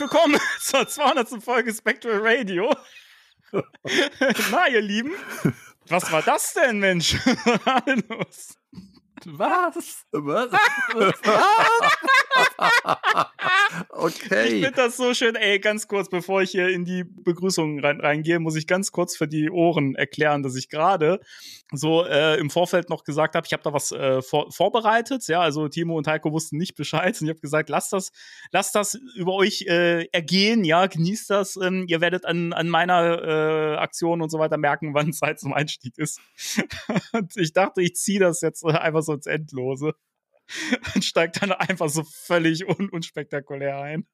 willkommen zur 200. Folge Spectral Radio. Na, ihr Lieben, was war das denn, Mensch? Was? Was? Was? okay. Ich finde das so schön. Ey, ganz kurz, bevor ich hier in die Begrüßung rein, reingehe, muss ich ganz kurz für die Ohren erklären, dass ich gerade so äh, im Vorfeld noch gesagt habe, ich habe da was äh, vor, vorbereitet. Ja, also Timo und Heiko wussten nicht Bescheid und ich habe gesagt, lasst das, lasst das über euch äh, ergehen. Ja, genießt das. Ähm, ihr werdet an, an meiner äh, Aktion und so weiter merken, wann Zeit zum Einstieg ist. und ich dachte, ich ziehe das jetzt einfach so so ins Endlose und steigt dann einfach so völlig un unspektakulär ein.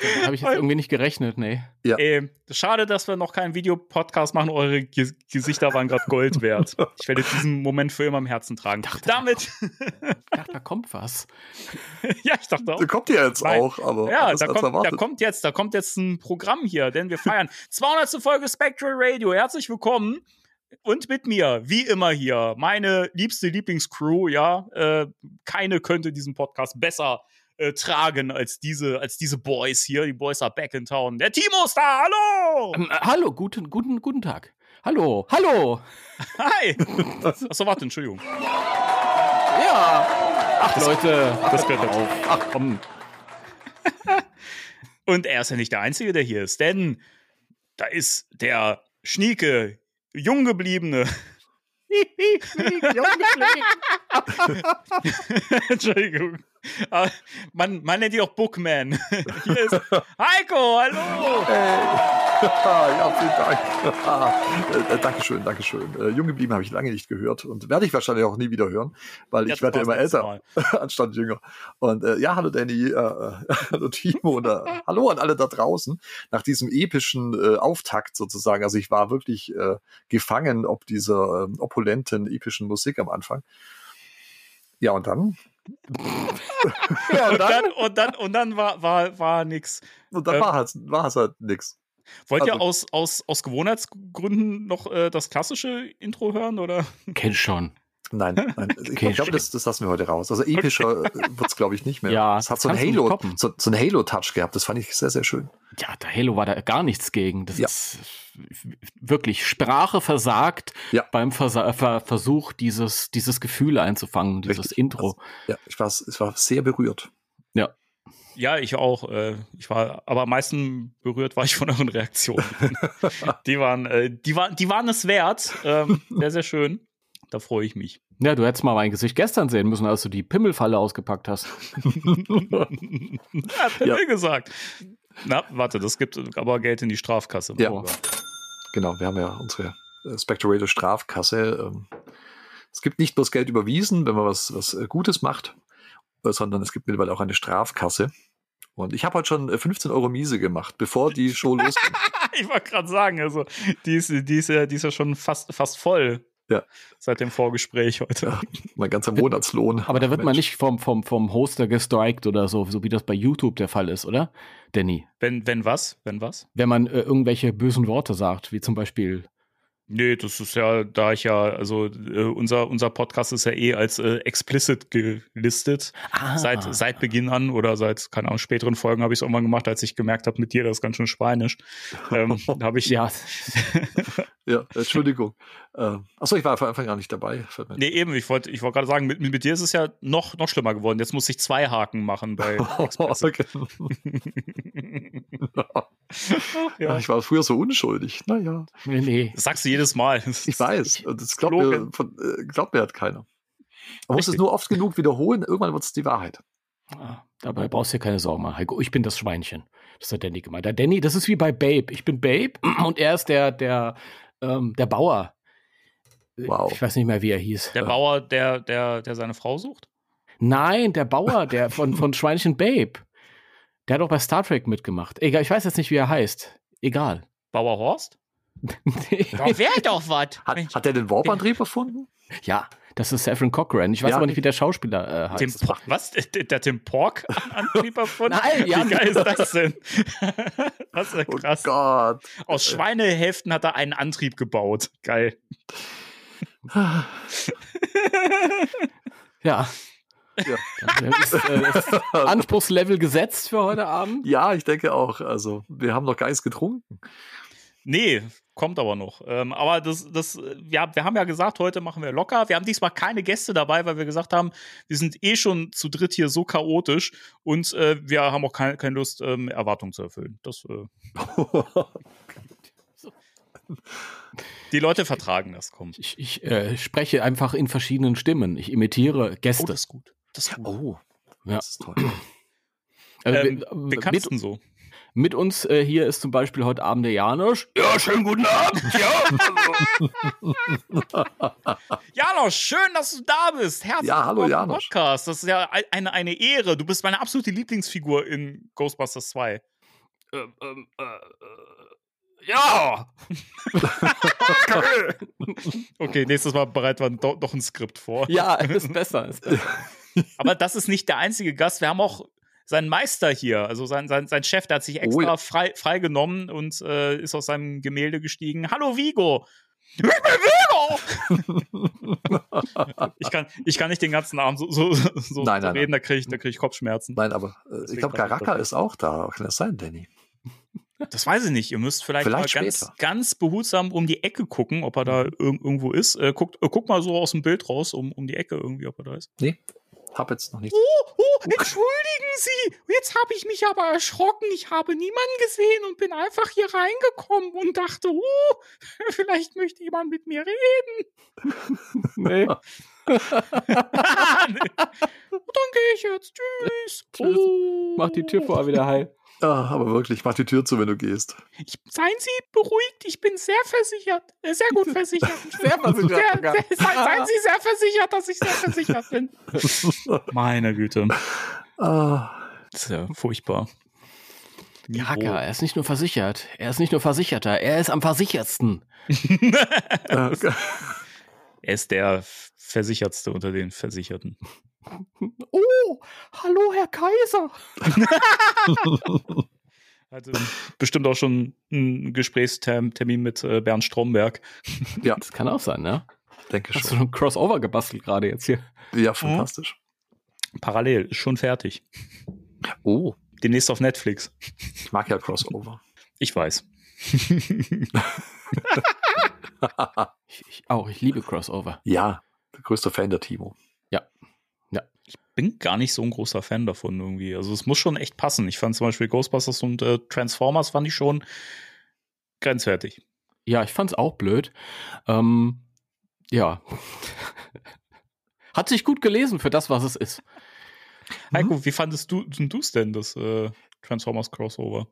Da habe ich jetzt irgendwie nicht gerechnet, nee. Ja. Ey, schade, dass wir noch keinen Videopodcast machen. Eure Ge Gesichter waren gerade Gold wert. Ich werde diesen Moment für immer im Herzen tragen. Dachte, Damit. Ich dachte, da kommt was. ja, ich dachte auch. Da kommt ja jetzt Nein. auch, aber. Ja, da kommt, da kommt, jetzt, da kommt jetzt ein Programm hier, denn wir feiern 200. Folge Spectral Radio. Herzlich willkommen und mit mir, wie immer hier, meine liebste Lieblingscrew, ja, äh, keine könnte diesen Podcast besser äh, tragen als diese, als diese Boys hier. Die Boys are back in town. Der Timo ist da, hallo! Ähm, äh, hallo, guten, guten, guten Tag. Hallo, hallo! Hi! Achso, warte, Entschuldigung. Ja! Ach, das, Leute, das gehört auf. Ach, komm. Und er ist ja nicht der Einzige, der hier ist, denn da ist der Schnieke Junggebliebene. Entschuldigung. Ah, man, man nennt die auch Bookman. Hier ist Heiko, hallo! Hey. ja, vielen Dank. äh, Dankeschön, Dankeschön. Äh, jung geblieben habe ich lange nicht gehört und werde ich wahrscheinlich auch nie wieder hören, weil ich werde immer älter anstatt jünger. Und äh, ja, hallo Danny, äh, hallo Timo und äh, hallo an alle da draußen. Nach diesem epischen Auftakt sozusagen, also ich war wirklich gefangen ob dieser äh, opulenten, epischen Musik am Anfang. Ja, und dann ja, und, dann, und dann, und dann war, war, war nix. Und dann ähm, war, es, war es halt nix. Wollt also, ihr aus, aus, aus Gewohnheitsgründen noch äh, das klassische Intro hören? Oder? Kenn schon. Nein, nein. Ich, ich glaube, das, das lassen wir heute raus. Also epischer okay. wird es, glaube ich, nicht mehr. Ja, es hat so ein Halo, so, so ein Halo-Touch gehabt. Das fand ich sehr, sehr schön. Ja, der Halo war da gar nichts gegen. Das ja. ist wirklich Sprache versagt ja. beim Versa Ver Versuch, dieses, dieses Gefühl einzufangen, dieses Richtig. Intro. Ja, ich war, ich war sehr berührt. Ja. Ja, ich auch. Äh, ich war, aber am meisten berührt war ich von euren Reaktionen. die waren, äh, die waren, die waren es wert. Ähm, sehr, sehr schön. Da freue ich mich. Ja, du hättest mal mein Gesicht gestern sehen müssen, als du die Pimmelfalle ausgepackt hast. ja, Pimmel ja. gesagt. Na, warte, das gibt aber Geld in die Strafkasse. Ja. Genau, wir haben ja unsere äh, Spectorator Strafkasse. Ähm, es gibt nicht bloß Geld überwiesen, wenn man was, was äh, Gutes macht, äh, sondern es gibt mittlerweile auch eine Strafkasse. Und ich habe heute schon 15 Euro Miese gemacht, bevor die Show losging. ich wollte gerade sagen, also die ist, die, ist ja, die ist ja schon fast, fast voll. Ja. Seit dem Vorgespräch heute. Ja, mein ganzer Monatslohn. Aber da wird Mensch. man nicht vom, vom, vom Hoster gestrikt oder so, so wie das bei YouTube der Fall ist, oder? Danny. Wenn, wenn was? Wenn was? Wenn man äh, irgendwelche bösen Worte sagt, wie zum Beispiel Nee, das ist ja, da ich ja, also äh, unser, unser Podcast ist ja eh als äh, explicit gelistet. Ah. Seit, seit Beginn an oder seit, keine Ahnung, späteren Folgen habe ich es irgendwann gemacht, als ich gemerkt habe, mit dir, das ist ganz schön schweinisch. ähm, habe ich. ja. ja, Entschuldigung. Äh, achso, ich war von Anfang an nicht dabei. Nee, eben, ich wollte ich wollte gerade sagen, mit, mit dir ist es ja noch, noch schlimmer geworden. Jetzt muss ich zwei Haken machen bei Ja. Ich war früher so unschuldig. Naja. Nee, nee. Das sagst du jedes Mal. Ich weiß. Das glaubt mir, von, äh, glaubt mir halt keiner. Man muss es nur oft genug wiederholen, irgendwann wird es die Wahrheit. Ah, dabei brauchst du dir keine Sorgen machen, Heiko. Ich bin das Schweinchen. Das hat Danny gemeint. Der Danny, das ist wie bei Babe. Ich bin Babe und er ist der, der, ähm, der Bauer. Wow. Ich weiß nicht mehr, wie er hieß. Der Bauer, der, der, der seine Frau sucht? Nein, der Bauer, der von, von Schweinchen Babe. Der hat auch bei Star Trek mitgemacht. Egal, ich weiß jetzt nicht, wie er heißt. Egal. Bauer Horst? nee. Da wäre doch was. Hat, hat der den Warp-Antrieb erfunden? Ja, das ist Saffron Cochran. Ich weiß ja, aber nicht, wie der Schauspieler äh, heißt. Tim was? Der, Tim Pork-Antrieb erfunden? Nein, ja. Wie geil ist das denn? das ist ja oh krass. Oh Gott. Aus Schweinehälften hat er einen Antrieb gebaut. Geil. ja. Ja. Ist, äh, ist Anspruchslevel gesetzt für heute Abend? Ja, ich denke auch. Also, wir haben noch gar nichts getrunken. Nee, kommt aber noch. Ähm, aber das, das, ja, wir haben ja gesagt, heute machen wir locker. Wir haben diesmal keine Gäste dabei, weil wir gesagt haben, wir sind eh schon zu dritt hier so chaotisch und äh, wir haben auch keine, keine Lust, ähm, Erwartungen zu erfüllen. Das, äh Die Leute vertragen das, komm. Ich, ich äh, spreche einfach in verschiedenen Stimmen. Ich imitiere Gäste. Oh, das ist gut. Das ist gut. Oh, ja. das ist toll. Also, ähm, kannst denn so? Mit uns äh, hier ist zum Beispiel heute Abend der Janusz. Ja, schönen guten Abend. Ja. Janosch, schön, dass du da bist. Herzlich ja, hallo Janosch. Podcast. Das ist ja eine, eine Ehre. Du bist meine absolute Lieblingsfigur in Ghostbusters 2. Ähm, ähm, äh, äh, ja. okay, nächstes Mal bereiten wir doch, doch ein Skript vor. Ja, ist besser, ist besser. Aber das ist nicht der einzige Gast. Wir haben auch sein Meister hier, also sein, sein, sein Chef, der hat sich extra oh, ja. frei, freigenommen und äh, ist aus seinem Gemälde gestiegen. Hallo Vigo! Ich bin Vigo! ich, kann, ich kann nicht den ganzen Abend so, so, so nein, nein, reden, nein. da kriege ich, krieg ich Kopfschmerzen. Nein, aber äh, ich glaube, Karaka ist auch da. Kann das sein, Danny? Das weiß ich nicht. Ihr müsst vielleicht, vielleicht mal ganz, ganz behutsam um die Ecke gucken, ob er da mhm. ir irgendwo ist. Äh, guckt, äh, guck mal so aus dem Bild raus, um, um die Ecke irgendwie, ob er da ist. Nee, hab jetzt noch nichts. Oh, oh, entschuldigen Sie. Jetzt habe ich mich aber erschrocken. Ich habe niemanden gesehen und bin einfach hier reingekommen und dachte, oh, vielleicht möchte jemand mit mir reden. nee. Dann gehe ich jetzt. Tschüss. Tschüss. Oh. Mach die Tür vor wieder heil. Ah, aber wirklich, mach die Tür zu, wenn du gehst. Ich, seien Sie beruhigt, ich bin sehr versichert. Äh, sehr gut versichert. sehr versichert. Sehr, sehr, seien Sie sehr versichert, dass ich sehr versichert bin. Meine Güte. Ah. Das ist ja furchtbar. Ja, er ist nicht nur versichert. Er ist nicht nur Versicherter, er ist am versichertsten. er ist der versichertste unter den Versicherten. Oh, hallo, Herr Kaiser. Also bestimmt auch schon ein Gesprächstermin mit äh, Bernd Stromberg. Ja, das kann auch sein, ne? Denke schon. Hast du ein Crossover gebastelt gerade jetzt hier? Ja, fantastisch. Mhm. Parallel, ist schon fertig. Oh. Demnächst auf Netflix. Ich mag ja Crossover. Ich weiß. ich, ich auch, ich liebe Crossover. Ja, der größte Fan der Timo. Ja. Ich bin gar nicht so ein großer Fan davon irgendwie. Also es muss schon echt passen. Ich fand zum Beispiel Ghostbusters und äh, Transformers fand ich schon grenzwertig. Ja, ich fand's auch blöd. Ähm, ja. Hat sich gut gelesen für das, was es ist. Heiko, mhm. wie fandest du es denn, das äh, Transformers Crossover?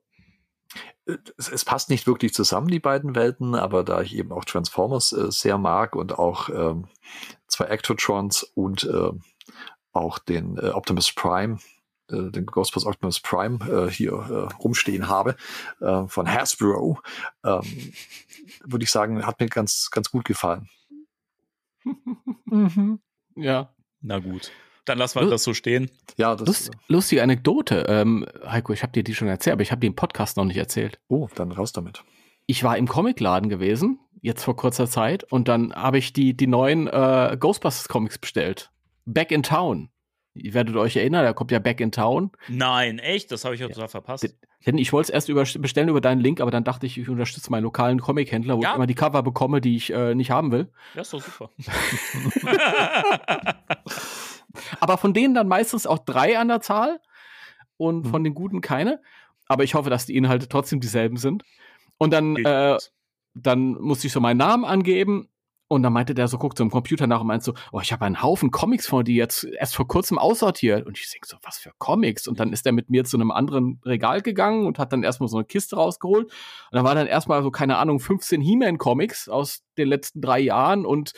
Es, es, passt nicht wirklich zusammen, die beiden Welten, aber da ich eben auch Transformers äh, sehr mag und auch ähm, zwei Actotrons und äh, auch den äh, Optimus Prime, äh, den Ghostbusters Optimus Prime äh, hier äh, rumstehen habe äh, von Hasbro, ähm, würde ich sagen, hat mir ganz, ganz gut gefallen. mhm. Ja. Na gut. Dann lassen wir das so stehen. Ja, das Lust, lustige Anekdote. Ähm, Heiko, ich habe dir die schon erzählt, aber ich habe die im Podcast noch nicht erzählt. Oh, dann raus damit. Ich war im Comicladen gewesen, jetzt vor kurzer Zeit, und dann habe ich die, die neuen äh, Ghostbusters Comics bestellt. Back in Town. Ihr werdet euch erinnern, da kommt ja Back in Town. Nein, echt? Das habe ich ja total verpasst. Denn ich wollte es erst über, bestellen über deinen Link, aber dann dachte ich, ich unterstütze meinen lokalen Comic-Händler, wo ja. ich immer die Cover bekomme, die ich äh, nicht haben will. Ja, ist doch super. aber von denen dann meistens auch drei an der Zahl und mhm. von den guten keine. Aber ich hoffe, dass die Inhalte trotzdem dieselben sind. Und dann, äh, dann musste ich so meinen Namen angeben und dann meinte der so, guckt so im Computer nach und meint so, oh, ich habe einen Haufen Comics von die jetzt erst vor kurzem aussortiert. Und ich denke so, was für Comics? Und dann ist er mit mir zu einem anderen Regal gegangen und hat dann erstmal so eine Kiste rausgeholt. Und da war dann erstmal so, keine Ahnung, 15 He-Man-Comics aus den letzten drei Jahren und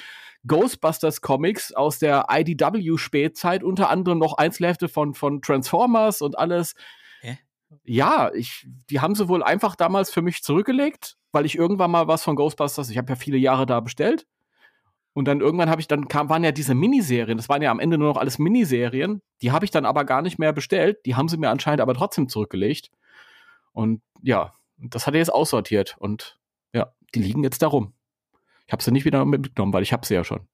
Ghostbusters Comics aus der IDW-Spätzeit, unter anderem noch Einzelhefte von, von Transformers und alles. Hä? Ja, ich, die haben sie wohl einfach damals für mich zurückgelegt, weil ich irgendwann mal was von Ghostbusters, ich habe ja viele Jahre da bestellt und dann irgendwann habe ich, dann kam, waren ja diese Miniserien, das waren ja am Ende nur noch alles Miniserien, die habe ich dann aber gar nicht mehr bestellt, die haben sie mir anscheinend aber trotzdem zurückgelegt. Und ja, das hat er jetzt aussortiert und ja, die liegen jetzt da rum. Ich habe sie nicht wieder mitgenommen, weil ich habe sie ja schon.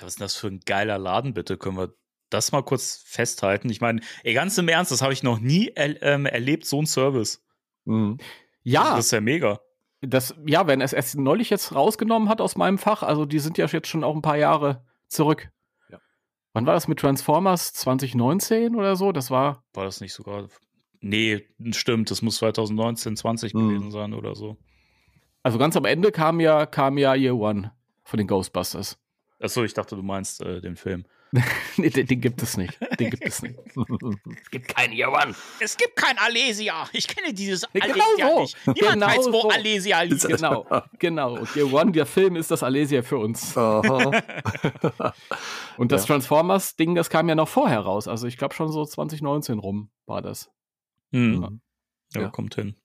Was ist denn das für ein geiler Laden, bitte? Können wir das mal kurz festhalten. Ich meine, ganz im Ernst, das habe ich noch nie er, ähm, erlebt, so ein Service. Mhm. Ja. Das ist ja mega. Das, ja, wenn es erst neulich jetzt rausgenommen hat aus meinem Fach, also die sind ja jetzt schon auch ein paar Jahre zurück. Ja. Wann war das mit Transformers? 2019 oder so? Das war. War das nicht sogar. Nee, stimmt, das muss 2019, 20 mhm. gewesen sein oder so. Also ganz am Ende kam ja, kam ja Year One von den Ghostbusters. Achso, ich dachte, du meinst äh, den Film. nee, den, gibt es nicht. Den gibt es nicht. es gibt keinen Yawan. Es gibt kein Alesia. Ich kenne dieses genau Alesia so. nicht. Niemand genau weiß, wo so. Alesia liegt. Genau, genau. Yawan, der Film ist das Alesia für uns. Und das ja. Transformers-Ding, das kam ja noch vorher raus. Also ich glaube schon so 2019 rum war das. Hm. Ja, ja, kommt hin.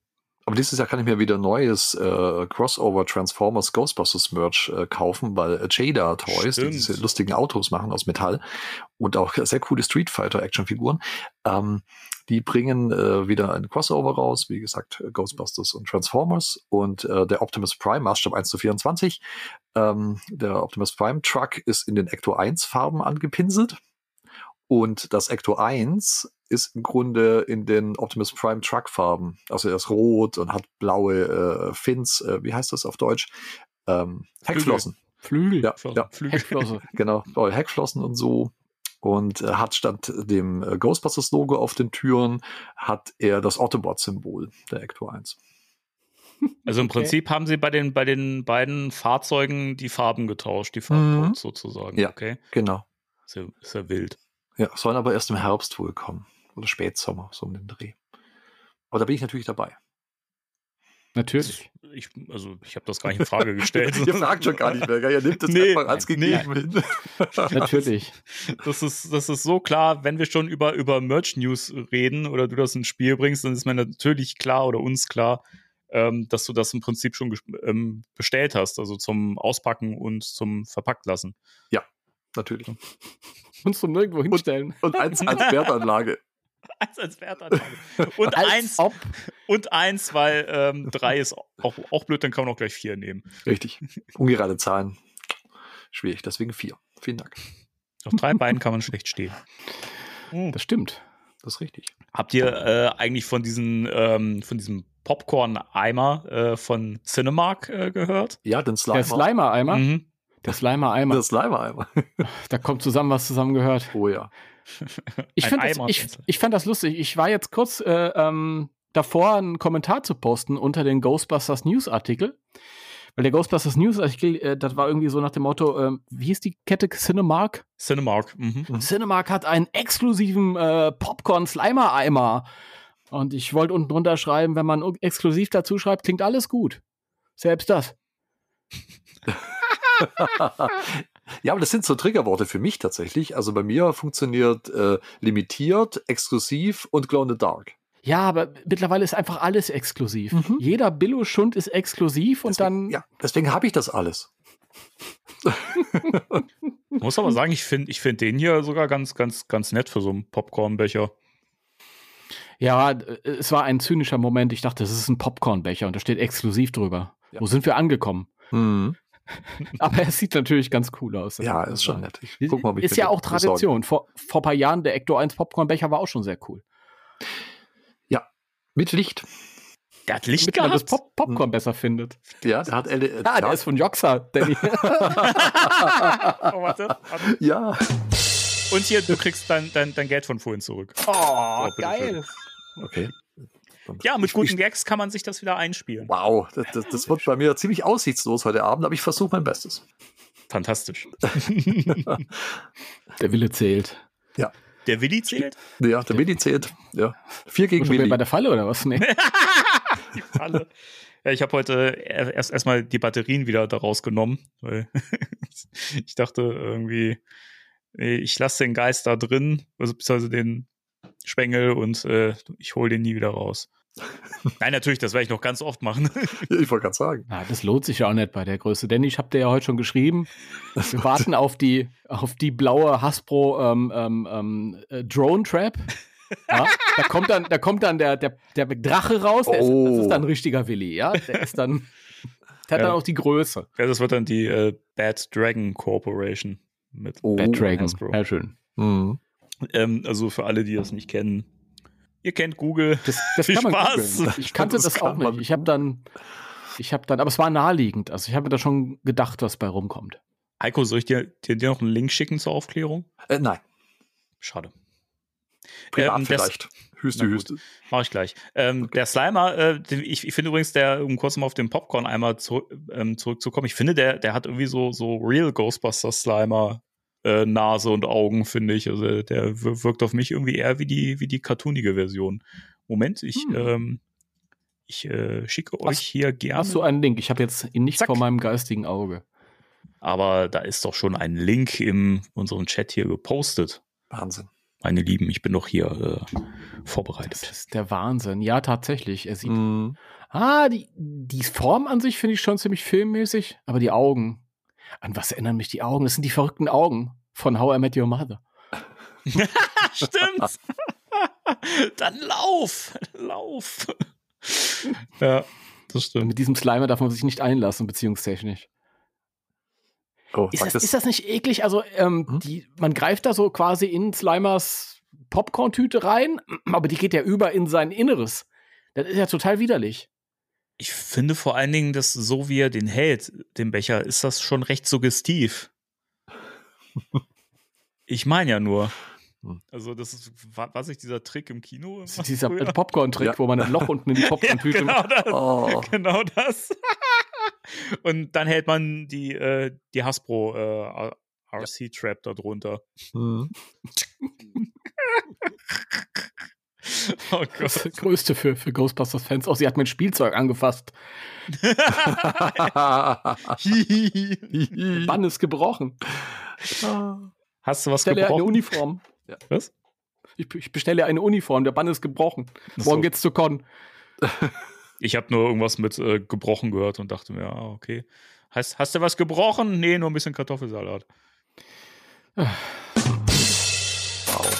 Aber dieses Jahr kann ich mir wieder neues äh, Crossover Transformers Ghostbusters Merch äh, kaufen, weil äh, Jada Toys, Stimmt. die diese lustigen Autos machen aus Metall und auch sehr coole Street Fighter Actionfiguren, ähm, die bringen äh, wieder ein Crossover raus, wie gesagt, äh, Ghostbusters und Transformers und äh, der Optimus Prime, Maßstab 1 zu 24. Ähm, der Optimus Prime Truck ist in den Ecto 1 Farben angepinselt und das Ecto 1 ist im Grunde in den Optimus Prime Truck Farben. Also er ist rot und hat blaue äh, Fins, äh, wie heißt das auf Deutsch? Ähm, Heckflossen. Flügel. Ja, ja. Flügel. Heckflosse. genau, blaue Heckflossen und so. Und äh, hat statt dem äh, Ghostbusters Logo auf den Türen, hat er das Autobot-Symbol der Ecto 1. Also im okay. Prinzip haben sie bei den, bei den beiden Fahrzeugen die Farben getauscht, die Farben mhm. sozusagen. Ja, okay. genau. Ist ja, ist ja wild. Ja, sollen aber erst im Herbst wohl kommen. Oder Spätsommer, so um den Dreh. Aber da bin ich natürlich dabei. Natürlich. Ich, also ich habe das gar nicht in Frage gestellt. Ihr fragt schon gar nicht mehr, gell? ihr nimmt das nee, einfach als gegeben nee. hin. Natürlich. Das ist, das ist so klar, wenn wir schon über, über Merch-News reden oder du das ins Spiel bringst, dann ist mir natürlich klar oder uns klar, ähm, dass du das im Prinzip schon ähm, bestellt hast, also zum Auspacken und zum Verpackt lassen. Ja, natürlich. Und zum nirgendwo hinstellen. Und, und eins als Wertanlage. eins als Wertanlage. Und als eins, ob. und eins, weil ähm, drei ist auch, auch blöd, dann kann man auch gleich vier nehmen. Richtig. Ungerade Zahlen. Schwierig, deswegen vier. Vielen Dank. Auf drei Beinen kann man schlecht stehen. Das stimmt. Das ist richtig. Habt ihr äh, eigentlich von diesen, ähm, von diesem Popcorn-Eimer äh, von Cinemark äh, gehört? Ja, den Slimer. Der Slimer-Eimer? Mhm. Der Slimer-Eimer. Der Slimer-Eimer. da kommt zusammen, was zusammengehört. Oh ja. Ich, das, ich, ich fand das lustig. Ich war jetzt kurz äh, ähm, davor, einen Kommentar zu posten unter den Ghostbusters News-Artikel. Weil der Ghostbusters News-Artikel, äh, das war irgendwie so nach dem Motto, äh, wie hieß die Kette? Cinemark? Cinemark. Mhm. mhm. Cinemark hat einen exklusiven äh, Popcorn-Slimer-Eimer. Und ich wollte unten drunter schreiben, wenn man exklusiv dazu schreibt, klingt alles gut. Selbst das. ja, aber das sind so Triggerworte für mich tatsächlich. Also bei mir funktioniert äh, limitiert, exklusiv und Glow in the Dark. Ja, aber mittlerweile ist einfach alles exklusiv. Mhm. Jeder Billo-Schund ist exklusiv und deswegen, dann. Ja, deswegen habe ich das alles. Muss aber sagen, ich finde ich find den hier sogar ganz, ganz, ganz nett für so einen Popcornbecher. Ja, es war ein zynischer Moment. Ich dachte, das ist ein Popcornbecher und da steht exklusiv drüber. Ja. Wo sind wir angekommen? Mhm. Aber es sieht natürlich ganz cool aus. Ja, ist schon nett. Ich guck mal, ob ich ist ja auch Tradition. Vor, vor ein paar Jahren, der Ecto 1 Popcornbecher war auch schon sehr cool. Ja, mit Licht. Der hat Licht Damit man das Pop Popcorn hm. besser findet. Ja, der hat LED. Ah, der ist von Joxa, Danny. oh, warte, warte. Ja. Und hier, du kriegst dein, dein, dein Geld von vorhin zurück. Oh, oh geil. Okay. Ja, mit guten Gags kann man sich das wieder einspielen. Wow, das, das, das wird bei mir ziemlich aussichtslos heute Abend, aber ich versuche mein Bestes. Fantastisch. der Wille zählt. Ja. Der Willi zählt? Ja, der Willi zählt. Ja. Vier gegen Willi. bei der Falle oder was? Nee. die Falle. Ja, ich habe heute erst erstmal die Batterien wieder daraus genommen, weil ich dachte irgendwie, ich lasse den Geist da drin, also beziehungsweise den Spengel und äh, ich hole den nie wieder raus. Nein, natürlich, das werde ich noch ganz oft machen. Ja, ich wollte gerade sagen. Ja, das lohnt sich ja auch nicht bei der Größe. Denn ich habe dir ja heute schon geschrieben, wir warten auf die, auf die blaue Hasbro ähm, ähm, ähm äh, Drone Trap. Ja, da kommt dann, da kommt dann der, der, der Drache raus, der oh. ist, das ist dann ein richtiger Willi, ja. Der ist dann, der hat ja. dann auch die Größe. Ja, das wird dann die äh, Bad Dragon Corporation mit oh. Bad Dragon. Hasbro. Ja, schön. Mhm. Ähm, also für alle, die das nicht kennen. Ihr kennt Google. Das, das Viel kann Spaß. Man ich kannte das, das auch nicht. Ich habe dann, ich habe dann, aber es war naheliegend. Also ich habe da schon gedacht, was bei rumkommt. Heiko, soll ich dir, dir, dir noch einen Link schicken zur Aufklärung? Äh, nein. Schade. Privat ähm, vielleicht. Hüste, Hüste. Mach ich gleich. Ähm, der Slimer, äh, ich, ich finde übrigens, der, um kurz mal auf den Popcorn einmal zu, ähm, zurückzukommen, ich finde, der, der hat irgendwie so, so Real Ghostbusters Slimer äh, Nase und Augen, finde ich. Also der wirkt auf mich irgendwie eher wie die, wie die cartoonige Version. Moment, ich, hm. ähm, ich äh, schicke hast, euch hier gerne. Hast du einen Link? Ich habe jetzt ihn nicht Zack. vor meinem geistigen Auge. Aber da ist doch schon ein Link in unserem Chat hier gepostet. Wahnsinn. Meine Lieben, ich bin doch hier äh, vorbereitet. Das ist der Wahnsinn. Ja, tatsächlich. Er sieht. Mm. Ah, die, die Form an sich finde ich schon ziemlich filmmäßig, aber die Augen. An was erinnern mich die Augen? Das sind die verrückten Augen von How I Met Your Mother. Stimmt. Dann lauf, lauf. ja, das stimmt. Mit diesem Slimer darf man sich nicht einlassen, beziehungstechnisch. Oh, ist, das, ist das nicht eklig? Also, ähm, hm? die, man greift da so quasi in Slimers Popcorn-Tüte rein, aber die geht ja über in sein Inneres. Das ist ja total widerlich. Ich finde vor allen Dingen, dass so wie er den hält, den Becher, ist das schon recht suggestiv. ich meine ja nur. Hm. Also, das ist, was ich dieser Trick im Kino? Dieser Popcorn-Trick, ja. wo man ein Loch unten in die Popcorn-Tüte ja, genau das. Oh. Genau das. Und dann hält man die, äh, die Hasbro äh, RC-Trap da drunter. Mhm. oh Gott. Das Größte für, für Ghostbusters-Fans. Auch oh, sie hat mein Spielzeug angefasst. Bann ist gebrochen. Hast du was ich gebrochen? eine Uniform. Ja. Was? Ich, ich, bestelle eine Uniform, der Bann ist gebrochen. Morgen so. geht's zu Con. Ich habe nur irgendwas mit äh, gebrochen gehört und dachte mir, ah, okay. Hast, hast du was gebrochen? Nee, nur ein bisschen Kartoffelsalat.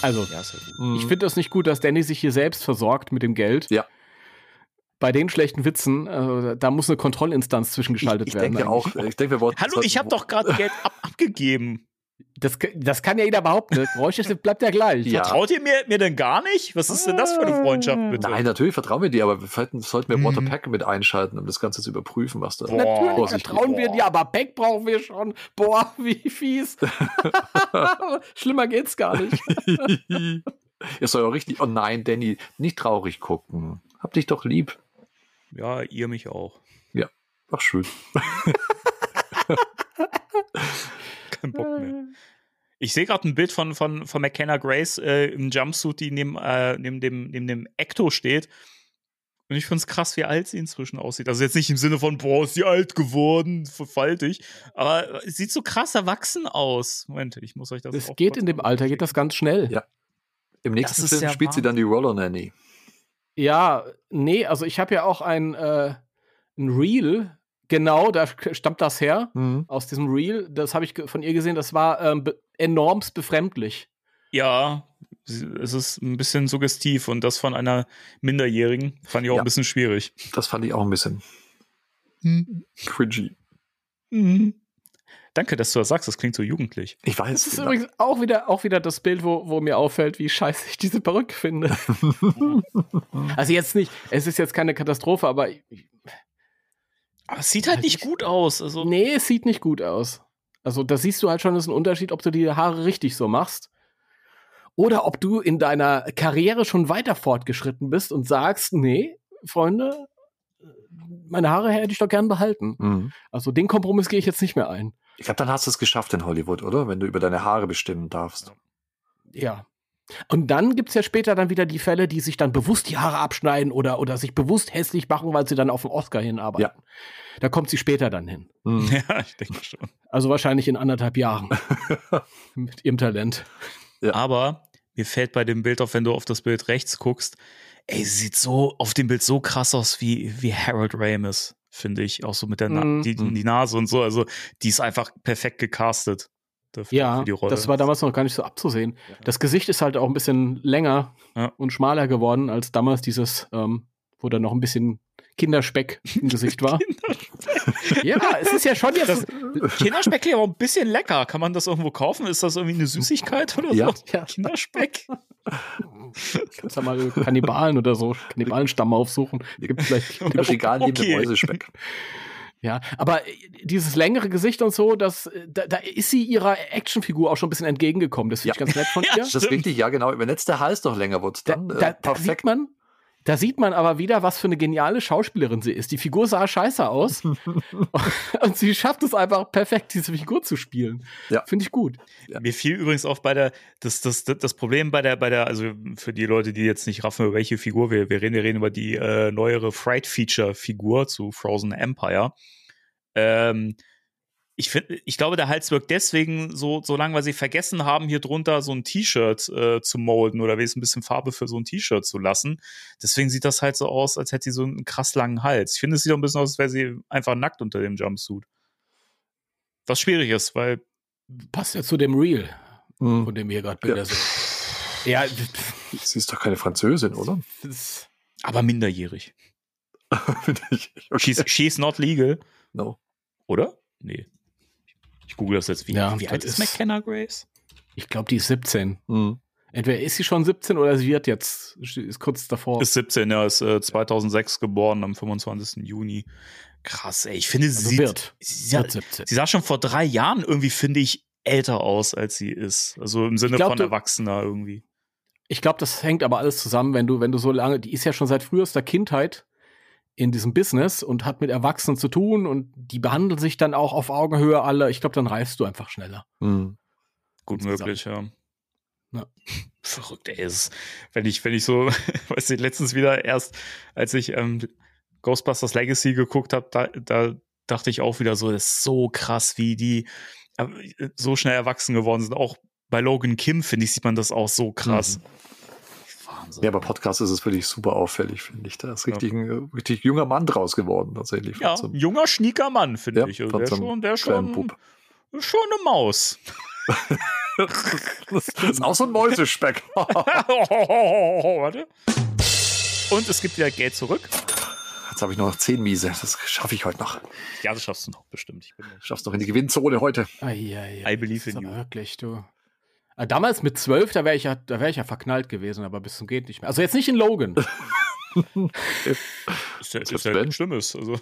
Also, ja, ich finde das nicht gut, dass Danny sich hier selbst versorgt mit dem Geld. Ja. Bei den schlechten Witzen, äh, da muss eine Kontrollinstanz zwischengeschaltet ich, ich werden. Denke auch, ich denke, wir Hallo, ich habe doch gerade Geld ab abgegeben. Das, das kann ja jeder behaupten. Das Geräusch bleibt ja gleich. Ja. Vertraut ihr mir, mir denn gar nicht? Was ist denn das für eine Freundschaft, bitte? Nein, natürlich vertrauen wir dir, aber vielleicht sollten wir mhm. Waterpack mit einschalten, um das Ganze zu überprüfen, was da Boah. Natürlich vertrauen wir dir, aber Pack brauchen wir schon. Boah, wie fies. Schlimmer geht's gar nicht. Ihr soll auch richtig, oh nein, Danny, nicht traurig gucken. Hab dich doch lieb. Ja, ihr mich auch. Ja, ach schön. Kein Bock mehr. Ich sehe gerade ein Bild von, von, von McKenna Grace äh, im Jumpsuit, die neben, äh, neben, dem, neben dem Ecto steht. Und ich finde es krass, wie alt sie inzwischen aussieht. Also jetzt nicht im Sinne von, boah, ist sie alt geworden, verfaltig. Aber es sieht so krass erwachsen aus. Moment, ich muss euch das Es geht in dem Alter, geht das ganz schnell. Ja. Im nächsten Film spielt warm. sie dann die Roller Nanny. Ja, nee, also ich habe ja auch ein, äh, ein Reel Genau, da stammt das her, mhm. aus diesem Reel. Das habe ich von ihr gesehen, das war ähm, be enormst befremdlich. Ja, es ist ein bisschen suggestiv und das von einer Minderjährigen fand ich auch ja, ein bisschen schwierig. Das fand ich auch ein bisschen mhm. cringy. Mhm. Danke, dass du das sagst, das klingt so jugendlich. Ich weiß. Das ist genau. übrigens auch wieder, auch wieder das Bild, wo, wo mir auffällt, wie scheiße ich diese Perücke finde. also jetzt nicht, es ist jetzt keine Katastrophe, aber ich, aber es sieht halt nicht gut aus. Also. Nee, es sieht nicht gut aus. Also da siehst du halt schon, das ist ein Unterschied, ob du die Haare richtig so machst. Oder ob du in deiner Karriere schon weiter fortgeschritten bist und sagst, nee, Freunde, meine Haare hätte ich doch gern behalten. Mhm. Also den Kompromiss gehe ich jetzt nicht mehr ein. Ich glaube, dann hast du es geschafft in Hollywood, oder? Wenn du über deine Haare bestimmen darfst. Ja, und dann gibt es ja später dann wieder die Fälle, die sich dann bewusst die Haare abschneiden oder, oder sich bewusst hässlich machen, weil sie dann auf den Oscar hinarbeiten. Ja. Da kommt sie später dann hin. Hm. Ja, ich denke schon. Also wahrscheinlich in anderthalb Jahren. mit ihrem Talent. Ja. Aber mir fällt bei dem Bild auf, wenn du auf das Bild rechts guckst, ey, sie sieht so auf dem Bild so krass aus wie, wie Harold Ramis, finde ich. Auch so mit der Na mm. die, die Nase und so. Also, die ist einfach perfekt gecastet dafür, ja, für die Rolle. Das war damals noch gar nicht so abzusehen. Ja. Das Gesicht ist halt auch ein bisschen länger ja. und schmaler geworden als damals dieses, ähm, wo da noch ein bisschen Kinderspeck im Gesicht war. ja, es ist ja schon jetzt. Das, Kinderspeck klingt aber ein bisschen lecker. Kann man das irgendwo kaufen? Ist das irgendwie eine Süßigkeit oder ja. so? Ja. Kinderspeck. Kannst du mal Kannibalen oder so, Kannibalenstamm aufsuchen. Gibt vielleicht okay. Mäusespeck. Ja, aber äh, dieses längere Gesicht und so, das, äh, da, da ist sie ihrer Actionfigur auch schon ein bisschen entgegengekommen. Das finde ja. ich ganz nett von ihr. das ist richtig, ja, genau. Wenn jetzt der Hals noch länger wird, dann da, da, äh, perfekt. Da sieht man, da sieht man aber wieder, was für eine geniale Schauspielerin sie ist. Die Figur sah scheiße aus. und sie schafft es einfach perfekt, diese Figur zu spielen. Ja. Finde ich gut. Ja. Mir fiel übrigens auch bei der, das, das, das Problem bei der, bei der, also für die Leute, die jetzt nicht raffen, über welche Figur wir, wir reden, wir reden über die äh, neuere Fright-Feature-Figur zu Frozen Empire. Ähm, ich finde, ich glaube, der Hals wirkt deswegen so, so lang, weil sie vergessen haben, hier drunter so ein T-Shirt äh, zu molden oder wenigstens ein bisschen Farbe für so ein T-Shirt zu lassen. Deswegen sieht das halt so aus, als hätte sie so einen krass langen Hals. Ich finde, es sieht auch ein bisschen aus, als wäre sie einfach nackt unter dem Jumpsuit. Was schwierig ist, weil. Passt ja zu dem Real, mhm. von dem wir gerade Bilder ja. sind. Ja, sie ist doch keine Französin, oder? Aber minderjährig. okay. she's, she's not legal. No. Oder? Nee. Ich google das jetzt. Wie, ja, wie alt ist McKenna Grace? Ich glaube, die ist 17. Mhm. Entweder ist sie schon 17 oder sie wird jetzt, ist kurz davor. Ist 17, ja, ist äh, 2006 geboren am 25. Juni. Krass, ey. Ich finde, sie, also sieht, wird, sie, wird 17. sie sah schon vor drei Jahren irgendwie, finde ich, älter aus, als sie ist. Also im Sinne glaub, von Erwachsener irgendwie. Ich glaube, das hängt aber alles zusammen, wenn du, wenn du so lange, die ist ja schon seit frühester Kindheit in diesem Business und hat mit Erwachsenen zu tun und die behandeln sich dann auch auf Augenhöhe alle. Ich glaube, dann reifst du einfach schneller. Mhm. Gut möglich, ja. ja. Verrückt, ey. Ist, wenn ich, wenn ich so, weiß ich, letztens wieder erst, als ich ähm, Ghostbusters Legacy geguckt habe, da, da dachte ich auch wieder so, das ist so krass, wie die äh, so schnell erwachsen geworden sind. Auch bei Logan Kim, finde ich, sieht man das auch so krass. Mhm. Wahnsinn. Ja, bei Podcast ist es wirklich super auffällig, finde ich. Da ist richtig ja. ein richtig junger Mann draus geworden, tatsächlich. Ja, so junger, schnieker Mann, finde ja, ich. Also der schon, der schon, Pup. schon eine Maus. das ist auch so ein Mäusespeck. Warte. Und es gibt wieder Geld zurück. Jetzt habe ich nur noch 10 Miese. Das schaffe ich heute noch. Ja, das schaffst du noch bestimmt. Ich bin Schaffst du noch in die Gewinnzone heute. Ai, ai, ai. I believe in you. Wirklich, du. Äh, damals mit zwölf, da wäre ich, ja, wär ich ja verknallt gewesen, aber bis zum geht nicht mehr. Also jetzt nicht in Logan. ist ja, ist ja nichts Schlimmes. Also,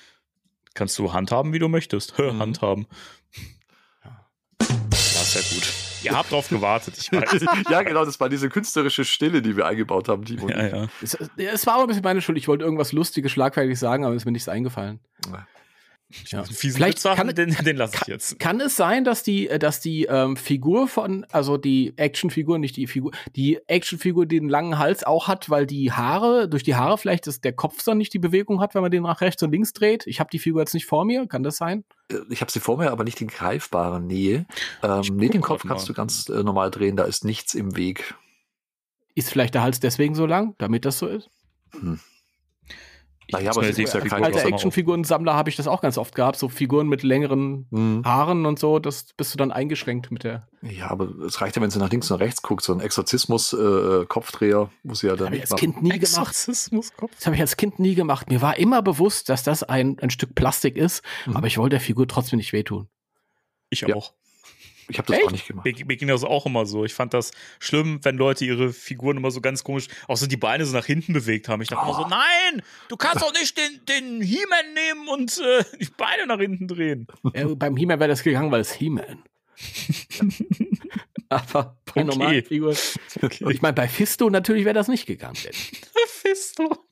kannst du handhaben, wie du möchtest. Mhm. Handhaben. Ja. ja, sehr gut. Ihr habt drauf gewartet, ich weiß. ja, genau, das war diese künstlerische Stille, die wir eingebaut haben, Timo. Ja, ja. Es, es, war aber ein bisschen meine Schuld. Ich wollte irgendwas Lustiges, schlagfertig sagen, aber es ist mir nichts eingefallen. Ja. Ja. Vielleicht kann, den, den lasse ich jetzt. Kann es sein, dass die, äh, dass die ähm, Figur von, also die Actionfigur, nicht die Figur, die Actionfigur den langen Hals auch hat, weil die Haare, durch die Haare vielleicht ist der Kopf dann nicht die Bewegung hat, wenn man den nach rechts und links dreht. Ich habe die Figur jetzt nicht vor mir, kann das sein? Äh, ich habe sie vor mir, aber nicht in greifbarer Nähe. Ähm, nee, den Kopf kannst du ganz äh, normal drehen, da ist nichts im Weg. Ist vielleicht der Hals deswegen so lang, damit das so ist? Hm. Naja, aber als alter Actionfiguren-Sammler habe ich das auch ganz oft gehabt, so Figuren mit längeren mhm. Haaren und so, das bist du dann eingeschränkt mit der. Ja, aber es reicht ja, wenn sie nach links und rechts guckt, so ein Exorzismus-Kopfdreher äh, muss sie ja dann. Das habe ich als Kind nie gemacht. Das habe ich als Kind nie gemacht. Mir war immer bewusst, dass das ein, ein Stück Plastik ist, mhm. aber ich wollte der Figur trotzdem nicht wehtun. Ich auch. Ja. Ich habe das Echt? auch nicht gemacht. Mir, mir ging das auch immer so. Ich fand das schlimm, wenn Leute ihre Figuren immer so ganz komisch, auch so die Beine so nach hinten bewegt haben. Ich dachte oh. immer so, nein, du kannst doch nicht den, den He-Man nehmen und äh, die Beine nach hinten drehen. Ja, beim He-Man wäre das gegangen, weil es He-Man. Aber bei okay. normalen Figuren. Okay. Ich meine, bei Fisto natürlich wäre das nicht gegangen. Fisto.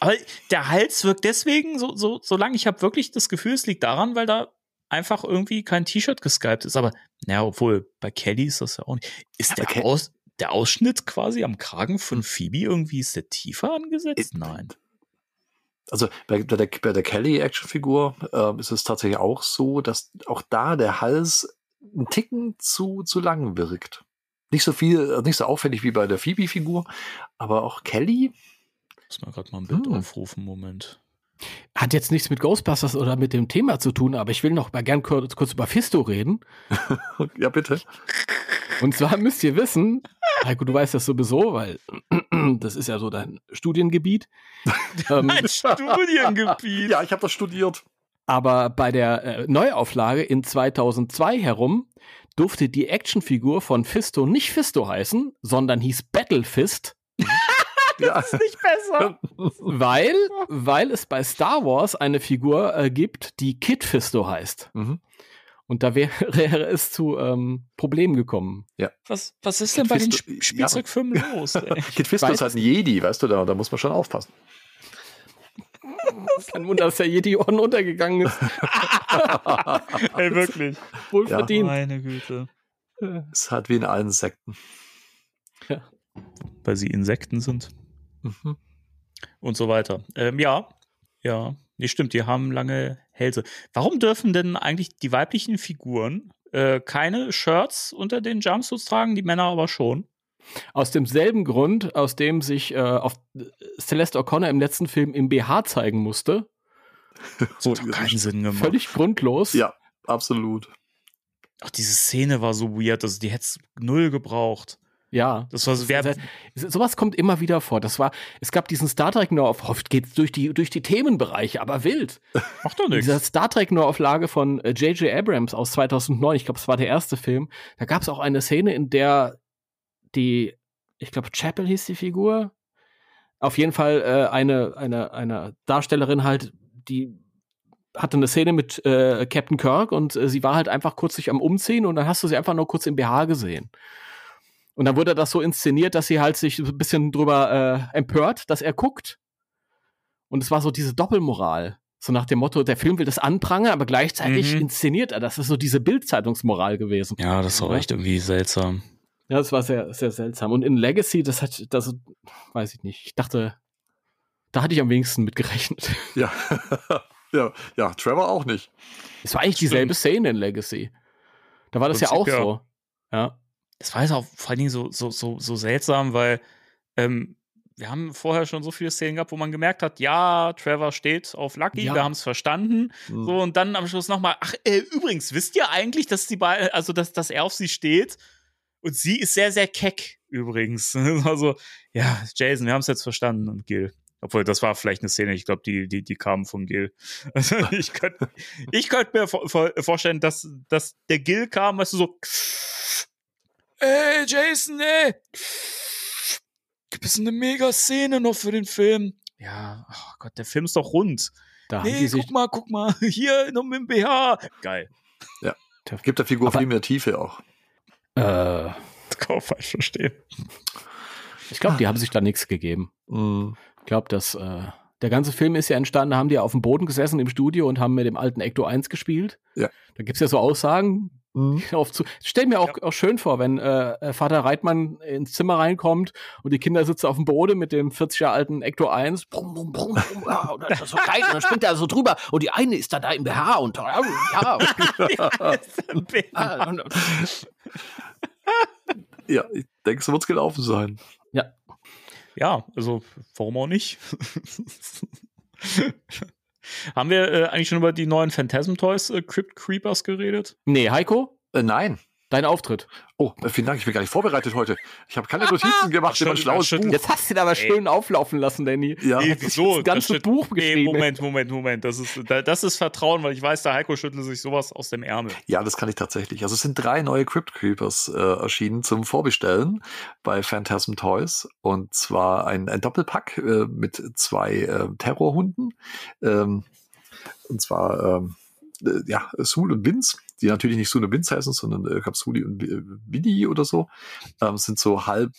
Aber der Hals wirkt deswegen so, so, so lang. Ich habe wirklich das Gefühl, es liegt daran, weil da einfach irgendwie kein T-Shirt geskypt ist. Aber, naja, obwohl bei Kelly ist das ja auch nicht. Ist der, Aus, der Ausschnitt quasi am Kragen von Phoebe irgendwie, ist der tiefer angesetzt? It, Nein. Also bei, bei, der, bei der Kelly-Actionfigur äh, ist es tatsächlich auch so, dass auch da der Hals ein Ticken zu, zu lang wirkt. Nicht so viel, äh, nicht so auffällig wie bei der Phoebe-Figur, aber auch Kelly. Muss mal gerade mal ein Bild hm. aufrufen, Moment. Hat jetzt nichts mit Ghostbusters oder mit dem Thema zu tun, aber ich will noch mal gern kurz, kurz über Fisto reden. ja, bitte. Und zwar müsst ihr wissen, Heiko, du weißt das sowieso, weil das ist ja so dein Studiengebiet. ähm, mein Studiengebiet. Ja, ich habe das studiert. Aber bei der äh, Neuauflage in 2002 herum durfte die Actionfigur von Fisto nicht Fisto heißen, sondern hieß Battle Fist. das ist nicht besser. Weil, weil es bei Star Wars eine Figur äh, gibt, die Kid Fisto heißt. Mhm. Und da wäre, es zu ähm, Problemen gekommen. Ja. Was, was ist denn Kid bei Fisto, den Sp Spielzeugfilmen ja. los? Kid Fisto ist halt ein Jedi, weißt du, da, da muss man schon aufpassen. Kein Wunder, dass der Jedi-Orden untergegangen ist. Ey, wirklich. Wohl ja. verdient. Meine Güte. Es ist halt wie in allen Sekten. Ja. Weil sie Insekten sind. Mhm. Und so weiter. Ähm, ja, ja. Nee, stimmt, die haben lange Hälse. Warum dürfen denn eigentlich die weiblichen Figuren äh, keine Shirts unter den Jumpsuits tragen, die Männer aber schon? Aus demselben Grund, aus dem sich äh, auf Celeste O'Connor im letzten Film im BH zeigen musste. So hat keinen Sinn gemacht. Völlig grundlos. Ja, absolut. Ach, diese Szene war so weird, also die hätte es null gebraucht. Ja. Das war so, wer, sowas kommt immer wieder vor. Das war, es gab diesen Star Trek Neuauf, oft geht durch die, durch die Themenbereiche, aber wild. Macht doch nichts. Dieser Star Trek Neuauflage von J.J. Äh, Abrams aus 2009, ich glaube, es war der erste Film, da gab es auch eine Szene, in der die, ich glaube, Chapel hieß die Figur. Auf jeden Fall äh, eine, eine, eine Darstellerin halt, die hatte eine Szene mit äh, Captain Kirk und äh, sie war halt einfach kurz sich am Umziehen und dann hast du sie einfach nur kurz im BH gesehen. Und dann wurde das so inszeniert, dass sie halt sich ein bisschen drüber äh, empört, dass er guckt. Und es war so diese Doppelmoral. So nach dem Motto, der Film will das anprangern, aber gleichzeitig mhm. inszeniert er. Das ist so diese Bildzeitungsmoral gewesen. Ja, das war echt irgendwie seltsam. Ja, das war sehr, sehr seltsam. Und in Legacy, das hat, das weiß ich nicht. Ich dachte, da hatte ich am wenigsten mit gerechnet. Ja. ja, ja, Trevor auch nicht. Es war eigentlich Stimmt. dieselbe Szene in Legacy. Da war das Prinzip, ja auch ja. so. Ja. Das war jetzt auch vor allen Dingen so, so, so, so seltsam, weil ähm, wir haben vorher schon so viele Szenen gehabt, wo man gemerkt hat, ja, Trevor steht auf Lucky, ja. wir haben es verstanden. Mhm. So, und dann am Schluss nochmal, ach, äh, übrigens, wisst ihr eigentlich, dass die beiden, also dass, dass er auf sie steht? Und sie ist sehr, sehr keck übrigens. Also, ja, Jason, wir haben es jetzt verstanden und Gil. Obwohl, das war vielleicht eine Szene, ich glaube, die, die, die kam von Gil. Also ich könnte ich könnt mir vorstellen, dass, dass der Gil kam, weißt du, so, ey, Jason, ey, gibt es eine mega Szene noch für den Film? Ja, oh Gott, der Film ist doch rund. Da nee, guck mal, guck mal, hier noch mit dem BH. Geil. Ja, gibt der Figur viel mehr Tiefe auch. Äh, das kann man falsch verstehen. Ich glaube, die haben sich da nichts gegeben. Mm. Ich glaube, dass äh, der ganze Film ist ja entstanden, da haben die auf dem Boden gesessen im Studio und haben mit dem alten Ecto 1 gespielt. Ja. Da gibt es ja so Aussagen. Mhm. Zu, stell mir auch, ja. auch schön vor, wenn äh, Vater Reitmann ins Zimmer reinkommt und die Kinder sitzen auf dem Boden mit dem 40 Jahre alten Ecto 1. Brumm, brumm, brumm, brumm, ja, und das ist so geil. Und dann springt er so drüber und die eine ist da da im BH und ja. ja. ja, ich denke, so wird es gelaufen sein. Ja. Ja, also warum auch nicht? Haben wir äh, eigentlich schon über die neuen Phantasm Toys äh, Crypt Creepers geredet? Nee, Heiko? Äh, nein. Dein Auftritt. Oh, vielen Dank. Ich bin gar nicht vorbereitet heute. Ich habe keine Notizen gemacht über ein schlaues Buch. Jetzt hast du ihn aber schön Ey. auflaufen lassen, Danny. Ja. Nee, wieso? Das ganze das Buch geschrieben. Nee, Moment, Moment, Moment. Das ist, das ist Vertrauen, weil ich weiß, der Heiko schüttelt sich sowas aus dem Ärmel. Ja, das kann ich tatsächlich. Also es sind drei neue Crypt Creepers äh, erschienen zum Vorbestellen bei Phantasm Toys. Und zwar ein, ein Doppelpack äh, mit zwei äh, Terrorhunden. Ähm, und zwar, ähm, äh, ja, Sul und Vince die natürlich nicht Sune Binz heißen, sondern äh, Capsuli und Bidi oder so, ähm, sind so halb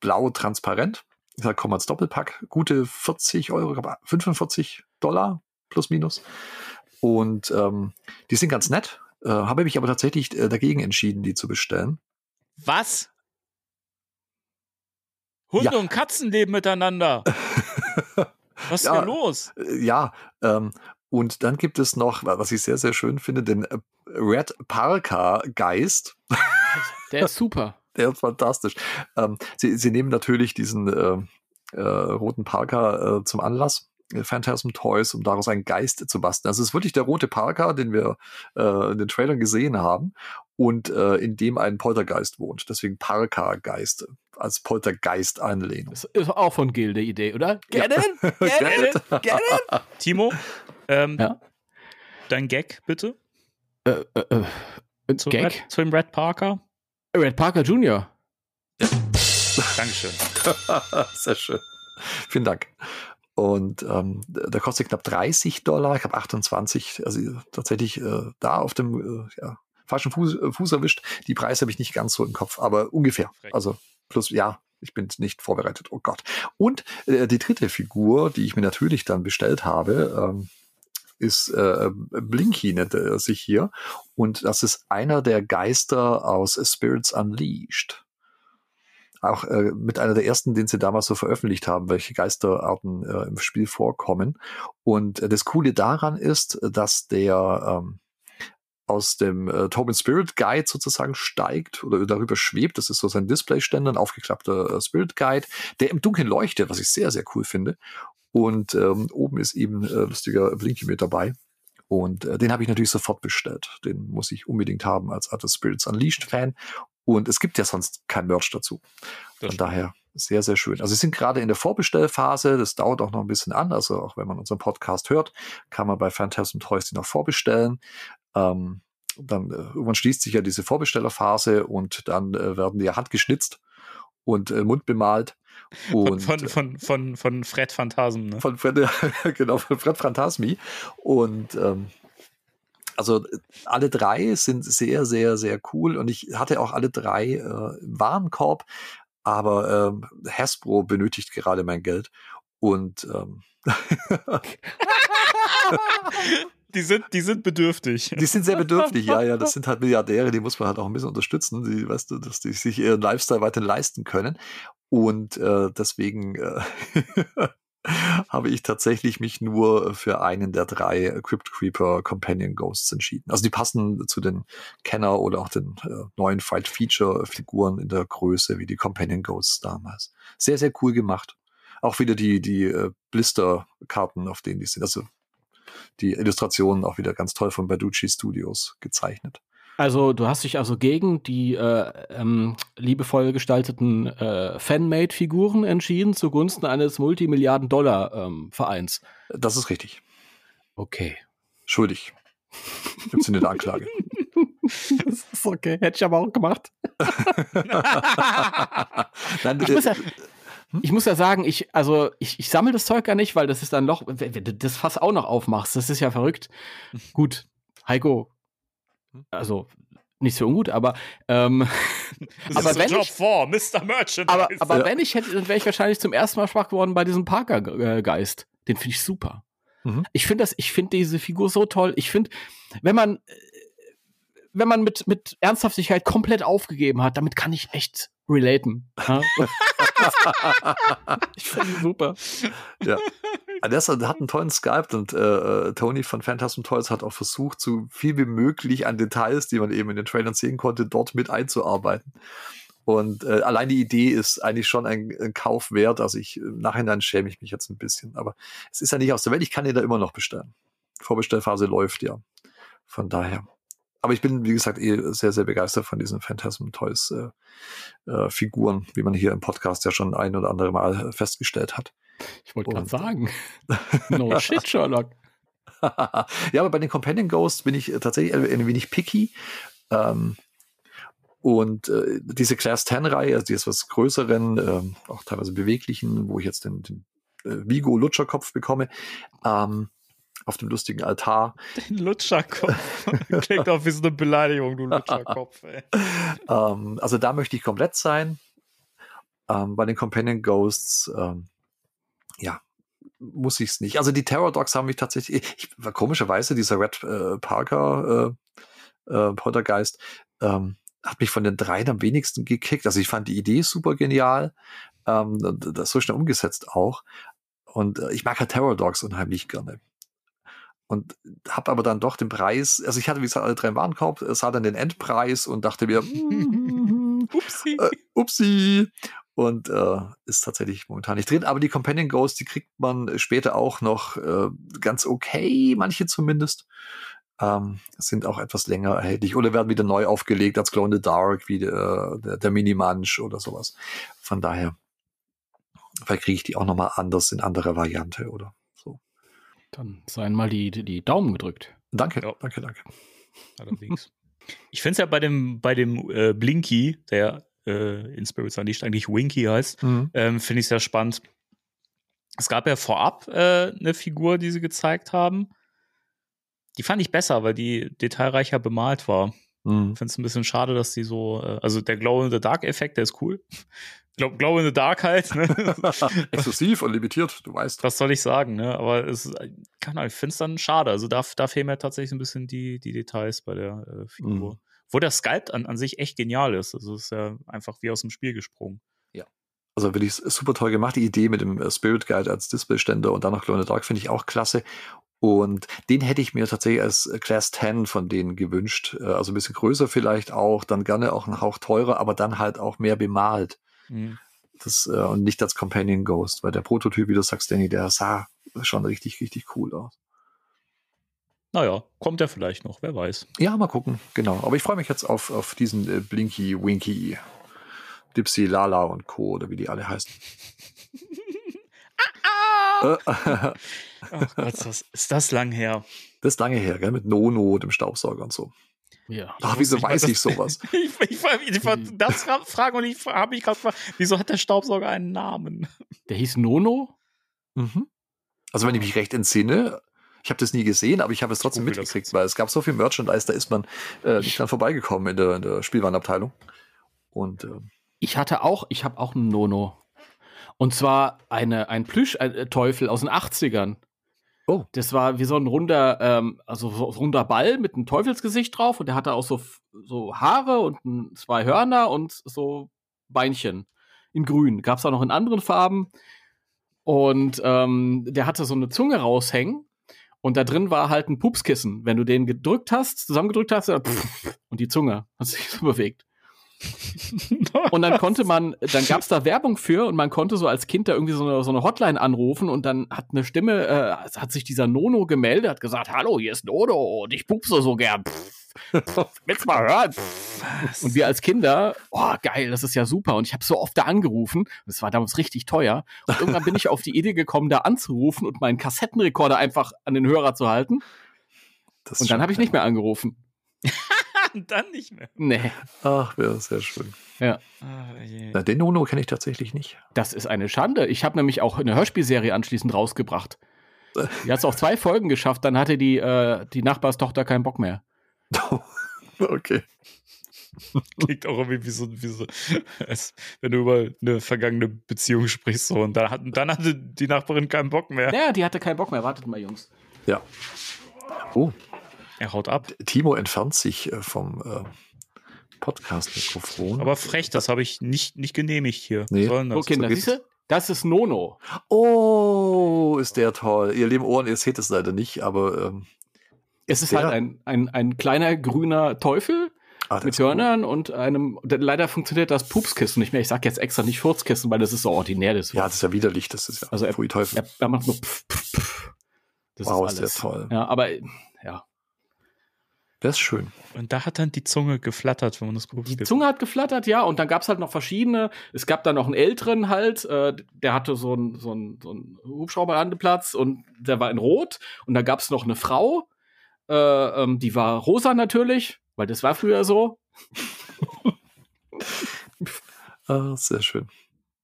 blau transparent. Da kommen als Doppelpack. Gute 40 Euro, 45 Dollar plus minus. Und ähm, die sind ganz nett. Äh, habe mich aber tatsächlich äh, dagegen entschieden, die zu bestellen. Was? Hunde ja. und Katzen leben miteinander. Was ist ja, denn los? Äh, ja, ähm, und dann gibt es noch, was ich sehr, sehr schön finde, den äh, Red Parker Geist. Der ist super. Der ist fantastisch. Ähm, sie, sie nehmen natürlich diesen äh, äh, roten Parker äh, zum Anlass. Äh, Phantasm Toys, um daraus einen Geist zu basteln. Also es ist wirklich der rote Parker, den wir äh, in den Trailern gesehen haben und äh, in dem ein Poltergeist wohnt. Deswegen Parker-Geist als Poltergeist-Anlehnung. Das ist auch von Gilde Idee, oder? Get ja. it? Get, it? Get it? Timo, ähm, ja? dein Gag, bitte? Äh, äh, äh, zu Gag? Red, zu dem Red Parker? Red Parker Jr. Ja. Dankeschön. Sehr schön. Vielen Dank. Und ähm, der kostet knapp 30 Dollar. Ich habe 28, also tatsächlich äh, da auf dem äh, ja, falschen Fuß, äh, Fuß erwischt. Die Preise habe ich nicht ganz so im Kopf, aber ungefähr. Also plus, ja, ich bin nicht vorbereitet. Oh Gott. Und äh, die dritte Figur, die ich mir natürlich dann bestellt habe, ähm, ist äh, Blinky nennt er sich hier. Und das ist einer der Geister aus Spirits Unleashed auch äh, mit einer der ersten, den sie damals so veröffentlicht haben, welche Geisterarten äh, im Spiel vorkommen. Und das Coole daran ist, dass der ähm, aus dem äh, Tobin Spirit Guide sozusagen steigt oder darüber schwebt. Das ist so sein Displayständer, ein aufgeklappter äh, Spirit Guide, der im Dunkeln leuchtet, was ich sehr, sehr cool finde. Und ähm, oben ist eben äh, lustiger Blinky mit dabei. Und äh, den habe ich natürlich sofort bestellt. Den muss ich unbedingt haben als Arthur Spirits Unleashed Fan. Und es gibt ja sonst kein Merch dazu. Von stimmt. daher sehr, sehr schön. Also wir sind gerade in der Vorbestellphase. Das dauert auch noch ein bisschen an. Also auch wenn man unseren Podcast hört, kann man bei Phantasm Toys die noch vorbestellen. Ähm, dann äh, irgendwann schließt sich ja diese Vorbestellerphase und dann äh, werden die ja handgeschnitzt und äh, mundbemalt. Und, von, von, von, von, von Fred Phantasm, ne? Von Fred, genau, von Fred Phantasmi. Und ähm, also alle drei sind sehr, sehr, sehr cool und ich hatte auch alle drei äh, Warenkorb, aber ähm, Hasbro benötigt gerade mein Geld und ähm, die sind, die sind bedürftig. Die sind sehr bedürftig, ja, ja. Das sind halt Milliardäre, die muss man halt auch ein bisschen unterstützen, die, weißt du, dass die sich ihren Lifestyle weiterhin leisten können. Und äh, deswegen äh, habe ich tatsächlich mich nur für einen der drei Crypt Creeper Companion Ghosts entschieden. Also die passen zu den Kenner oder auch den äh, neuen Fight Feature Figuren in der Größe wie die Companion Ghosts damals. Sehr, sehr cool gemacht. Auch wieder die, die äh, Blister-Karten, auf denen die sind. Also die Illustrationen auch wieder ganz toll von Baducci Studios gezeichnet. Also du hast dich also gegen die äh, ähm, liebevoll gestalteten äh, Fanmade-Figuren entschieden zugunsten eines Multimilliarden-Dollar-Vereins. Ähm, das ist richtig. Okay. Schuldig. Gibt's in der Anklage. das ist okay. Hätte ich aber auch gemacht. Nein, ich, muss ja, ich muss ja sagen, ich, also ich, ich sammle das Zeug gar nicht, weil das ist dann Loch, wenn du das Fass auch noch aufmachst, das ist ja verrückt. Gut, Heiko? Also nicht so ungut, aber ähm, aber wenn Job ich, for, Mr. Merchant. Aber, aber ja. wenn ich hätte, dann wäre ich wahrscheinlich zum ersten Mal schwach geworden bei diesem Parker-Geist. Den finde ich super. Mhm. Ich finde das, ich finde diese Figur so toll. Ich finde, wenn man, wenn man mit, mit Ernsthaftigkeit komplett aufgegeben hat, damit kann ich echt relaten. ich finde super. Ja. Der hat einen tollen Skype und äh, äh, Tony von Phantasm Toys hat auch versucht, so viel wie möglich an Details, die man eben in den Trailern sehen konnte, dort mit einzuarbeiten. Und äh, allein die Idee ist eigentlich schon ein, ein, Kauf wert. Also ich im Nachhinein schäme ich mich jetzt ein bisschen. Aber es ist ja nicht aus der Welt. Ich kann den da immer noch bestellen. Vorbestellphase läuft ja. Von daher aber ich bin, wie gesagt, eh sehr, sehr begeistert von diesen Phantasm Toys äh, äh, Figuren, wie man hier im Podcast ja schon ein oder andere Mal festgestellt hat. Ich wollte gerade sagen, no shit, Sherlock. ja, aber bei den Companion Ghosts bin ich tatsächlich ein wenig picky. Ähm, und äh, diese Class 10 Reihe, also die ist was größeren, ähm, auch teilweise beweglichen, wo ich jetzt den, den äh, Vigo Lutscherkopf bekomme, ähm, auf dem lustigen Altar. Den Lutscherkopf. Klingt auch wie so eine Beleidigung, du Lutscherkopf, ey. ähm, also da möchte ich komplett sein. Ähm, bei den Companion Ghosts, ähm, ja, muss ich es nicht. Also die Terror Dogs haben mich tatsächlich, ich, komischerweise, dieser Red äh, Parker äh, äh, Poltergeist, ähm, hat mich von den dreien am wenigsten gekickt. Also ich fand die Idee super genial. Ähm, das so schnell umgesetzt auch. Und äh, ich mag halt Terror Dogs unheimlich gerne und habe aber dann doch den Preis, also ich hatte wie gesagt alle drei im Warenkorb, sah dann den Endpreis und dachte mir, upsi. Äh, upsi. Und äh, ist tatsächlich momentan nicht drin. Aber die Companion Ghosts, die kriegt man später auch noch äh, ganz okay, manche zumindest. Ähm, sind auch etwas länger erhältlich oder werden wieder neu aufgelegt als Glow in the Dark, wie äh, der, der Mini-Munch oder sowas. Von daher, vielleicht kriege ich die auch nochmal anders in anderer Variante oder dann seien mal die, die, die Daumen gedrückt. Danke, ja. danke, danke. Allerdings. ich finde es ja bei dem, bei dem äh, Blinky, der äh, in Spirits Unleashed eigentlich Winky heißt, mhm. ähm, finde ich sehr spannend. Es gab ja vorab äh, eine Figur, die sie gezeigt haben. Die fand ich besser, weil die detailreicher bemalt war. Mhm. Ich finde es ein bisschen schade, dass die so, äh, also der Glow in the Dark Effekt, der ist cool. Glow, Glow in the Dark halt. Ne? Exklusiv und limitiert, du weißt. Was soll ich sagen, ne? Aber es kann ich finde es dann schade. Also da, da fehlen mir tatsächlich ein bisschen die, die Details bei der äh, Figur. Mhm. Wo der Sculpt an, an sich echt genial ist. Also ist ja einfach wie aus dem Spiel gesprungen. Ja. Also wirklich super toll gemacht. Die Idee mit dem äh, Spirit Guide als Displayständer und dann noch Glow Dark finde ich auch klasse. Und den hätte ich mir tatsächlich als Class 10 von denen gewünscht. Äh, also ein bisschen größer vielleicht auch, dann gerne auch ein Hauch teurer, aber dann halt auch mehr bemalt. Mhm. Das, äh, und nicht als Companion Ghost, weil der Prototyp, wie du sagst, Danny, der sah schon richtig, richtig cool aus. Naja, kommt er vielleicht noch, wer weiß. Ja, mal gucken, genau. Aber ich freue mich jetzt auf, auf diesen äh, Blinky, Winky, Dipsy, Lala und Co. oder wie die alle heißen. ah, ah. Ach Gott, das, ist das lang her? Das ist lange her, gell? Mit Nono, dem Staubsauger und so. Ja. Ach, wieso ich weiß ich sowas? ich, ich, ich, ich das fragen und ich habe mich gerade gefragt, wieso hat der Staubsauger einen Namen? Der hieß Nono? Mhm. Also, wenn ich mich recht entsinne, ich habe das nie gesehen, aber ich habe es trotzdem mitgekriegt, weil es gab so viel Merchandise, da ist man äh, nicht dran vorbeigekommen in der, in der Spielwarenabteilung. Und äh, ich hatte auch, ich habe auch einen Nono. Und zwar eine, ein Plüsch-Teufel aus den 80ern. Oh. Das war wie so ein runder, ähm, also so runder Ball mit einem Teufelsgesicht drauf und der hatte auch so, so Haare und ein, zwei Hörner und so Beinchen in grün. Gab es auch noch in anderen Farben. Und ähm, der hatte so eine Zunge raushängen und da drin war halt ein Pupskissen. Wenn du den gedrückt hast, zusammengedrückt hast, und die Zunge hat sich so bewegt und dann konnte man, dann gab es da Werbung für und man konnte so als Kind da irgendwie so eine, so eine Hotline anrufen und dann hat eine Stimme, äh, hat sich dieser Nono gemeldet, hat gesagt, hallo, hier ist Nono und ich pupse so gern. Willst mal hören? Und wir als Kinder, oh geil, das ist ja super. Und ich habe so oft da angerufen, das war damals richtig teuer. Und irgendwann bin ich auf die Idee gekommen, da anzurufen und meinen Kassettenrekorder einfach an den Hörer zu halten. und dann habe ich nicht mehr angerufen. und dann nicht mehr. Nee. Ach, wäre sehr schön. Ja. Na, den Nono kenne ich tatsächlich nicht. Das ist eine Schande. Ich habe nämlich auch eine Hörspielserie anschließend rausgebracht. Die hat es auch zwei Folgen geschafft, dann hatte die, äh, die Nachbarstochter keinen Bock mehr. okay. Klingt auch irgendwie wie so, wie so als wenn du über eine vergangene Beziehung sprichst so und dann, hat, dann hatte die Nachbarin keinen Bock mehr. Ja, die hatte keinen Bock mehr. Wartet mal, Jungs. Ja. Oh, er haut ab. Timo entfernt sich äh, vom äh, Podcast-Mikrofon. Aber frech, das habe ich nicht, nicht genehmigt hier. Nee. Okay, so siehst du? Das ist Nono. Oh, ist der toll. Ihr lieben Ohren, ihr seht es leider nicht, aber ähm, es ist, ist halt ein, ein, ein kleiner grüner Teufel ah, mit Hörnern cool. und einem. Leider funktioniert das Pupskissen nicht mehr. Ich sage jetzt extra nicht Furzkissen, weil das ist so ordinär. Das ja, das ist ja widerlich. Das ist ja also er, Teufel. Er, er macht nur. Pf, pf, pf. Das wow, ist, alles. ist der toll. Ja, aber ja. Das ist schön. Und da hat dann die Zunge geflattert, wenn man das gut Die Zunge hat geflattert, ja. Und dann gab es halt noch verschiedene. Es gab dann noch einen älteren halt, äh, der hatte so einen so so ein Hubschrauberlandeplatz und der war in Rot. Und da gab es noch eine Frau, äh, ähm, die war rosa natürlich, weil das war früher so. ah, sehr schön.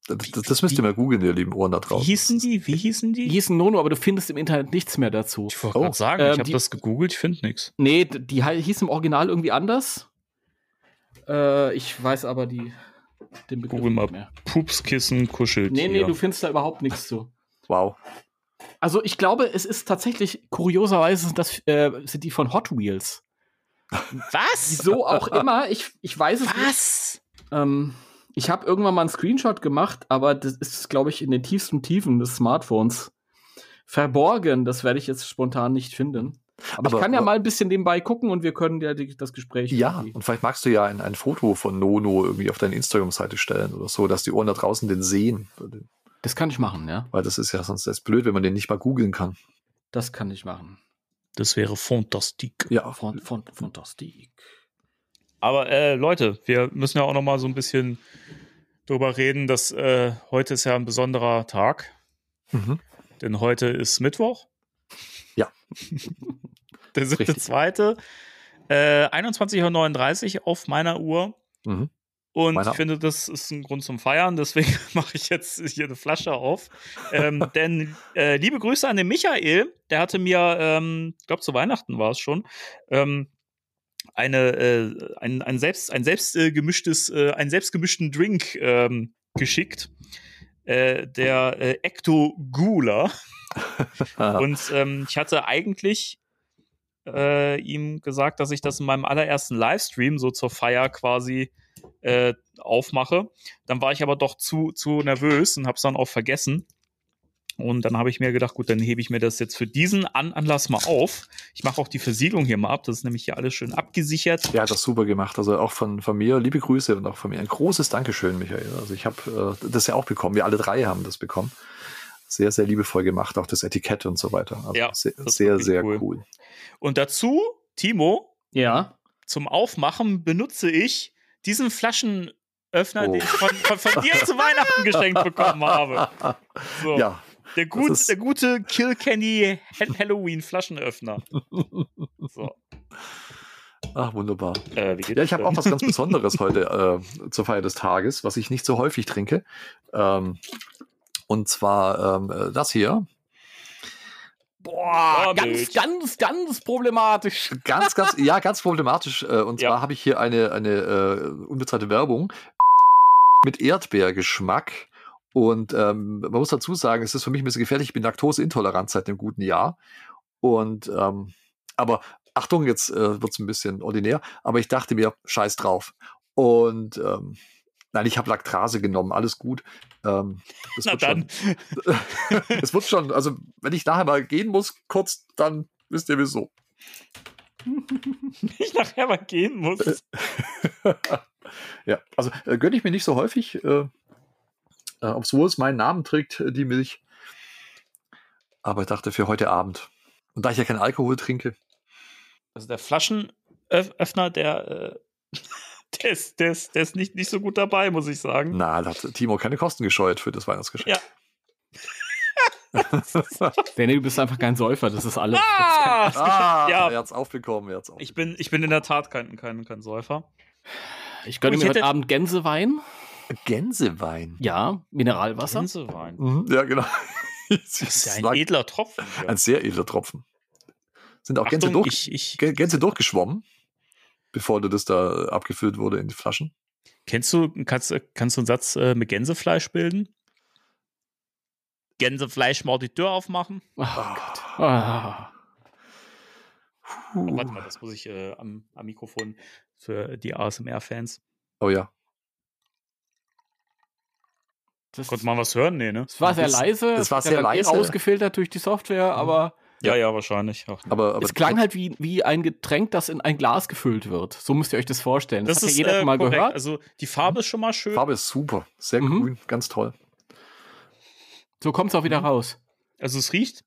Das, das müsst ihr mal googeln, ihr lieben Ohren da draußen. Wie hießen die? Wie hießen die? Die hießen Nono, aber du findest im Internet nichts mehr dazu. Ich wollte oh. sagen, ähm, ich habe das gegoogelt, ich finde nichts. Nee, die hieß im Original irgendwie anders. Äh, ich weiß aber die, den Begriff Google mal mehr. Pupskissen, kuschelt. Nee, nee, du findest da überhaupt nichts zu. Wow. Also ich glaube, es ist tatsächlich, kurioserweise sind, das, äh, sind die von Hot Wheels. Was? Wieso auch immer, ich, ich weiß es Was? nicht. Was? Ähm, ich habe irgendwann mal einen Screenshot gemacht, aber das ist, glaube ich, in den tiefsten Tiefen des Smartphones verborgen. Das werde ich jetzt spontan nicht finden. Aber, aber ich kann ja mal ein bisschen nebenbei gucken und wir können ja die, das Gespräch. Ja, irgendwie. und vielleicht magst du ja ein, ein Foto von Nono irgendwie auf deine Instagram-Seite stellen oder so, dass die Ohren da draußen den sehen. Das kann ich machen, ja. Weil das ist ja sonst ist blöd, wenn man den nicht mal googeln kann. Das kann ich machen. Das wäre fantastik. Ja, fantastik. Aber äh, Leute, wir müssen ja auch noch mal so ein bisschen drüber reden, dass äh, heute ist ja ein besonderer Tag. Mhm. Denn heute ist Mittwoch. Ja. Der siebte, zweite. Äh, 21.39 Uhr auf meiner Uhr. Mhm. Und Meiner. ich finde, das ist ein Grund zum Feiern. Deswegen mache ich jetzt hier eine Flasche auf. ähm, denn äh, liebe Grüße an den Michael. Der hatte mir, ähm, ich glaube, zu Weihnachten war es schon, ähm, eine, äh, ein, ein selbst, ein selbst äh, gemischtes, äh, einen selbst gemischten Drink ähm, geschickt. Äh, der äh, Ecto Gula. Und ähm, ich hatte eigentlich äh, ihm gesagt, dass ich das in meinem allerersten Livestream so zur Feier quasi äh, aufmache. Dann war ich aber doch zu, zu nervös und habe es dann auch vergessen. Und dann habe ich mir gedacht, gut, dann hebe ich mir das jetzt für diesen An Anlass mal auf. Ich mache auch die Versiegelung hier mal ab. Das ist nämlich hier alles schön abgesichert. Ja, das super gemacht. Also auch von, von mir, liebe Grüße und auch von mir ein großes Dankeschön, Michael. Also ich habe äh, das ja auch bekommen. Wir alle drei haben das bekommen. Sehr, sehr liebevoll gemacht, auch das Etikett und so weiter. Also ja, sehr, sehr, sehr cool. cool. Und dazu, Timo, ja. zum Aufmachen benutze ich diesen Flaschenöffner, oh. den ich von, von, von dir zu Weihnachten geschenkt bekommen habe. So. Ja. Der, gut, der gute Kilkenny Halloween Flaschenöffner. So. Ach, wunderbar. Äh, ja, ich habe auch was ganz Besonderes heute äh, zur Feier des Tages, was ich nicht so häufig trinke. Ähm, und zwar ähm, äh, das hier. Boah, ganz, ganz, ganz problematisch. Ganz, ganz, ja, ganz problematisch. Äh, und zwar ja. habe ich hier eine, eine äh, unbezahlte Werbung mit Erdbeergeschmack. Und ähm, man muss dazu sagen, es ist für mich ein bisschen gefährlich. Ich bin laktoseintolerant seit einem guten Jahr. Und ähm, aber Achtung, jetzt äh, wird es ein bisschen ordinär, aber ich dachte mir, scheiß drauf. Und ähm, Nein, ich habe Laktrase genommen, alles gut. Ähm, Na dann. es wird schon, also wenn ich nachher mal gehen muss, kurz, dann wisst ihr wieso. ich nachher mal gehen muss. ja, also äh, gönne ich mir nicht so häufig, äh, äh, obwohl es meinen Namen trägt, äh, die Milch. Aber ich dachte für heute Abend. Und da ich ja keinen Alkohol trinke. Also der Flaschenöffner, der äh, der ist, der ist, der ist nicht, nicht so gut dabei, muss ich sagen. Na, da hat Timo keine Kosten gescheut für das Weihnachtsgeschenk. Ja. Danny, du bist einfach kein Säufer, das ist alles. Ah, ah ja. er hat's aufbekommen, er hat's aufbekommen. Ich bin, ich bin in der Tat kein, kein, kein Säufer. Ich gönne mir heute Abend Gänsewein. Gänsewein? Ja, Mineralwasser. Gänsewein. Mhm, ja, genau. das ist ja ein edler Tropfen. Ja. Ein sehr edler Tropfen. Sind auch Achtung, Gänse, durch, ich, ich, Gänse durchgeschwommen? bevor das da abgefüllt wurde in die Flaschen. Kennst du, kannst, kannst du einen Satz äh, mit Gänsefleisch bilden? Gänsefleisch mal die Tür aufmachen? Oh, oh Gott. Ah. Oh, warte mal, das muss ich äh, am, am, Mikrofon für die ASMR-Fans. Oh ja. Das Konnte man was hören? Nee, ne? Es war sehr leise. Es war sehr leise. Ausgefiltert durch die Software, aber ja, ja, wahrscheinlich. Auch. Aber, aber es klang halt wie, wie ein Getränk, das in ein Glas gefüllt wird. So müsst ihr euch das vorstellen. Das, das ist ja jeder äh, mal korrekt. gehört. Also die Farbe ist schon mal schön. Farbe ist super. Sehr mhm. grün, ganz toll. So kommt es auch wieder mhm. raus. Also es riecht,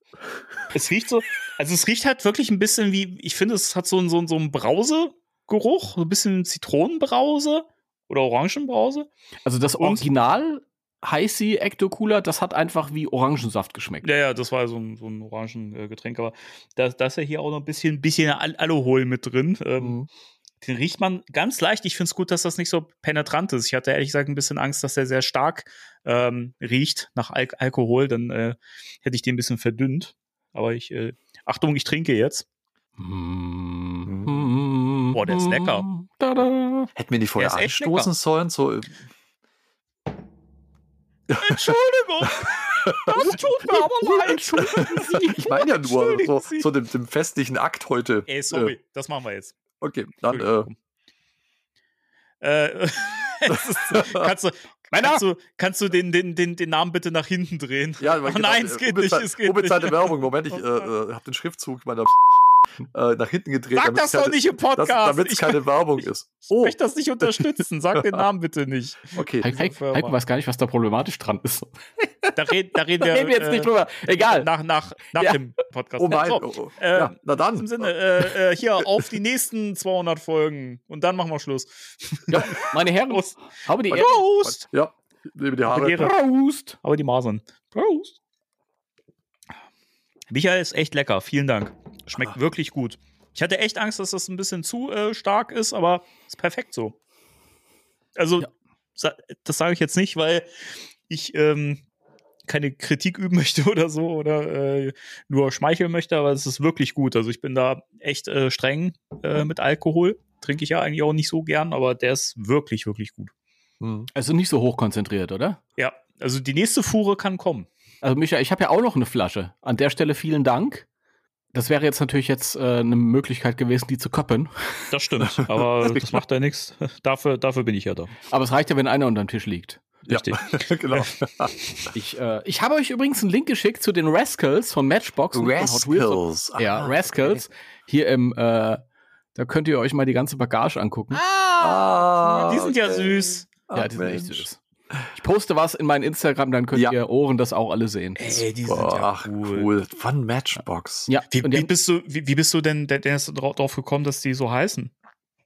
es riecht so, also es riecht halt wirklich ein bisschen wie, ich finde, es hat so, einen, so, so einen Brausegeruch, so ein bisschen Zitronenbrause oder Orangenbrause. Also das Original Heißi Ecto Cooler, das hat einfach wie Orangensaft geschmeckt. Ja, ja, das war so ein, so ein Orangengetränk, aber da, da ist ja hier auch noch ein bisschen, bisschen Alkohol mit drin. Ähm, mhm. Den riecht man ganz leicht. Ich finde es gut, dass das nicht so penetrant ist. Ich hatte ehrlich gesagt ein bisschen Angst, dass der sehr stark ähm, riecht nach Al Alkohol. Dann äh, hätte ich den ein bisschen verdünnt. Aber ich, äh, Achtung, ich trinke jetzt. Mm. Boah, der ist lecker. Hätten wir die vorher anstoßen sollen? So Entschuldigung. Das tut mir aber leid. Entschuldigen Sie. Ich meine ja nur so, so dem, dem, festlichen Akt heute. Ey, sorry, äh, das machen wir jetzt. Okay, dann. Äh, äh, ist, kannst du, kannst du, kannst du den, den, den, den Namen bitte nach hinten drehen? Ja, oh, nein, es geht nicht. Es geht unbezahlte. Werbung. Moment, ich äh, äh habe den Schriftzug meiner äh, nach hinten gedreht. Sag das doch nicht im Podcast. Damit es keine Werbung ist. Oh. Ich möchte das nicht unterstützen. Sag den Namen bitte nicht. Okay. Heiko, Heiko, Heiko weiß gar nicht, was da problematisch dran ist. Da, red, da reden wir, reden wir jetzt äh, nicht drüber. Egal. Nach, nach, nach ja. dem Podcast. Oh mein. So, oh, oh. Äh, ja, na dann. Im Sinne, äh, äh, hier auf die nächsten 200 Folgen. Und dann machen wir Schluss. Ja, meine Herren. Prost. Habe die. Prost. Ja, lebe die Haare. Prost. Habe die Masern. Prost. Michael ist echt lecker. Vielen Dank. Schmeckt ah. wirklich gut. Ich hatte echt Angst, dass das ein bisschen zu äh, stark ist, aber ist perfekt so. Also, ja. das sage ich jetzt nicht, weil ich ähm, keine Kritik üben möchte oder so oder äh, nur schmeicheln möchte, aber es ist wirklich gut. Also ich bin da echt äh, streng äh, mit Alkohol. Trinke ich ja eigentlich auch nicht so gern, aber der ist wirklich, wirklich gut. Also nicht so hoch konzentriert, oder? Ja, also die nächste Fuhre kann kommen. Also Micha, ich habe ja auch noch eine Flasche. An der Stelle vielen Dank. Das wäre jetzt natürlich jetzt äh, eine Möglichkeit gewesen, die zu koppen. Das stimmt, aber das macht ja nichts. Dafür, dafür bin ich ja da. Aber es reicht ja, wenn einer unter dem Tisch liegt. Richtig. Ja, genau. ich, äh, ich habe euch übrigens einen Link geschickt zu den Rascals von Matchbox. Rascals. Von ja, Rascals. Okay. Hier im, äh, da könnt ihr euch mal die ganze Bagage angucken. Ah, die sind okay. ja süß. Ja, die sind echt süß. Ich poste was in mein Instagram, dann könnt ja. ihr Ohren das auch alle sehen. Ey, die sind Boah, ja cool. cool. Von Matchbox. Ja. Wie, wie bist du, wie, wie, bist du denn, drauf gekommen, dass die so heißen?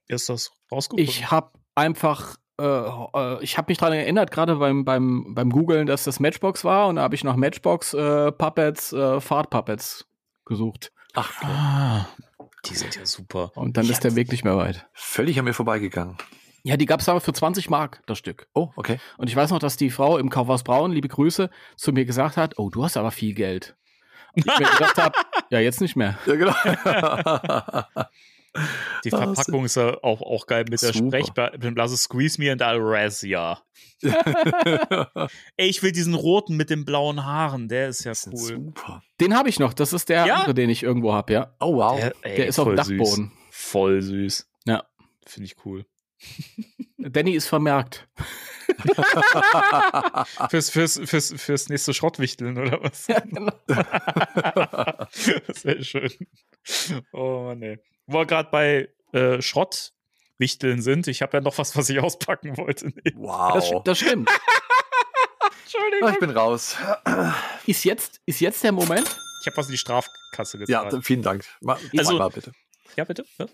Ist das rausgekommen? Ich habe einfach äh, äh, ich habe mich daran erinnert, gerade beim, beim, beim Googlen, dass das Matchbox war und da habe ich nach Matchbox äh, Puppets, äh, Fahrtpuppets gesucht. Ach, ah, die sind ja super. Und dann ich ist der Weg nicht mehr weit. Völlig an mir vorbeigegangen. Ja, die gab es aber für 20 Mark, das Stück. Oh, okay. Und ich weiß noch, dass die Frau im Kaufhaus Braun, liebe Grüße, zu mir gesagt hat, oh, du hast aber viel Geld. Und ich mir gedacht habe, ja, jetzt nicht mehr. Ja, genau. Die Verpackung ist ja auch, auch geil mit der Sprechblase Squeeze me and I'll razz ya. Ey, ich will diesen roten mit den blauen Haaren, der ist ja cool. Super. Den habe ich noch, das ist der ja? andere, den ich irgendwo habe, ja. Oh wow. Der, ey, der ist auf dem Dachboden. Süß. Voll süß. Ja. Finde ich cool. Danny ist vermerkt. fürs, fürs, fürs, fürs nächste Schrottwichteln oder was? Ja, genau. Sehr schön. Oh nee. Wo wir gerade bei äh, Schrottwichteln sind, ich habe ja noch was, was ich auspacken wollte. Nee. Wow. Das, das stimmt. Entschuldigung. Ich bin raus. Ist jetzt, ist jetzt der Moment? Ich habe was in die Strafkasse gezahlt. Ja, vielen Dank. Mal, also, mal bitte. Ja, bitte. Ja?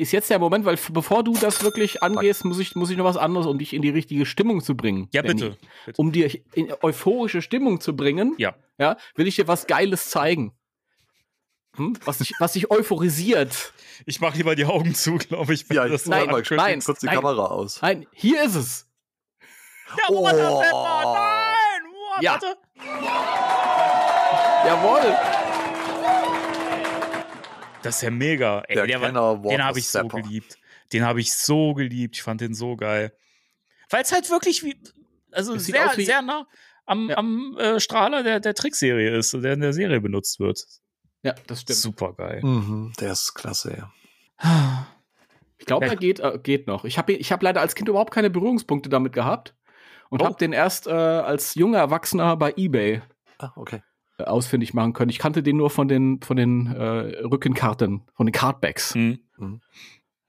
Ist jetzt der Moment, weil bevor du das wirklich angehst, muss ich, muss ich noch was anderes, um dich in die richtige Stimmung zu bringen. Ja, bitte. bitte. Um dir in euphorische Stimmung zu bringen, ja. Ja, will ich dir was Geiles zeigen. Hm? Was, dich, was dich euphorisiert. Ich mache lieber die Augen zu, glaube ich. Ja, das nein, mal nein, kurz die nein, Kamera aus. Nein, hier ist es. Ja, oh. Nein, oh, ja. warte. Jawohl. Das ist ja mega. Ey, der, der war, den habe ich so geliebt. Den habe ich so geliebt. Ich fand den so geil. Weil es halt wirklich wie, also sehr, wie, sehr nah am, ja. am äh, Strahler der, der Trickserie ist, der in der Serie benutzt wird. Ja, das stimmt. Super geil. Mhm, der ist klasse, ja. Ich glaube, ja. er geht, äh, geht noch. Ich habe ich hab leider als Kind überhaupt keine Berührungspunkte damit gehabt und oh. habe den erst äh, als junger Erwachsener bei eBay ah, okay ausfindig machen können. Ich kannte den nur von den, von den äh, Rückenkarten, von den Cardbacks. Mhm. mhm.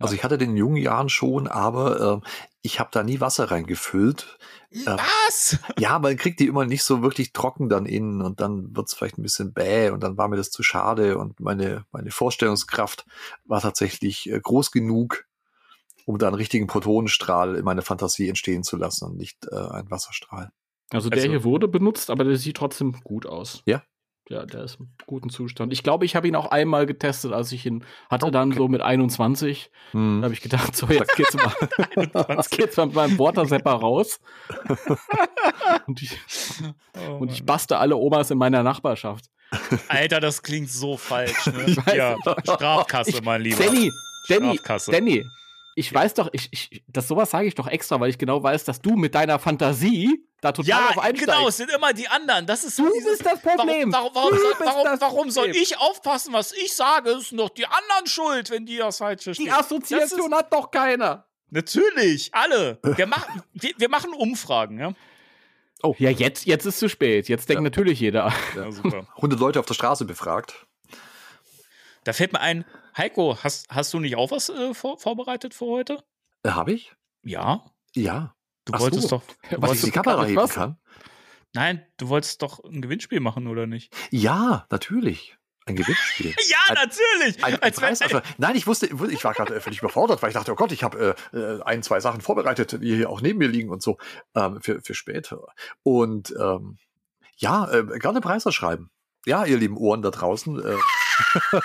Also ich hatte den in jungen Jahren schon, aber äh, ich habe da nie Wasser reingefüllt. Äh, Was? Ja, man kriegt die immer nicht so wirklich trocken dann innen und dann wird's vielleicht ein bisschen bäh und dann war mir das zu schade und meine, meine Vorstellungskraft war tatsächlich äh, groß genug, um da einen richtigen Protonenstrahl in meine Fantasie entstehen zu lassen und nicht äh, einen Wasserstrahl. Also der also, hier wurde benutzt, aber der sieht trotzdem gut aus. Ja. Ja, der ist im guten Zustand. Ich glaube, ich habe ihn auch einmal getestet, als ich ihn hatte, okay. dann so mit 21. Hm. Da habe ich gedacht, so, jetzt geht's mal, jetzt geht's mal mit meinem Watersepper raus. und, ich, oh, und ich baste alle Omas in meiner Nachbarschaft. Alter, das klingt so falsch. Ne? ja, Strafkasse, ich, mein Lieber. Danny, Danny, Danny, ich weiß doch, ich, ich, das sowas sage ich doch extra, weil ich genau weiß, dass du mit deiner Fantasie da total ja, auf einsteigst. genau, es sind immer die anderen. Das ist du so dieses, bist das Problem. Warum, warum, warum, soll, warum, warum soll, ich aufpassen, was ich sage? Es sind doch die anderen schuld, wenn die das falsch verstehen. Die Assoziation ist, hat doch keiner. Natürlich, alle. Wir machen, wir, wir machen Umfragen, ja. Oh. Ja, jetzt, jetzt ist zu spät. Jetzt denkt ja. natürlich jeder. Ja, super. 100 Leute auf der Straße befragt. Da fällt mir ein, Heiko, hast, hast du nicht auch was äh, vor, vorbereitet für heute? Äh, Habe ich? Ja. Ja. Du Ach wolltest so. doch. Du was ich die Kamera heben kann? Nein, du wolltest doch ein Gewinnspiel machen, oder nicht? Ja, natürlich. Ein Gewinnspiel. ja, ein, natürlich. Ein, ein Preis, also, nein, ich wusste, ich war gerade völlig überfordert, weil ich dachte, oh Gott, ich habe äh, äh, ein, zwei Sachen vorbereitet, die hier auch neben mir liegen und so ähm, für, für später. Und ähm, ja, äh, gerne Preise schreiben. Ja, ihr lieben Ohren da draußen. Äh,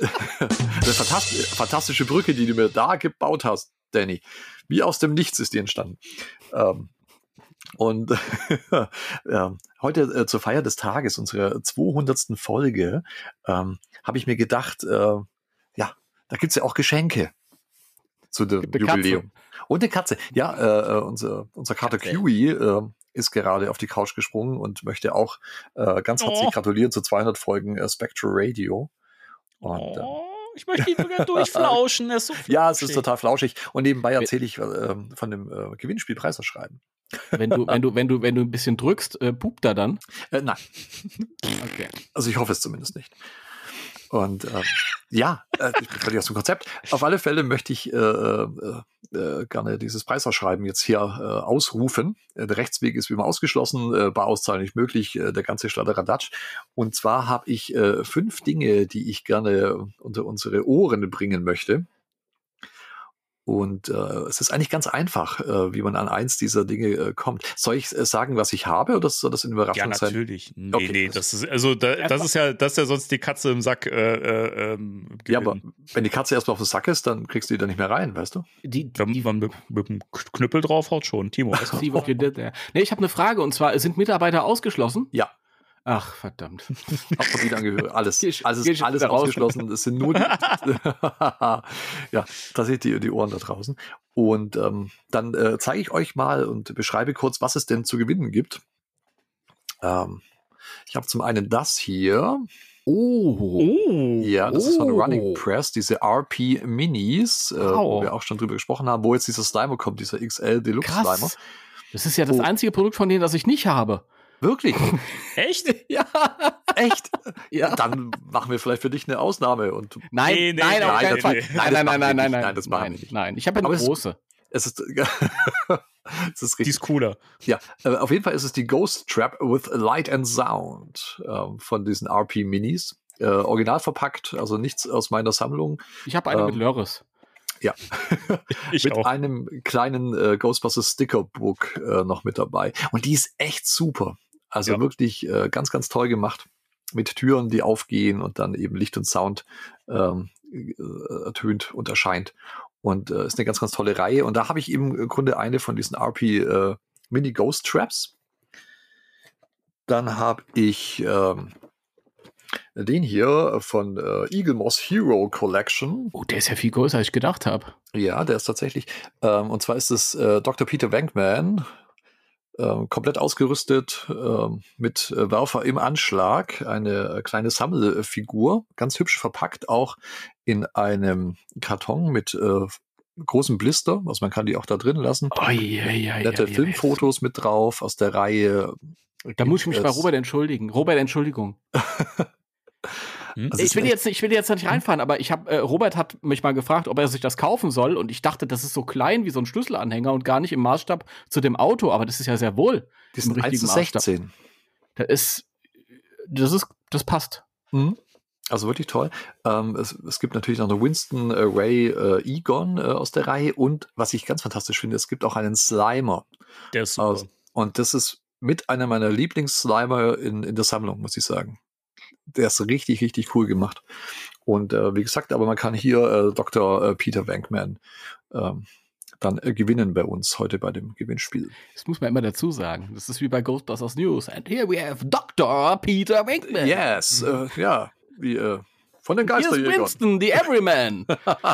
eine fantastische Brücke, die du mir da gebaut hast, Danny. Wie aus dem Nichts ist die entstanden. Ähm, und ja, heute äh, zur Feier des Tages, unserer 200. Folge, ähm, habe ich mir gedacht, äh, ja, da gibt's ja auch Geschenke zu dem Jubiläum. Katze. Und eine Katze. Ja, äh, äh unser, unser Kater Kiwi äh, ist gerade auf die Couch gesprungen und möchte auch äh, ganz herzlich oh. gratulieren zu 200 Folgen äh, Spectral Radio. Und, oh. Ich möchte ihn sogar durchflauschen. Er ist so ja, es ist total flauschig. Und nebenbei erzähle ich äh, von dem äh, Gewinnspiel Preiserschreiben. Wenn du, wenn du, wenn du, wenn du ein bisschen drückst, äh, pupt er dann? Äh, nein. Okay. Also ich hoffe es zumindest nicht. Und ähm, ja, äh, ich bin völlig aus dem Konzept. Auf alle Fälle möchte ich äh, äh, äh gerne dieses Preisausschreiben jetzt hier äh, ausrufen. Äh, der Rechtsweg ist wie immer ausgeschlossen, äh, Barauszahl nicht möglich, äh, der ganze Radatsch. Und zwar habe ich äh, fünf Dinge, die ich gerne unter unsere Ohren bringen möchte. Und äh, es ist eigentlich ganz einfach, äh, wie man an eins dieser Dinge äh, kommt. Soll ich äh, sagen, was ich habe, oder soll das eine Überraschung sein? Ja, natürlich. Sein? Nee, okay. nee, das ist also da, das ist ja, das ist ja sonst die Katze im Sack. Äh, äh, ähm, ja, aber wenn die Katze erstmal auf den Sack ist, dann kriegst du die da nicht mehr rein, weißt du? Die, die wenn man mit, mit dem Knüppel draufhaut schon, Timo. nee, ich habe eine Frage und zwar sind Mitarbeiter ausgeschlossen? Ja. Ach, verdammt. Auch wieder angehört. Alles, alles ist alles ausgeschlossen. Es sind nur die, ja, da seht ihr die Ohren da draußen. Und ähm, dann äh, zeige ich euch mal und beschreibe kurz, was es denn zu gewinnen gibt. Ähm, ich habe zum einen das hier. Oh. oh. Ja, das oh. ist von Running Press, diese RP Minis, äh, wow. wo wir auch schon drüber gesprochen haben, wo jetzt dieser Slimer kommt, dieser XL Deluxe Krass. Slimer. Das ist ja das oh. einzige Produkt von denen, das ich nicht habe. Wirklich? Echt? ja. Echt? Ja. Dann machen wir vielleicht für dich eine Ausnahme und Nein, nee, nee, nein, nein, nein, das, nee. nein, nein, nein, nein, nein, nein, nein, das machen nein, wir nicht. Nein, ich habe eine Aber große. Es, ist es ist richtig. Die ist cooler. Ja, äh, auf jeden Fall ist es die Ghost Trap with Light and Sound ähm, von diesen RP Minis. Äh, original verpackt, also nichts aus meiner Sammlung. Ich habe eine ähm, mit Lörres. Ja. mit auch. einem kleinen äh, Ghostbusters Stickerbook äh, noch mit dabei. Und die ist echt super. Also ja. wirklich äh, ganz, ganz toll gemacht. Mit Türen, die aufgehen und dann eben Licht und Sound ähm, äh, ertönt und erscheint. Und äh, ist eine ganz, ganz tolle Reihe. Und da habe ich eben im Grunde eine von diesen RP äh, Mini Ghost Traps. Dann habe ich ähm, den hier von äh, Eagle Moss Hero Collection. Oh, der ist ja viel größer, als ich gedacht habe. Ja, der ist tatsächlich. Ähm, und zwar ist es äh, Dr. Peter Wankman, äh, komplett ausgerüstet äh, mit Werfer im Anschlag, eine äh, kleine Sammelfigur, ganz hübsch verpackt, auch in einem Karton mit äh, großen Blister, also man kann die auch da drin lassen. Oh, ja, ja, Nette ja, Filmfotos mit drauf aus der Reihe. Da muss ich mich bei Robert entschuldigen. Robert, Entschuldigung. Hm? Also ich will jetzt, ich will jetzt nicht reinfahren, aber ich habe, äh, Robert hat mich mal gefragt, ob er sich das kaufen soll und ich dachte, das ist so klein wie so ein Schlüsselanhänger und gar nicht im Maßstab zu dem Auto, aber das ist ja sehr wohl. Das ist 1 zu 16. Das ist, das ist, das passt. Mhm. Also wirklich toll. Ähm, es, es, gibt natürlich noch eine Winston äh, Ray äh, Egon äh, aus der Reihe und was ich ganz fantastisch finde, es gibt auch einen Slimer. Der ist super. und das ist mit einer meiner Lieblings-Slimer in, in der Sammlung, muss ich sagen der ist richtig, richtig cool gemacht. Und äh, wie gesagt, aber man kann hier äh, Dr. Äh, Peter Wankman ähm, dann äh, gewinnen bei uns heute bei dem Gewinnspiel. Das muss man immer dazu sagen. Das ist wie bei Ghostbusters News. And here we have Dr. Peter Wankman. Yes, äh, ja, wie äh, von den Geisterjägern. Hier ist Winston, the Everyman.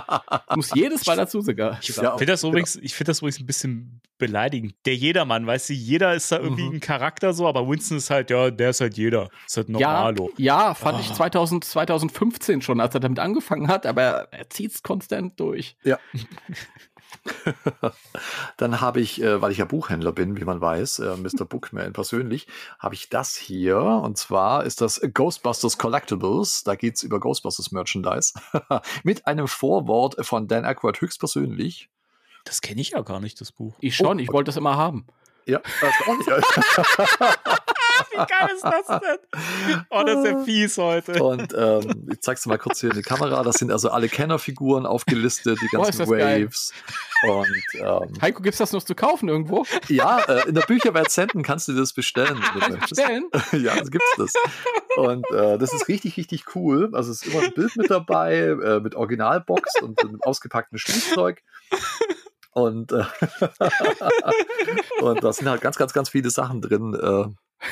muss jedes Mal dazu sogar. Ich finde das, übrigens, ich find das übrigens ein bisschen beleidigend. Der Jedermann, weißt du, jeder ist da irgendwie mhm. ein Charakter so, aber Winston ist halt, ja, der ist halt jeder. Ist halt normalo. Ja, ja fand oh. ich 2000, 2015 schon, als er damit angefangen hat, aber er zieht es konstant durch. Ja. Dann habe ich, äh, weil ich ja Buchhändler bin, wie man weiß, äh, Mr. Bookman persönlich, habe ich das hier. Und zwar ist das Ghostbusters Collectibles. Da geht es über Ghostbusters Merchandise. Mit einem Vorwort von Dan Aykroyd höchstpersönlich. Das kenne ich ja gar nicht, das Buch. Ich schon, oh, ich wollte das immer haben. Ja, das auch nicht. Geil ist das denn? Oh, das ist ja fies heute. Und ähm, ich zeig's dir mal kurz hier in die Kamera. Das sind also alle Kennerfiguren aufgelistet, die ganzen oh, Waves. Geil. Und ähm, Heiko, gibt's das noch zu kaufen irgendwo? Ja, äh, in der Bücherwelt Senden kannst du das bestellen, wenn du möchtest. Bestellen? ja, das gibt's das. Und äh, das ist richtig, richtig cool. Also es ist immer ein Bild mit dabei, äh, mit Originalbox und mit ausgepacktem Spielzeug. Und, äh, und da sind halt ganz, ganz, ganz viele Sachen drin. Äh,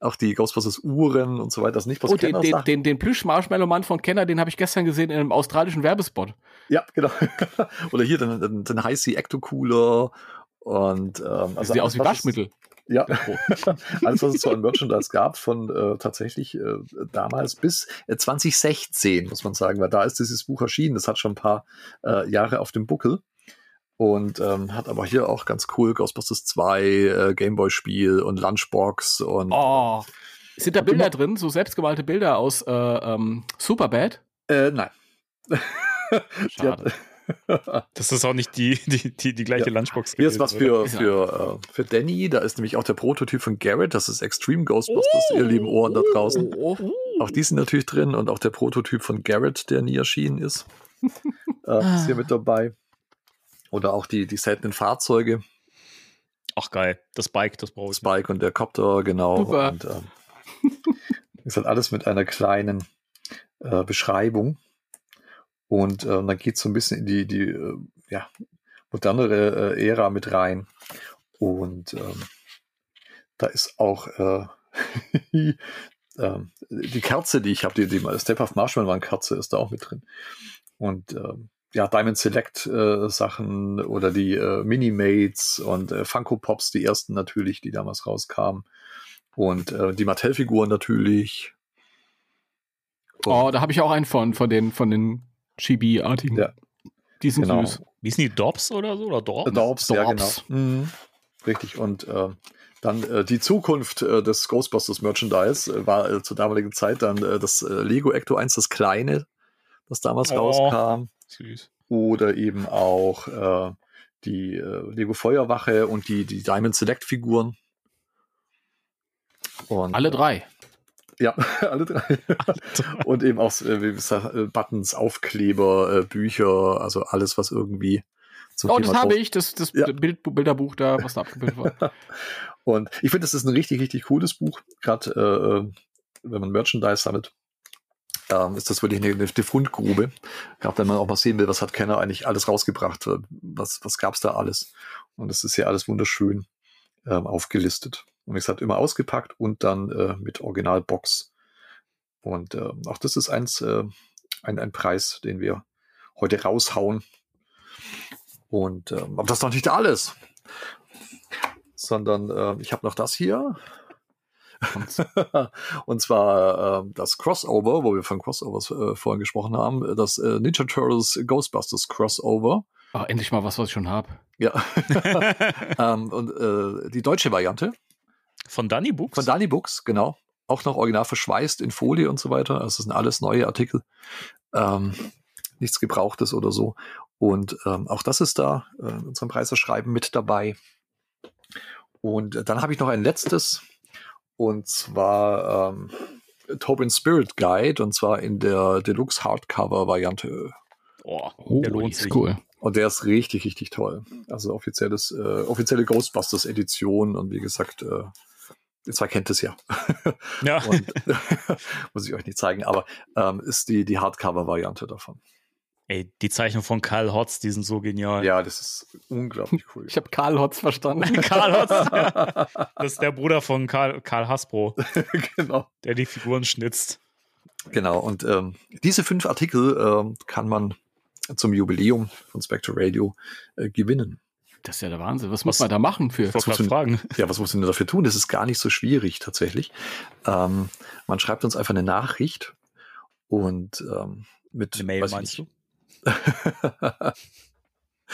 auch die Ghostbusters Uhren und so weiter. Das nicht bloß oh, den, den, den, den Plüsch-Marshmallow-Mann von Kenner, den habe ich gestern gesehen in einem australischen Werbespot. Ja, genau. Oder hier den, den, den High Ecto Cooler und ähm, also sieht aus wie Waschmittel. Ja, alles, was es so an Merchandise gab, von äh, tatsächlich äh, damals bis äh, 2016, muss man sagen, weil da ist dieses Buch erschienen. Das hat schon ein paar äh, Jahre auf dem Buckel. Und ähm, hat aber hier auch ganz cool Ghostbusters 2, äh, Gameboy-Spiel und Lunchbox und. Oh. Sind da Bilder drin, so selbstgemalte Bilder aus äh, ähm, Superbad? Äh, nein. Schade. das ist auch nicht die, die, die, die gleiche ja. Lunchbox. Hier ist was für, für, äh, für Danny. Da ist nämlich auch der Prototyp von Garrett. Das ist Extreme Ghostbusters, oh, ihr lieben Ohren da draußen. Oh, oh, auch die sind natürlich drin und auch der Prototyp von Garrett, der nie erschienen ist, äh, ist hier mit dabei. Oder auch die, die seltenen Fahrzeuge. Ach geil, das Bike, das brauche ich. Das Bike und der Copter, genau. Super. Und, äh, ist halt alles mit einer kleinen äh, Beschreibung. Und äh, dann geht es so ein bisschen in die, die äh, ja, modernere äh, Ära mit rein. Und ähm, da ist auch äh, ähm, die Kerze, die ich habe, die, die Step of Marshmallow Kerze ist da auch mit drin. Und ähm, ja, Diamond Select äh, Sachen oder die äh, Minimates und äh, Funko Pops, die ersten natürlich, die damals rauskamen. Und äh, die Mattel-Figuren natürlich. Und oh, da habe ich auch einen von, von den, von den Chibi-artigen. Ja. Die sind genau. süß. Wie sind die Dobbs oder so? Oder Dorbs? Dorbs, ja, genau. Mhm. Richtig. Und äh, dann äh, die Zukunft äh, des Ghostbusters Merchandise äh, war äh, zur damaligen Zeit dann äh, das äh, Lego Ecto 1, das kleine, das damals oh, rauskam. Süß. Oder eben auch äh, die äh, Lego Feuerwache und die, die Diamond Select Figuren. Und, alle drei. Ja, alle drei. und eben auch äh, gesagt, äh, Buttons, Aufkleber, äh, Bücher, also alles, was irgendwie zum Oh, Thema das habe ich, das, das ja. Bild, Bilderbuch da, was da abgebildet war. und ich finde, das ist ein richtig, richtig cooles Buch, gerade äh, wenn man Merchandise sammelt. Ähm, ist das wirklich eine, eine Fundgrube. Gerade wenn man auch mal sehen will, was hat Kenner eigentlich alles rausgebracht, was, was gab's da alles. Und es ist ja alles wunderschön ähm, aufgelistet. Und es hat immer ausgepackt und dann äh, mit Originalbox. Und äh, auch das ist eins, äh, ein, ein Preis, den wir heute raushauen. Und äh, aber das ist noch nicht alles. Sondern äh, ich habe noch das hier. Und zwar äh, das Crossover, wo wir von Crossovers äh, vorhin gesprochen haben, das äh, Ninja Turtles Ghostbusters Crossover. Ach, endlich mal was, was ich schon habe. Ja. ähm, und äh, die deutsche Variante. Von Danny Books? Von Danny Books, genau. Auch noch original verschweißt in Folie und so weiter. Also das sind alles neue Artikel. Ähm, nichts Gebrauchtes oder so. Und ähm, auch das ist da äh, in unserem Preiserschreiben mit dabei. Und äh, dann habe ich noch ein letztes. Und zwar ähm, Tobin Spirit Guide. Und zwar in der Deluxe Hardcover Variante. Oh, der lohnt sich. Cool. Und der ist richtig, richtig toll. Also offizielles, äh, offizielle Ghostbusters Edition und wie gesagt, äh, Ihr zwei kennt es ja. Ja. Und, muss ich euch nicht zeigen, aber ähm, ist die, die Hardcover-Variante davon. Ey, die Zeichnungen von Karl Hotz, die sind so genial. Ja, das ist unglaublich cool. Ich habe Karl Hotz verstanden. Karl Hotz, ja. Das ist der Bruder von Karl, Karl Hasbro. genau. Der die Figuren schnitzt. Genau, und ähm, diese fünf Artikel ähm, kann man zum Jubiläum von Spectre Radio äh, gewinnen. Das ist ja der Wahnsinn. Was, was muss man da machen für? Was muss man, fragen? Ja, was muss man dafür tun? Das ist gar nicht so schwierig tatsächlich. Ähm, man schreibt uns einfach eine Nachricht und ähm, mit eine Mail meinst du?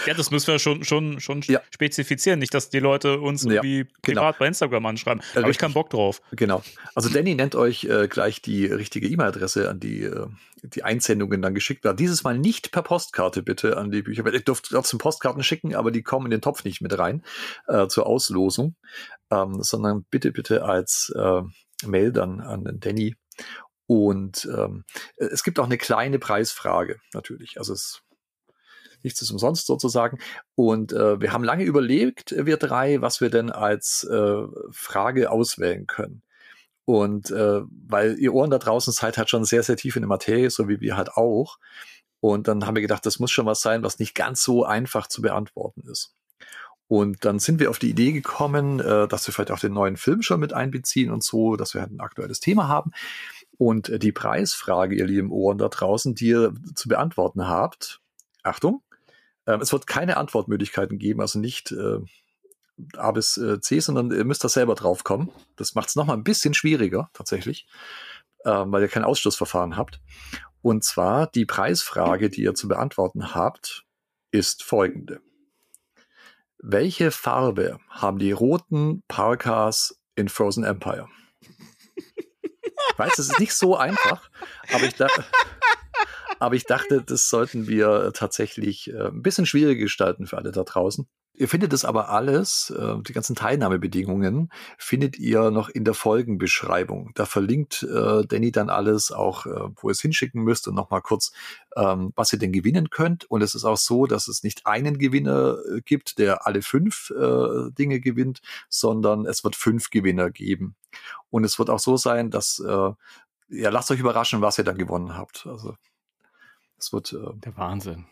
Ja, das müssen wir schon, schon, schon ja. spezifizieren. Nicht, dass die Leute uns irgendwie ja, genau. privat bei Instagram anschreiben. Da habe ich keinen Bock drauf. Genau. Also Danny nennt euch äh, gleich die richtige E-Mail-Adresse, an die äh, die Einsendungen dann geschickt werden. Dieses Mal nicht per Postkarte bitte an die Bücher. Ich dürft trotzdem Postkarten schicken, aber die kommen in den Topf nicht mit rein äh, zur Auslosung, ähm, sondern bitte, bitte als äh, Mail dann an Danny. Und ähm, es gibt auch eine kleine Preisfrage natürlich. Also es nichts ist umsonst sozusagen. Und äh, wir haben lange überlegt, wir drei, was wir denn als äh, Frage auswählen können. Und äh, weil ihr Ohren da draußen seid halt schon sehr, sehr tief in der Materie, so wie wir halt auch. Und dann haben wir gedacht, das muss schon was sein, was nicht ganz so einfach zu beantworten ist. Und dann sind wir auf die Idee gekommen, äh, dass wir vielleicht auch den neuen Film schon mit einbeziehen und so, dass wir halt ein aktuelles Thema haben. Und äh, die Preisfrage, ihr lieben Ohren da draußen, die ihr zu beantworten habt, Achtung, äh, es wird keine Antwortmöglichkeiten geben, also nicht äh, A bis äh, C, sondern ihr müsst da selber drauf kommen. Das macht es nochmal ein bisschen schwieriger, tatsächlich, äh, weil ihr kein Ausschlussverfahren habt. Und zwar die Preisfrage, die ihr zu beantworten habt, ist folgende. Welche Farbe haben die roten Parkas in Frozen Empire? Ich weiß, es ist nicht so einfach, aber ich dachte, aber ich dachte, das sollten wir tatsächlich äh, ein bisschen schwieriger gestalten für alle da draußen. Ihr findet es aber alles, äh, die ganzen Teilnahmebedingungen, findet ihr noch in der Folgenbeschreibung. Da verlinkt äh, Danny dann alles auch, äh, wo ihr es hinschicken müsst und nochmal kurz, ähm, was ihr denn gewinnen könnt. Und es ist auch so, dass es nicht einen Gewinner gibt, der alle fünf Dinge gewinnt, sondern es wird fünf Gewinner geben. Und es wird auch so sein, dass, ja, lasst euch überraschen, was ihr dann gewonnen habt. Also, es wird. Äh, der Wahnsinn.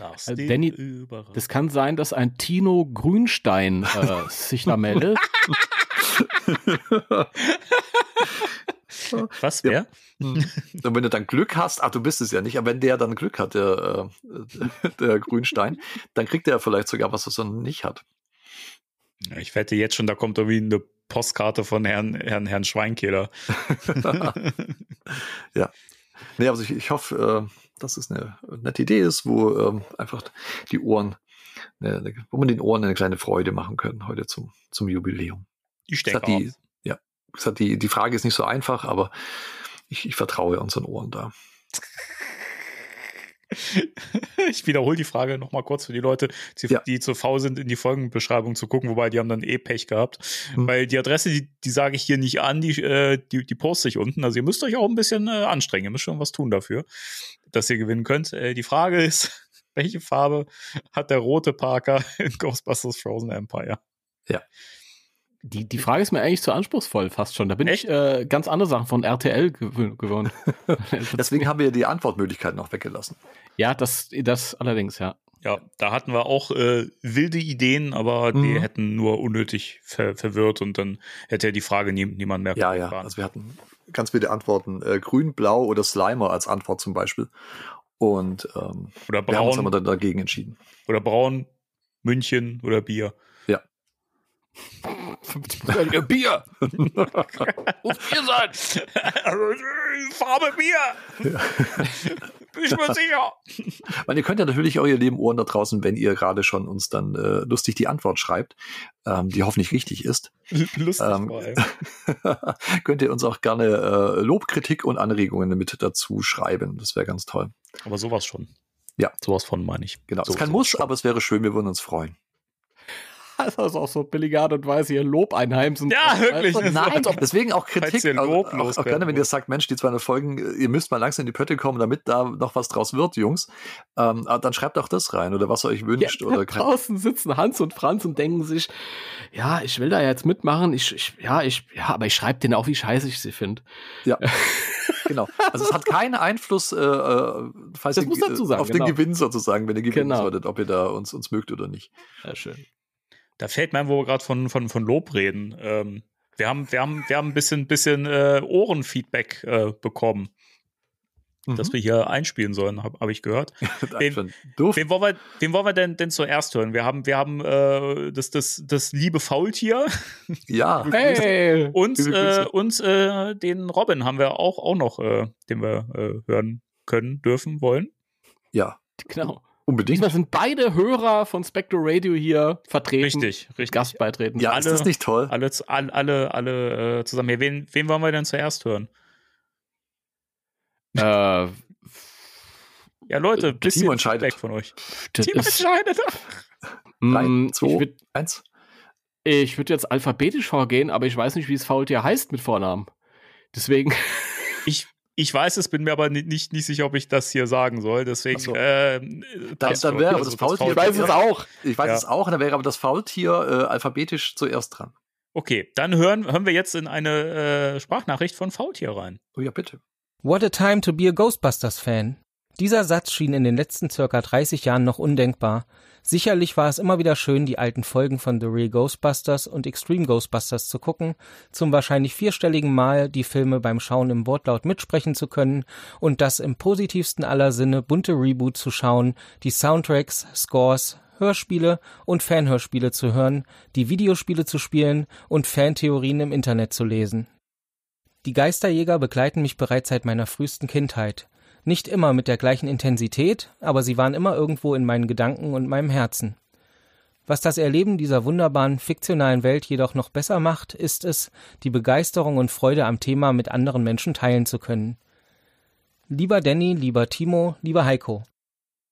Also Danny, das kann sein, dass ein Tino Grünstein äh, sich da meldet. Was, wer? Ja. Hm. Und wenn du dann Glück hast, ach, du bist es ja nicht, aber wenn der dann Glück hat, der, äh, der Grünstein, dann kriegt er vielleicht sogar was, was er nicht hat. Ja, ich wette jetzt schon, da kommt irgendwie eine Postkarte von Herrn, Herrn, Herrn Schweinkehler. ja. Nee, also ich, ich hoffe, äh, dass es eine nette Idee ist, wo ähm, einfach die Ohren, eine, wo man den Ohren eine kleine Freude machen können heute zum, zum Jubiläum. Ich denke die, Ja, gesagt, die, die Frage ist nicht so einfach, aber ich, ich vertraue unseren Ohren da. ich wiederhole die Frage nochmal kurz für die Leute, die, ja. die, zu faul sind, in die Folgenbeschreibung zu gucken, wobei die haben dann eh Pech gehabt. Mhm. Weil die Adresse, die, die sage ich hier nicht an, die, äh, die, die poste ich unten. Also ihr müsst euch auch ein bisschen äh, anstrengen, ihr müsst schon was tun dafür, dass ihr gewinnen könnt. Äh, die Frage ist, welche Farbe hat der rote Parker in Ghostbusters Frozen Empire? Ja. Die, die Frage ist mir eigentlich zu anspruchsvoll fast schon. Da bin Echt? ich äh, ganz andere Sachen von RTL gewöhnt. gewohnt. Deswegen haben wir die Antwortmöglichkeiten auch weggelassen. Ja, das, das allerdings, ja. Ja, da hatten wir auch äh, wilde Ideen, aber mhm. die hätten nur unnötig ver verwirrt und dann hätte ja die Frage nie, niemand mehr. Ja, ja, also wir hatten ganz viele Antworten. Äh, grün, blau oder Slimer als Antwort zum Beispiel. Und ähm, oder braun, wir haben uns aber dann dagegen entschieden. Oder braun, München oder Bier. 50 Bier. Muss Bier sein. Farbe Bier. Ja. Bin ich mir sicher. Weil ihr könnt ja natürlich auch ihr Leben Ohren da draußen, wenn ihr gerade schon uns dann äh, lustig die Antwort schreibt, ähm, die hoffentlich richtig ist. Lustig ähm, könnt ihr uns auch gerne äh, Lob, Kritik und Anregungen mit dazu schreiben. Das wäre ganz toll. Aber sowas schon. Ja. Sowas von meine ich. Genau. Es ist kein Muss, aber es wäre schön, wir würden uns freuen. Das ist auch so billige Art und Weise, ihr Lob einheimsen. Ja, wirklich. Also, nein, deswegen auch Kritik. Lob auch, auch, auch gerne, wenn ihr sagt, Mensch, die 200 Folgen, ihr müsst mal langsam in die Pötte kommen, damit da noch was draus wird, Jungs. Ähm, dann schreibt auch das rein oder was ihr euch wünscht. Ja, oder draußen sitzen Hans und Franz und denken sich, ja, ich will da jetzt mitmachen. Ich, ich ja, ich, ja, aber ich schreibe denen auch, wie scheiße ich sie finde. Ja. genau. Also es hat keinen Einfluss äh, äh falls ihr, sagen, auf genau. den Gewinn sozusagen, wenn ihr gewinnen genau. solltet, ob ihr da uns, uns mögt oder nicht. Ja, schön. Da fällt mir ein, wo wir gerade von, von, von Lob reden. Ähm, wir haben, wir haben, wir haben ein bisschen, bisschen äh, Ohrenfeedback äh, bekommen, mhm. das wir hier einspielen sollen, habe hab ich gehört. wen, wen, wollen wir, wen wollen wir denn, denn zuerst hören? Wir haben, wir haben äh, das, das, das liebe Faultier. Ja. hey. Und, äh, und äh, den Robin haben wir auch, auch noch, äh, den wir äh, hören können, dürfen, wollen. Ja. Genau. Unbedingt. Diesmal sind beide Hörer von Spectro Radio hier vertreten. Richtig, richtig. Gastbeitreten. Ja, alle, ist das nicht toll? Alle, alle, alle, alle äh, zusammen. Ja, wen, wen wollen wir denn zuerst hören? Äh, ja, Leute, bisschen Team entscheidet. weg von euch. Team entscheidet. 3, 2, 1. Ich würde jetzt alphabetisch vorgehen, aber ich weiß nicht, wie es Faultier heißt mit Vornamen. Deswegen. Ich, ich weiß es, bin mir aber nicht, nicht, nicht sicher, ob ich das hier sagen soll. Deswegen. So. Äh, dann, dann wäre aber das Faultier. Ich weiß es auch. Ich weiß ja. es auch, dann wäre aber das Faultier äh, alphabetisch zuerst dran. Okay, dann hören, hören wir jetzt in eine äh, Sprachnachricht von Faultier rein. Oh ja, bitte. What a time to be a Ghostbusters-Fan. Dieser Satz schien in den letzten circa 30 Jahren noch undenkbar. Sicherlich war es immer wieder schön, die alten Folgen von The Real Ghostbusters und Extreme Ghostbusters zu gucken, zum wahrscheinlich vierstelligen Mal die Filme beim Schauen im Wortlaut mitsprechen zu können und das im positivsten aller Sinne bunte Reboot zu schauen, die Soundtracks, Scores, Hörspiele und Fanhörspiele zu hören, die Videospiele zu spielen und Fantheorien im Internet zu lesen. Die Geisterjäger begleiten mich bereits seit meiner frühesten Kindheit. Nicht immer mit der gleichen Intensität, aber sie waren immer irgendwo in meinen Gedanken und meinem Herzen. Was das Erleben dieser wunderbaren fiktionalen Welt jedoch noch besser macht, ist es, die Begeisterung und Freude am Thema mit anderen Menschen teilen zu können. Lieber Danny, lieber Timo, lieber Heiko.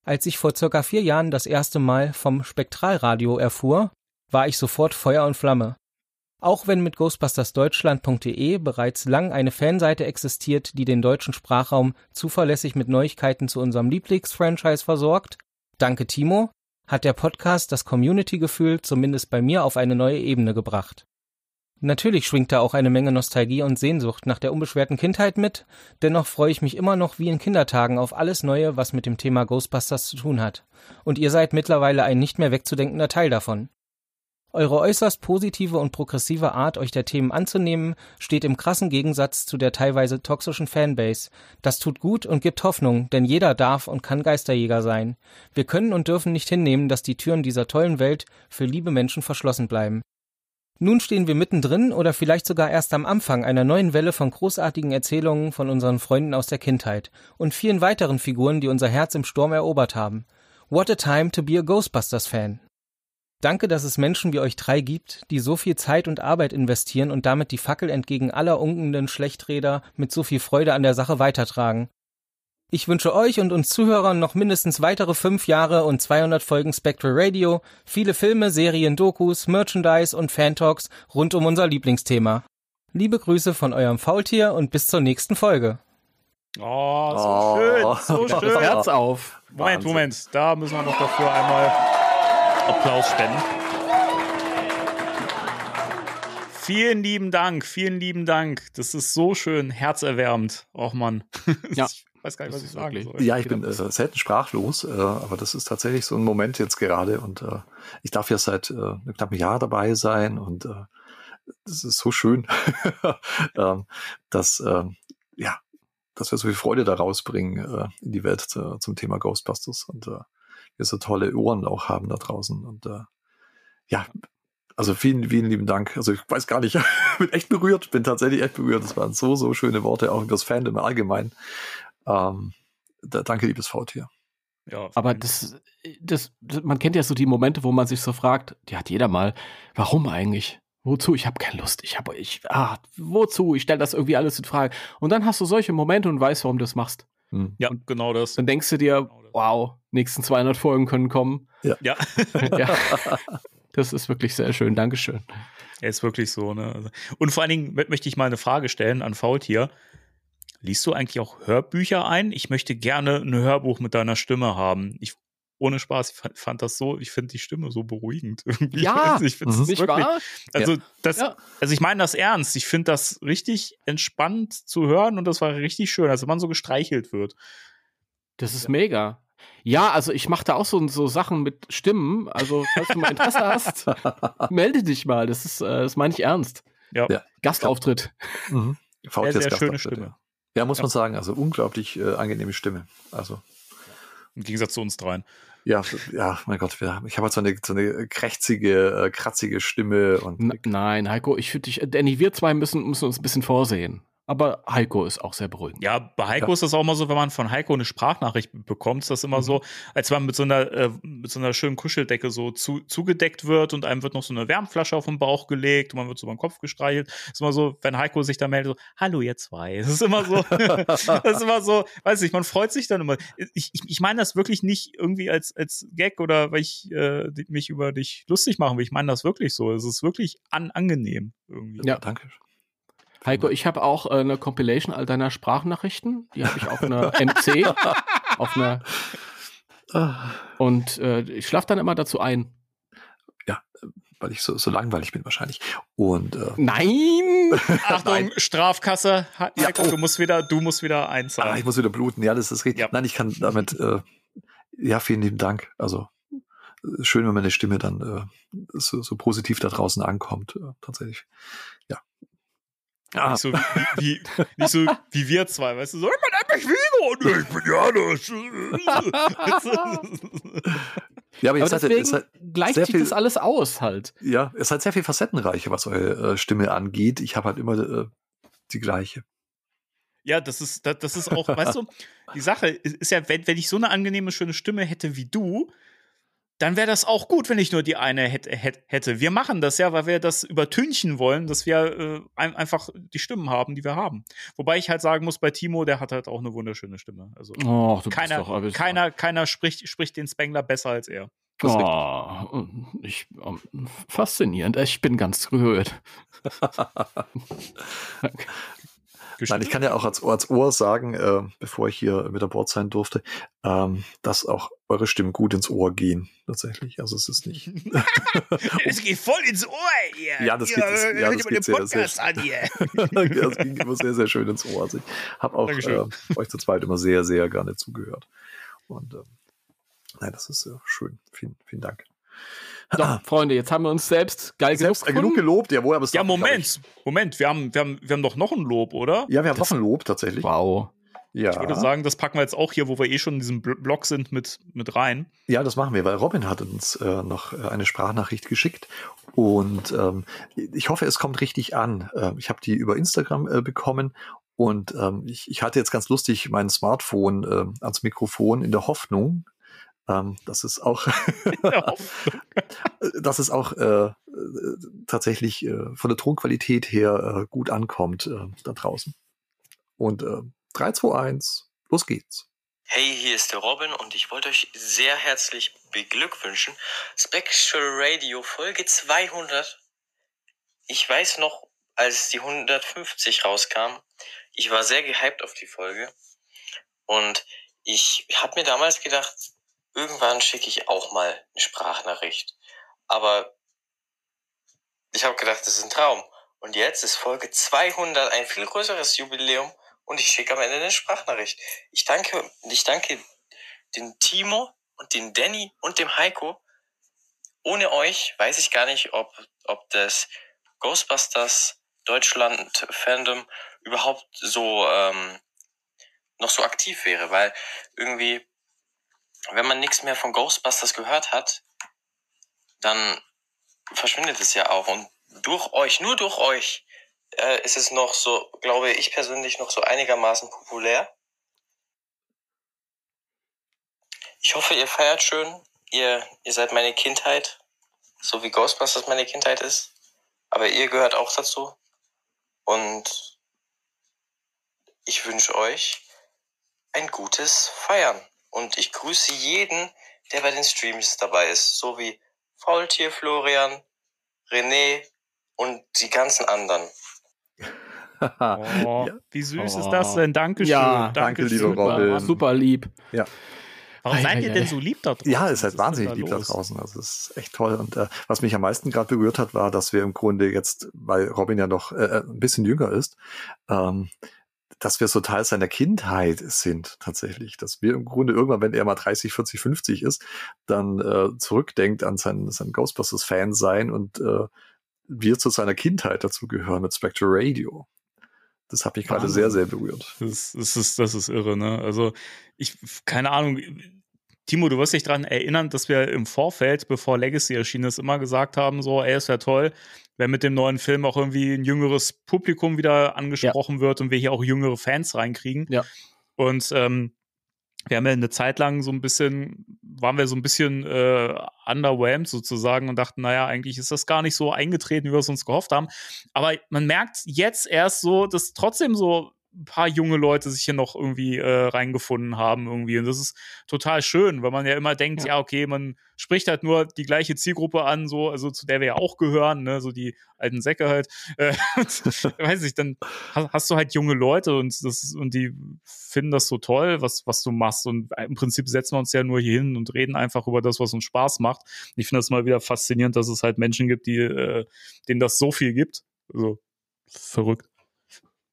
Als ich vor circa vier Jahren das erste Mal vom Spektralradio erfuhr, war ich sofort Feuer und Flamme. Auch wenn mit ghostbustersdeutschland.de bereits lang eine Fanseite existiert, die den deutschen Sprachraum zuverlässig mit Neuigkeiten zu unserem Lieblingsfranchise versorgt, danke Timo, hat der Podcast das Community-Gefühl zumindest bei mir auf eine neue Ebene gebracht. Natürlich schwingt da auch eine Menge Nostalgie und Sehnsucht nach der unbeschwerten Kindheit mit, dennoch freue ich mich immer noch wie in Kindertagen auf alles Neue, was mit dem Thema Ghostbusters zu tun hat. Und ihr seid mittlerweile ein nicht mehr wegzudenkender Teil davon. Eure äußerst positive und progressive Art, euch der Themen anzunehmen, steht im krassen Gegensatz zu der teilweise toxischen Fanbase. Das tut gut und gibt Hoffnung, denn jeder darf und kann Geisterjäger sein. Wir können und dürfen nicht hinnehmen, dass die Türen dieser tollen Welt für liebe Menschen verschlossen bleiben. Nun stehen wir mittendrin oder vielleicht sogar erst am Anfang einer neuen Welle von großartigen Erzählungen von unseren Freunden aus der Kindheit und vielen weiteren Figuren, die unser Herz im Sturm erobert haben. What a time to be a Ghostbusters Fan. Danke, dass es Menschen wie euch drei gibt, die so viel Zeit und Arbeit investieren und damit die Fackel entgegen aller unkenden Schlechträder mit so viel Freude an der Sache weitertragen. Ich wünsche euch und uns Zuhörern noch mindestens weitere fünf Jahre und 200 Folgen Spectral Radio, viele Filme, Serien, Dokus, Merchandise und Fantalks rund um unser Lieblingsthema. Liebe Grüße von eurem Faultier und bis zur nächsten Folge. Oh, so oh. schön, so schön. Das Herz auf. Moment, Wahnsinn. Moment, da müssen wir noch dafür einmal Applaus spenden. Vielen lieben Dank, vielen lieben Dank. Das ist so schön, herzerwärmend. Och Mann. Ja. Ich weiß gar nicht, was ich sagen soll. Ja, ich bin äh, selten sprachlos, äh, aber das ist tatsächlich so ein Moment jetzt gerade und äh, ich darf ja seit äh, einem knappen Jahr dabei sein und äh, das ist so schön, ähm, dass äh, ja, dass wir so viel Freude da rausbringen äh, in die Welt zu, zum Thema Ghostbusters und äh, wir so tolle Ohren auch haben da draußen. Und äh, ja, also vielen, vielen lieben Dank. Also ich weiß gar nicht, bin echt berührt, bin tatsächlich echt berührt. Das waren so, so schöne Worte, auch über das Fandom allgemein. Ähm, da, danke, liebes Faultier. Ja, aber das, das, das, man kennt ja so die Momente, wo man sich so fragt, die hat jeder mal, warum eigentlich? Wozu? Ich habe keine Lust. Ich habe, ich, ah, wozu? Ich stelle das irgendwie alles in Frage. Und dann hast du solche Momente und weißt, warum du das machst. Hm. Ja, genau das. Dann denkst du dir, genau wow, nächsten 200 Folgen können kommen. Ja. ja. ja. Das ist wirklich sehr schön. Dankeschön. Ja, ist wirklich so. Ne? Und vor allen Dingen möchte ich mal eine Frage stellen an Faultier. Liest du eigentlich auch Hörbücher ein? Ich möchte gerne ein Hörbuch mit deiner Stimme haben. Ich ohne Spaß, ich fand, fand das so, ich finde die Stimme so beruhigend irgendwie. Ja, ich finde mhm. wirklich, wahr? also ja. das, ja. also ich meine das ernst. Ich finde das richtig entspannt zu hören und das war richtig schön, als wenn man so gestreichelt wird. Das ist ja. mega. Ja, also ich mache da auch so, so Sachen mit Stimmen. Also, falls du mal Interesse hast, melde dich mal. Das ist, äh, das meine ich ernst. Ja. ja. Gastauftritt. Mhm. Sehr, sehr schöne Stimme. Ja, muss man sagen. Also unglaublich äh, angenehme Stimme. Also. Im Gegensatz zu uns dreien. Ja, ja, mein Gott, ich habe halt so eine, so eine krächzige, äh, kratzige Stimme und. N nein, Heiko, ich finde dich, Danny, wir zwei müssen, müssen uns ein bisschen vorsehen. Aber Heiko ist auch sehr beruhigend. Ja, bei Heiko ja. ist das auch immer so, wenn man von Heiko eine Sprachnachricht bekommt, ist das immer mhm. so, als man mit so einer, äh, mit so einer schönen Kuscheldecke so zu, zugedeckt wird und einem wird noch so eine Wärmflasche auf den Bauch gelegt und man wird so beim Kopf gestreichelt. ist immer so, wenn Heiko sich da meldet, so, hallo ihr zwei. Das ist immer so, das ist immer so, weiß ich, man freut sich dann immer. Ich, ich, ich meine das wirklich nicht irgendwie als, als Gag oder weil ich äh, mich über dich lustig machen will. Ich meine das wirklich so. Es ist wirklich an, angenehm irgendwie. Ja, danke. Heiko, ich habe auch äh, eine Compilation all deiner Sprachnachrichten. Die habe ich auf einer MC, auf einer. Und äh, ich schlafe dann immer dazu ein. Ja, weil ich so, so langweilig bin wahrscheinlich. Und äh, Nein! Achtung, Nein. Strafkasse. Heiko, ja, oh. du musst wieder, du musst wieder einzahlen. Ah, ich muss wieder bluten. Ja, das ist richtig. Ja. Nein, ich kann damit. Äh, ja, vielen lieben Dank. Also schön, wenn meine Stimme dann äh, so, so positiv da draußen ankommt. Äh, tatsächlich. Ah. Nicht, so wie, wie, nicht so wie wir zwei, weißt du, so, ich bin Vigo und ich bin Janusz. ja, aber, jetzt aber deswegen halt, gleicht sich viel, das alles aus halt. Ja, es hat sehr viel facettenreicher, was eure äh, Stimme angeht. Ich habe halt immer äh, die gleiche. Ja, das ist, das, das ist auch, weißt du, die Sache ist ja, wenn, wenn ich so eine angenehme, schöne Stimme hätte wie du, dann wäre das auch gut, wenn ich nur die eine hätte. Wir machen das ja, weil wir das übertünchen wollen, dass wir äh, einfach die Stimmen haben, die wir haben. Wobei ich halt sagen muss, bei Timo, der hat halt auch eine wunderschöne Stimme. Also oh, keiner, doch, keiner, keiner spricht, spricht den Spengler besser als er. Oh, ich, um, faszinierend. Ich bin ganz gerührt. Nein, ich kann ja auch als, als Ohr sagen, äh, bevor ich hier mit an Bord sein durfte, ähm, dass auch eure Stimmen gut ins Ohr gehen, tatsächlich. Also es ist nicht. es geht voll ins Ohr, ihr. Ja, das geht, das, ja, das geht sehr, sehr, an hier. das ging immer sehr, sehr schön ins Ohr. Also ich habe auch äh, euch zu zweit immer sehr, sehr gerne zugehört. Und ähm, nein, das ist äh, schön. Vielen, vielen Dank. So, Freunde, jetzt haben wir uns selbst geil selbst, genug, genug gelobt. Ja, woher ja Moment, Moment, wir haben, wir, haben, wir haben doch noch ein Lob, oder? Ja, wir haben das, noch ein Lob, tatsächlich. Wow. Ja. Ich würde sagen, das packen wir jetzt auch hier, wo wir eh schon in diesem Blog sind, mit, mit rein. Ja, das machen wir, weil Robin hat uns äh, noch äh, eine Sprachnachricht geschickt und ähm, ich hoffe, es kommt richtig an. Äh, ich habe die über Instagram äh, bekommen und ähm, ich, ich hatte jetzt ganz lustig mein Smartphone äh, ans Mikrofon in der Hoffnung, ähm, das ist auch, dass es auch äh, tatsächlich äh, von der Tonqualität her äh, gut ankommt äh, da draußen. Und äh, 3, 2, 1, los geht's. Hey, hier ist der Robin und ich wollte euch sehr herzlich beglückwünschen. Spectral Radio Folge 200. Ich weiß noch, als die 150 rauskam, ich war sehr gehypt auf die Folge und ich habe mir damals gedacht, irgendwann schicke ich auch mal eine Sprachnachricht. Aber ich habe gedacht, das ist ein Traum. Und jetzt ist Folge 200 ein viel größeres Jubiläum und ich schicke am Ende eine Sprachnachricht. Ich danke, ich danke den Timo und den Danny und dem Heiko. Ohne euch weiß ich gar nicht, ob, ob das Ghostbusters Deutschland Fandom überhaupt so ähm, noch so aktiv wäre, weil irgendwie wenn man nichts mehr von Ghostbusters gehört hat, dann verschwindet es ja auch. Und durch euch, nur durch euch, äh, ist es noch so, glaube ich persönlich, noch so einigermaßen populär. Ich hoffe, ihr feiert schön. Ihr, ihr seid meine Kindheit, so wie Ghostbusters meine Kindheit ist. Aber ihr gehört auch dazu. Und ich wünsche euch ein gutes Feiern. Und ich grüße jeden, der bei den Streams dabei ist, so wie Faultier Florian, René und die ganzen anderen. oh. Wie süß oh. ist das denn? Dankeschön. Ja, danke, lieber Robin. Super lieb. Ja. Warum seid ihr denn so lieb da draußen? Ja, es ist halt wahnsinnig da lieb da draußen. Also es ist echt toll. Und äh, was mich am meisten gerade berührt hat, war, dass wir im Grunde jetzt, weil Robin ja noch äh, ein bisschen jünger ist, ähm, dass wir so Teil seiner Kindheit sind tatsächlich. Dass wir im Grunde irgendwann, wenn er mal 30, 40, 50 ist, dann äh, zurückdenkt an sein, sein Ghostbusters-Fan sein und äh, wir zu seiner Kindheit dazu gehören mit Spectre Radio. Das hat mich gerade sehr, sehr berührt. Das, das, ist, das ist irre, ne? Also, ich, keine Ahnung, Timo, du wirst dich daran erinnern, dass wir im Vorfeld, bevor Legacy erschienen ist, immer gesagt haben, so, ey, es wäre toll, wenn mit dem neuen Film auch irgendwie ein jüngeres Publikum wieder angesprochen ja. wird und wir hier auch jüngere Fans reinkriegen. Ja. Und ähm, wir haben ja eine Zeit lang so ein bisschen, waren wir so ein bisschen äh, underwhelmed sozusagen und dachten, naja, eigentlich ist das gar nicht so eingetreten, wie wir es uns gehofft haben. Aber man merkt jetzt erst so, dass trotzdem so paar junge Leute sich hier noch irgendwie äh, reingefunden haben irgendwie. Und das ist total schön, weil man ja immer denkt, ja. ja. okay, man spricht halt nur die gleiche Zielgruppe an, so, also zu der wir ja auch gehören, ne, so die alten Säcke halt. Äh, weiß ich, dann hast, hast, du halt junge Leute und das und die finden das so toll, was, was du machst. Und im Prinzip setzen wir uns ja nur hier hin und reden einfach über das, was uns Spaß macht. Ich finde das mal wieder faszinierend, dass es halt Menschen gibt, die, äh, denen das so viel gibt. Also verrückt.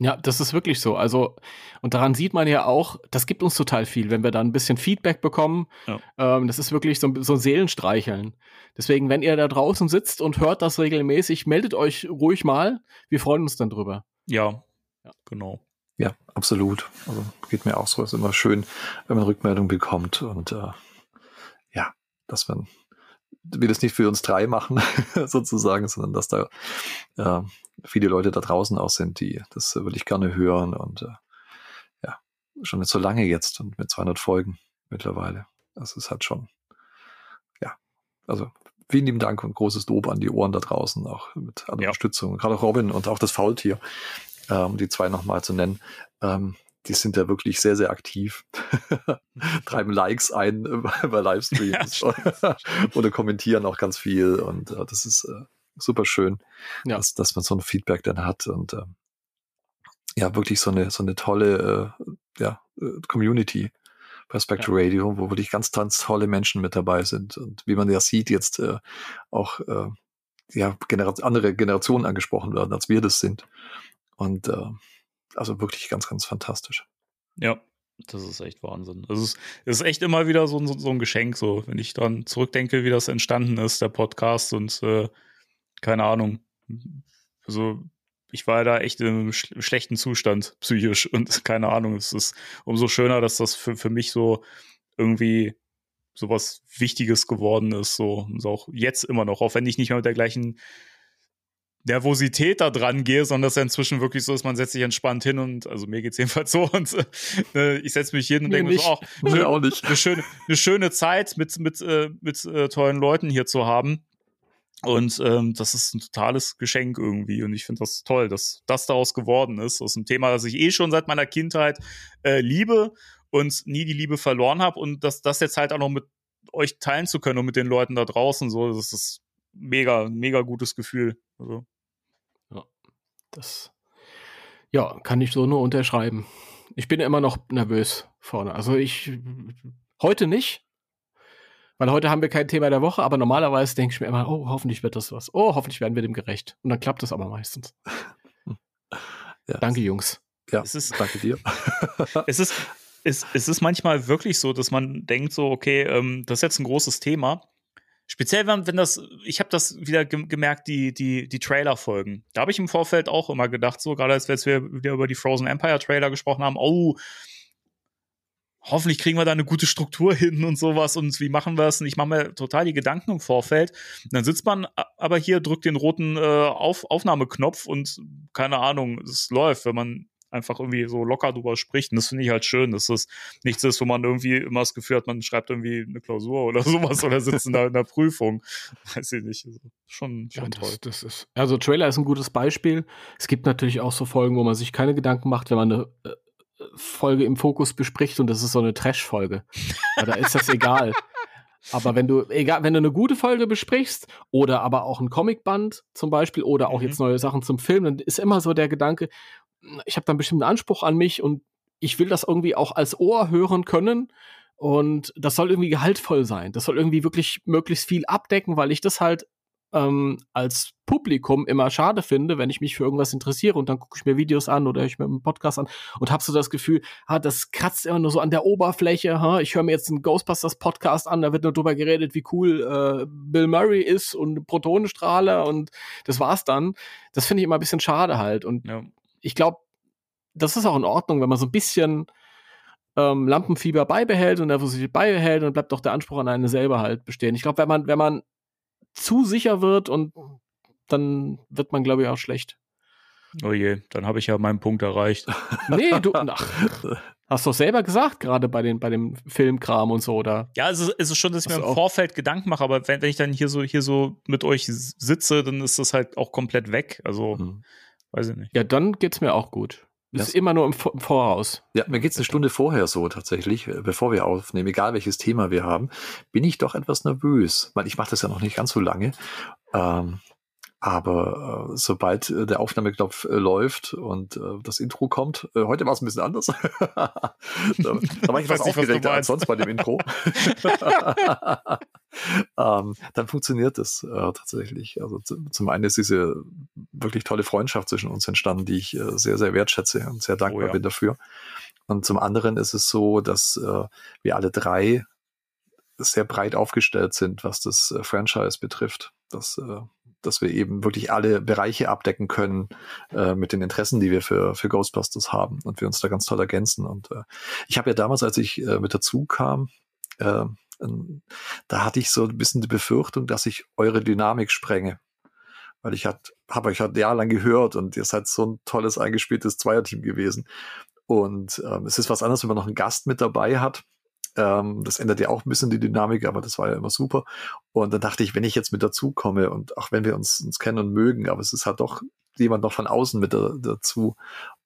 Ja, das ist wirklich so. Also, und daran sieht man ja auch, das gibt uns total viel, wenn wir da ein bisschen Feedback bekommen. Ja. Ähm, das ist wirklich so, so Seelenstreicheln. Deswegen, wenn ihr da draußen sitzt und hört das regelmäßig, meldet euch ruhig mal. Wir freuen uns dann drüber. Ja, ja. genau. Ja, absolut. Also geht mir auch so. Es ist immer schön, wenn man Rückmeldung bekommt und äh, ja, dass man wir das nicht für uns drei machen, sozusagen, sondern dass da äh, viele Leute da draußen auch sind, die das äh, würde ich gerne hören und äh, ja, schon nicht so lange jetzt und mit 200 Folgen mittlerweile. Das ist halt schon, ja, also vielen lieben Dank und großes Lob an die Ohren da draußen, auch mit aller ja. Unterstützung. Gerade auch Robin und auch das Faultier, äh, um die zwei nochmal zu nennen. Ähm, die sind ja wirklich sehr, sehr aktiv, treiben Likes ein bei Livestreams ja, oder kommentieren auch ganz viel und äh, das ist äh, super schön, ja. dass, dass man so ein Feedback dann hat und äh, ja, wirklich so eine, so eine tolle äh, ja, äh, Community bei Spectre ja. Radio, wo wirklich ganz, ganz tolle Menschen mit dabei sind und wie man ja sieht, jetzt äh, auch äh, ja, Genera andere Generationen angesprochen werden, als wir das sind. Und äh, also wirklich ganz, ganz fantastisch. Ja, das ist echt Wahnsinn. Es ist, es ist echt immer wieder so, so, so, ein Geschenk, so, wenn ich dann zurückdenke, wie das entstanden ist, der Podcast und äh, keine Ahnung. Also, ich war da echt in einem sch schlechten Zustand, psychisch, und keine Ahnung. Es ist umso schöner, dass das für, für mich so irgendwie sowas Wichtiges geworden ist, so, und auch jetzt immer noch, auch wenn ich nicht mehr mit der gleichen Nervosität da dran gehe, sondern dass er inzwischen wirklich so ist, man setzt sich entspannt hin und, also mir geht's jedenfalls so und äh, ich setze mich hin und denke mir so, auch, schön, auch nicht. Eine, schöne, eine schöne Zeit mit, mit, äh, mit äh, tollen Leuten hier zu haben. Und ähm, das ist ein totales Geschenk irgendwie. Und ich finde das toll, dass das daraus geworden ist. Aus einem Thema, das ich eh schon seit meiner Kindheit äh, liebe und nie die Liebe verloren habe. Und dass das jetzt halt auch noch mit euch teilen zu können und mit den Leuten da draußen, so, das ist mega, mega gutes Gefühl. Also. Ja, das ja, kann ich so nur unterschreiben. Ich bin immer noch nervös vorne. Also ich heute nicht, weil heute haben wir kein Thema der Woche, aber normalerweise denke ich mir immer, oh, hoffentlich wird das was. Oh, hoffentlich werden wir dem gerecht. Und dann klappt das aber meistens. ja, danke, Jungs. Ja, es ist, danke dir. es ist es, es ist manchmal wirklich so, dass man denkt so, okay, ähm, das ist jetzt ein großes Thema Speziell, wenn, wenn das, ich habe das wieder ge gemerkt, die, die, die Trailer-Folgen. Da habe ich im Vorfeld auch immer gedacht, so gerade als wir wieder über die Frozen Empire Trailer gesprochen haben, oh, hoffentlich kriegen wir da eine gute Struktur hin und sowas und wie machen wir es? Und ich mache mir total die Gedanken im Vorfeld. Und dann sitzt man aber hier, drückt den roten äh, Auf Aufnahmeknopf und keine Ahnung, es läuft, wenn man einfach irgendwie so locker drüber spricht. Und das finde ich halt schön, dass das nichts ist, wo man irgendwie immer das Gefühl hat, man schreibt irgendwie eine Klausur oder sowas oder sitzt in der, Prüfung. Weiß ich nicht. Also schon, schon ja, das, toll. Das ist, also Trailer ist ein gutes Beispiel. Es gibt natürlich auch so Folgen, wo man sich keine Gedanken macht, wenn man eine äh, Folge im Fokus bespricht und das ist so eine Trash-Folge. da ist das egal. Aber wenn du, egal, wenn du eine gute Folge besprichst oder aber auch ein Comicband zum Beispiel oder auch mhm. jetzt neue Sachen zum Film, dann ist immer so der Gedanke, ich habe da einen bestimmten Anspruch an mich und ich will das irgendwie auch als Ohr hören können. Und das soll irgendwie gehaltvoll sein. Das soll irgendwie wirklich möglichst viel abdecken, weil ich das halt ähm, als Publikum immer schade finde, wenn ich mich für irgendwas interessiere und dann gucke ich mir Videos an oder ich mir einen Podcast an und habe so das Gefühl, ha, das kratzt immer nur so an der Oberfläche. Ha, ich höre mir jetzt einen Ghostbusters Podcast an, da wird nur drüber geredet, wie cool äh, Bill Murray ist und Protonenstrahler und das war's dann. Das finde ich immer ein bisschen schade halt und ja ich glaube, das ist auch in Ordnung, wenn man so ein bisschen ähm, Lampenfieber beibehält und Nervosität beibehält, dann bleibt doch der Anspruch an eine selber halt bestehen. Ich glaube, wenn man, wenn man zu sicher wird und dann wird man, glaube ich, auch schlecht. Oh je, dann habe ich ja meinen Punkt erreicht. nee, du, ach, hast doch selber gesagt, gerade bei, den, bei dem Filmkram und so, oder? Ja, es ist, es ist schon, dass ich mir im Vorfeld Gedanken mache, aber wenn, wenn ich dann hier so, hier so mit euch sitze, dann ist das halt auch komplett weg. Also, mhm. weiß ich nicht. Ja, dann geht's mir auch gut. Das ist immer nur im, im Voraus. Ja, mir geht's eine Stunde vorher so tatsächlich, äh, bevor wir aufnehmen, egal welches Thema wir haben, bin ich doch etwas nervös, weil ich mache das ja noch nicht ganz so lange. Ähm, aber äh, sobald äh, der Aufnahmeknopf äh, läuft und äh, das Intro kommt, äh, heute war es ein bisschen anders. da, da war ich etwas aufgeregter als sonst bei dem Intro. ähm, dann funktioniert das äh, tatsächlich. Also zum einen ist diese wirklich tolle Freundschaft zwischen uns entstanden, die ich äh, sehr, sehr wertschätze und sehr dankbar oh, ja. bin dafür. Und zum anderen ist es so, dass äh, wir alle drei sehr breit aufgestellt sind, was das äh, Franchise betrifft. Das äh, dass wir eben wirklich alle Bereiche abdecken können äh, mit den Interessen, die wir für, für Ghostbusters haben und wir uns da ganz toll ergänzen. Und äh, ich habe ja damals, als ich äh, mit dazu kam, äh, da hatte ich so ein bisschen die Befürchtung, dass ich eure Dynamik sprenge. Weil ich hat, habe euch halt jahrelang gehört und ihr seid so ein tolles eingespieltes Zweierteam gewesen. Und ähm, es ist was anderes, wenn man noch einen Gast mit dabei hat, ähm, das ändert ja auch ein bisschen die Dynamik, aber das war ja immer super. Und dann dachte ich, wenn ich jetzt mit dazu komme und auch wenn wir uns, uns kennen und mögen, aber es ist halt doch jemand noch von außen mit da, dazu.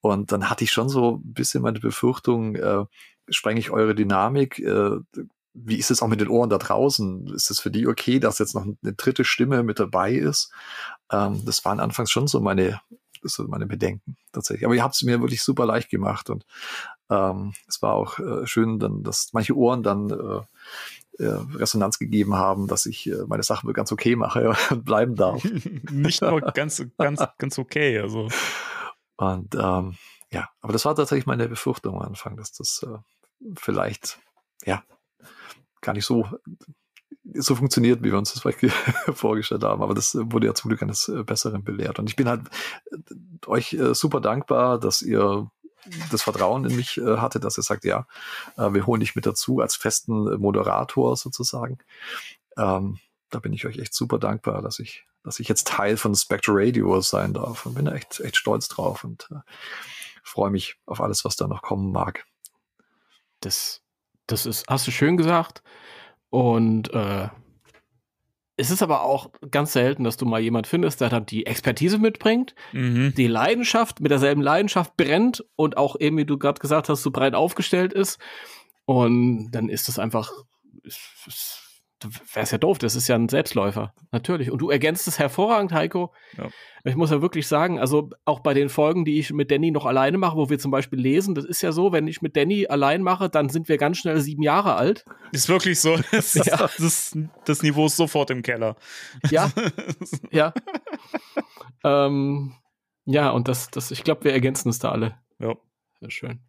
Und dann hatte ich schon so ein bisschen meine Befürchtung, äh, sprenge ich eure Dynamik, äh, wie ist es auch mit den Ohren da draußen? Ist es für die okay, dass jetzt noch eine dritte Stimme mit dabei ist? Ähm, das waren anfangs schon so meine, so meine Bedenken tatsächlich. Aber ihr habt es mir wirklich super leicht gemacht und ähm, es war auch äh, schön, dann, dass manche Ohren dann äh, äh, Resonanz gegeben haben, dass ich äh, meine Sachen ganz okay mache und bleiben darf. Nicht nur ganz, ganz, ganz okay. Also. Und ähm, ja, aber das war tatsächlich meine Befürchtung am Anfang, dass das äh, vielleicht ja gar nicht so so funktioniert, wie wir uns das vielleicht vorgestellt haben. Aber das wurde ja zum Glück eines äh, Besseren belehrt. Und ich bin halt äh, euch äh, super dankbar, dass ihr das Vertrauen in mich äh, hatte, dass er sagt, ja, äh, wir holen dich mit dazu als festen Moderator sozusagen. Ähm, da bin ich euch echt super dankbar, dass ich, dass ich jetzt Teil von Spectre Radio sein darf und bin echt, echt stolz drauf und äh, freue mich auf alles, was da noch kommen mag. Das, das ist, hast du schön gesagt. Und äh, es ist aber auch ganz selten, dass du mal jemand findest, der dann die Expertise mitbringt, mhm. die Leidenschaft, mit derselben Leidenschaft brennt und auch eben, wie du gerade gesagt hast, so breit aufgestellt ist. Und dann ist das einfach, wäre es ja doof, das ist ja ein Selbstläufer, natürlich. Und du ergänzt es hervorragend, Heiko. Ja. Ich muss ja wirklich sagen, also auch bei den Folgen, die ich mit Danny noch alleine mache, wo wir zum Beispiel lesen, das ist ja so, wenn ich mit Danny allein mache, dann sind wir ganz schnell sieben Jahre alt. Ist wirklich so. Das, ja. das, das Niveau ist sofort im Keller. Ja. ja. ähm, ja, und das, das, ich glaube, wir ergänzen es da alle. Ja. Sehr schön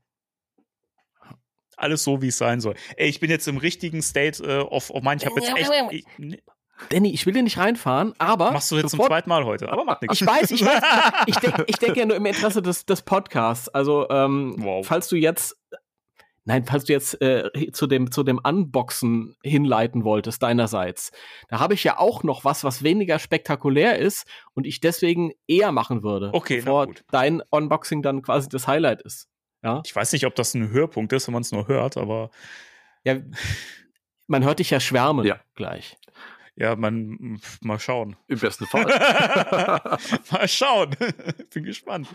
alles so, wie es sein soll. Ey, ich bin jetzt im richtigen State äh, of, of Mind. Ich habe jetzt echt. Ich, ne Danny, ich will dir nicht reinfahren, aber. Machst du jetzt zum zweiten Mal heute, aber macht nichts. Ich weiß, ich weiß. Ich, denke ich denk ja nur im Interesse des, des Podcasts. Also, ähm, wow. falls du jetzt. Nein, falls du jetzt äh, zu, dem, zu dem Unboxen hinleiten wolltest, deinerseits, da habe ich ja auch noch was, was weniger spektakulär ist und ich deswegen eher machen würde. Okay, bevor dein Unboxing dann quasi das Highlight ist. Ja? Ich weiß nicht, ob das ein Höhepunkt ist, wenn man es nur hört, aber. Ja, man hört dich ja schwärmen ja. gleich. Ja, man, mal schauen. Im besten Fall. mal schauen. Bin gespannt.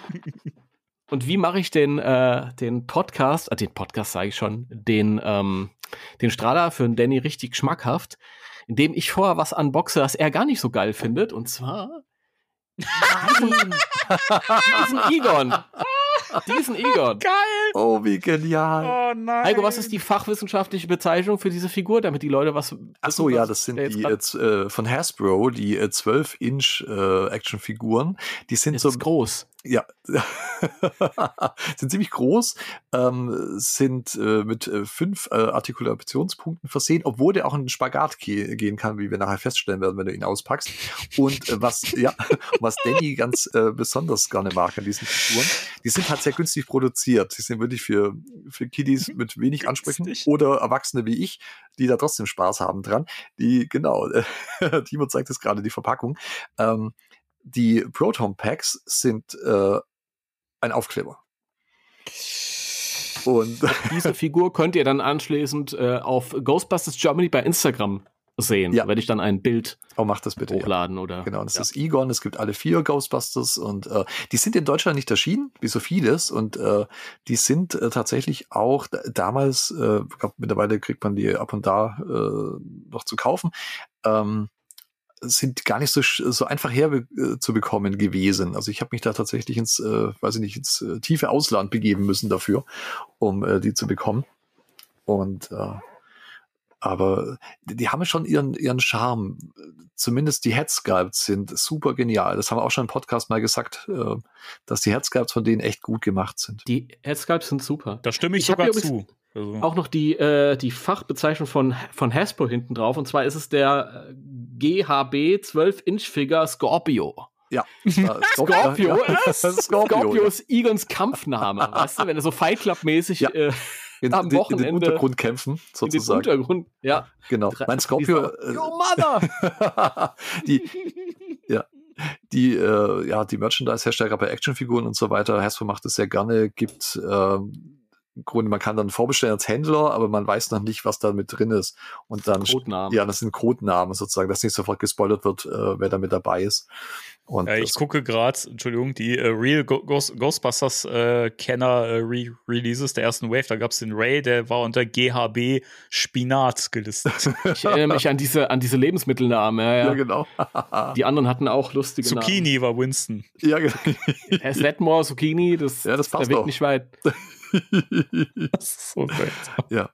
Und wie mache ich den, äh, den Podcast, äh, den Podcast sage ich schon, den, ähm, den Strahler für den Danny richtig schmackhaft, indem ich vorher was unboxe, das er gar nicht so geil findet. Und zwar diesen, diesen Egon. Diesen Egon. Geil. Oh, wie genial. Oh nein. Heiko, was ist die fachwissenschaftliche Bezeichnung für diese Figur, damit die Leute was. Ach so, ja, das sind die äh, von Hasbro, die äh, 12-Inch äh, Actionfiguren. Die sind ist so groß. Ja, sind ziemlich groß, ähm, sind äh, mit äh, fünf äh, Artikulationspunkten versehen, obwohl der auch in den Spagat ge gehen kann, wie wir nachher feststellen werden, wenn du ihn auspackst. Und äh, was, ja, was Danny ganz äh, besonders gerne mag an diesen Figuren, die sind halt sehr günstig produziert. Die sind wirklich für, für Kiddies mhm. mit wenig Ansprüchen oder Erwachsene wie ich, die da trotzdem Spaß haben dran. Die, genau, Timo zeigt es gerade, die Verpackung. Ähm, die Proton Packs sind äh, ein Aufkleber. Und diese Figur könnt ihr dann anschließend äh, auf Ghostbusters Germany bei Instagram sehen. Ja. werde ich dann ein Bild oh, mach das bitte, hochladen ja. oder. Genau, das ja. ist Egon. Es gibt alle vier Ghostbusters und äh, die sind in Deutschland nicht erschienen, wie so vieles. Und äh, die sind äh, tatsächlich auch damals, äh, glaub, mittlerweile kriegt man die ab und da äh, noch zu kaufen. Ähm, sind gar nicht so, so einfach her äh, gewesen. Also ich habe mich da tatsächlich ins, äh, weiß ich nicht, ins äh, tiefe Ausland begeben müssen dafür, um äh, die zu bekommen. Und äh, aber die haben schon ihren, ihren Charme. Zumindest die Headsculpts sind super genial. Das haben wir auch schon im Podcast mal gesagt, äh, dass die Headsculpts von denen echt gut gemacht sind. Die Headsculpts sind super. Da stimme ich, ich sogar zu. Also. Auch noch die, äh, die Fachbezeichnung von, von Hasbro hinten drauf. Und zwar ist es der äh, GHB 12-Inch-Figure Scorpio. Ja. Scorpio, ja. Scorpio, Scorpio ist Egons Kampfname. weißt du, wenn er so Fight Club-mäßig ja. äh, in, am Wochenende. In den Untergrund kämpfen, sozusagen. In den Untergrund, ja. Genau. Mein Scorpio. Äh, Yo, Mother! die, ja. Die, äh, ja, die Merchandise-Hersteller bei Actionfiguren und so weiter, Hasbro macht es sehr gerne, gibt ähm, im Grunde, man kann dann vorbestellen als Händler, aber man weiß noch nicht, was da mit drin ist. Und dann, Codenamen. ja, das sind Codenamen sozusagen, dass nicht sofort gespoilert wird, äh, wer da mit dabei ist. Und äh, ich gucke gerade, Entschuldigung, die äh, Real Ghost Ghostbusters äh, Kenner äh, Re Releases der ersten Wave. Da gab es den Ray, der war unter GHB Spinat gelistet. ich erinnere mich an diese, an diese Lebensmittelnamen. Ja, ja. ja genau. die anderen hatten auch lustige Zucchini Namen. war Winston. Ja, genau. Setmore, Zucchini, das, ja, das passt der Weg nicht weit. das ist so Ja.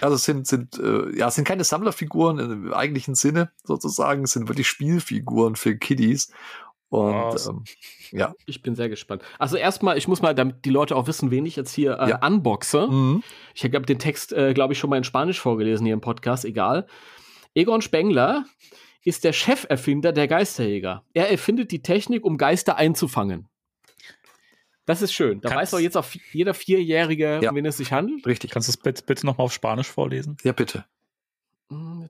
Also es sind, sind, äh, ja, es sind keine Sammlerfiguren im eigentlichen Sinne sozusagen, es sind wirklich Spielfiguren für Kiddies. Und ähm, ja. Ich bin sehr gespannt. Also erstmal, ich muss mal, damit die Leute auch wissen, wen ich jetzt hier äh, ja. unboxe. Mhm. Ich habe den Text, äh, glaube ich, schon mal in Spanisch vorgelesen hier im Podcast, egal. Egon Spengler ist der Cheferfinder der Geisterjäger. Er erfindet die Technik, um Geister einzufangen. Das ist schön. Da Kannst weiß doch jetzt auch jeder Vierjährige, ja. um wen es sich handelt. Richtig. Kannst du es bitte, bitte nochmal auf Spanisch vorlesen? Ja, bitte. Hm,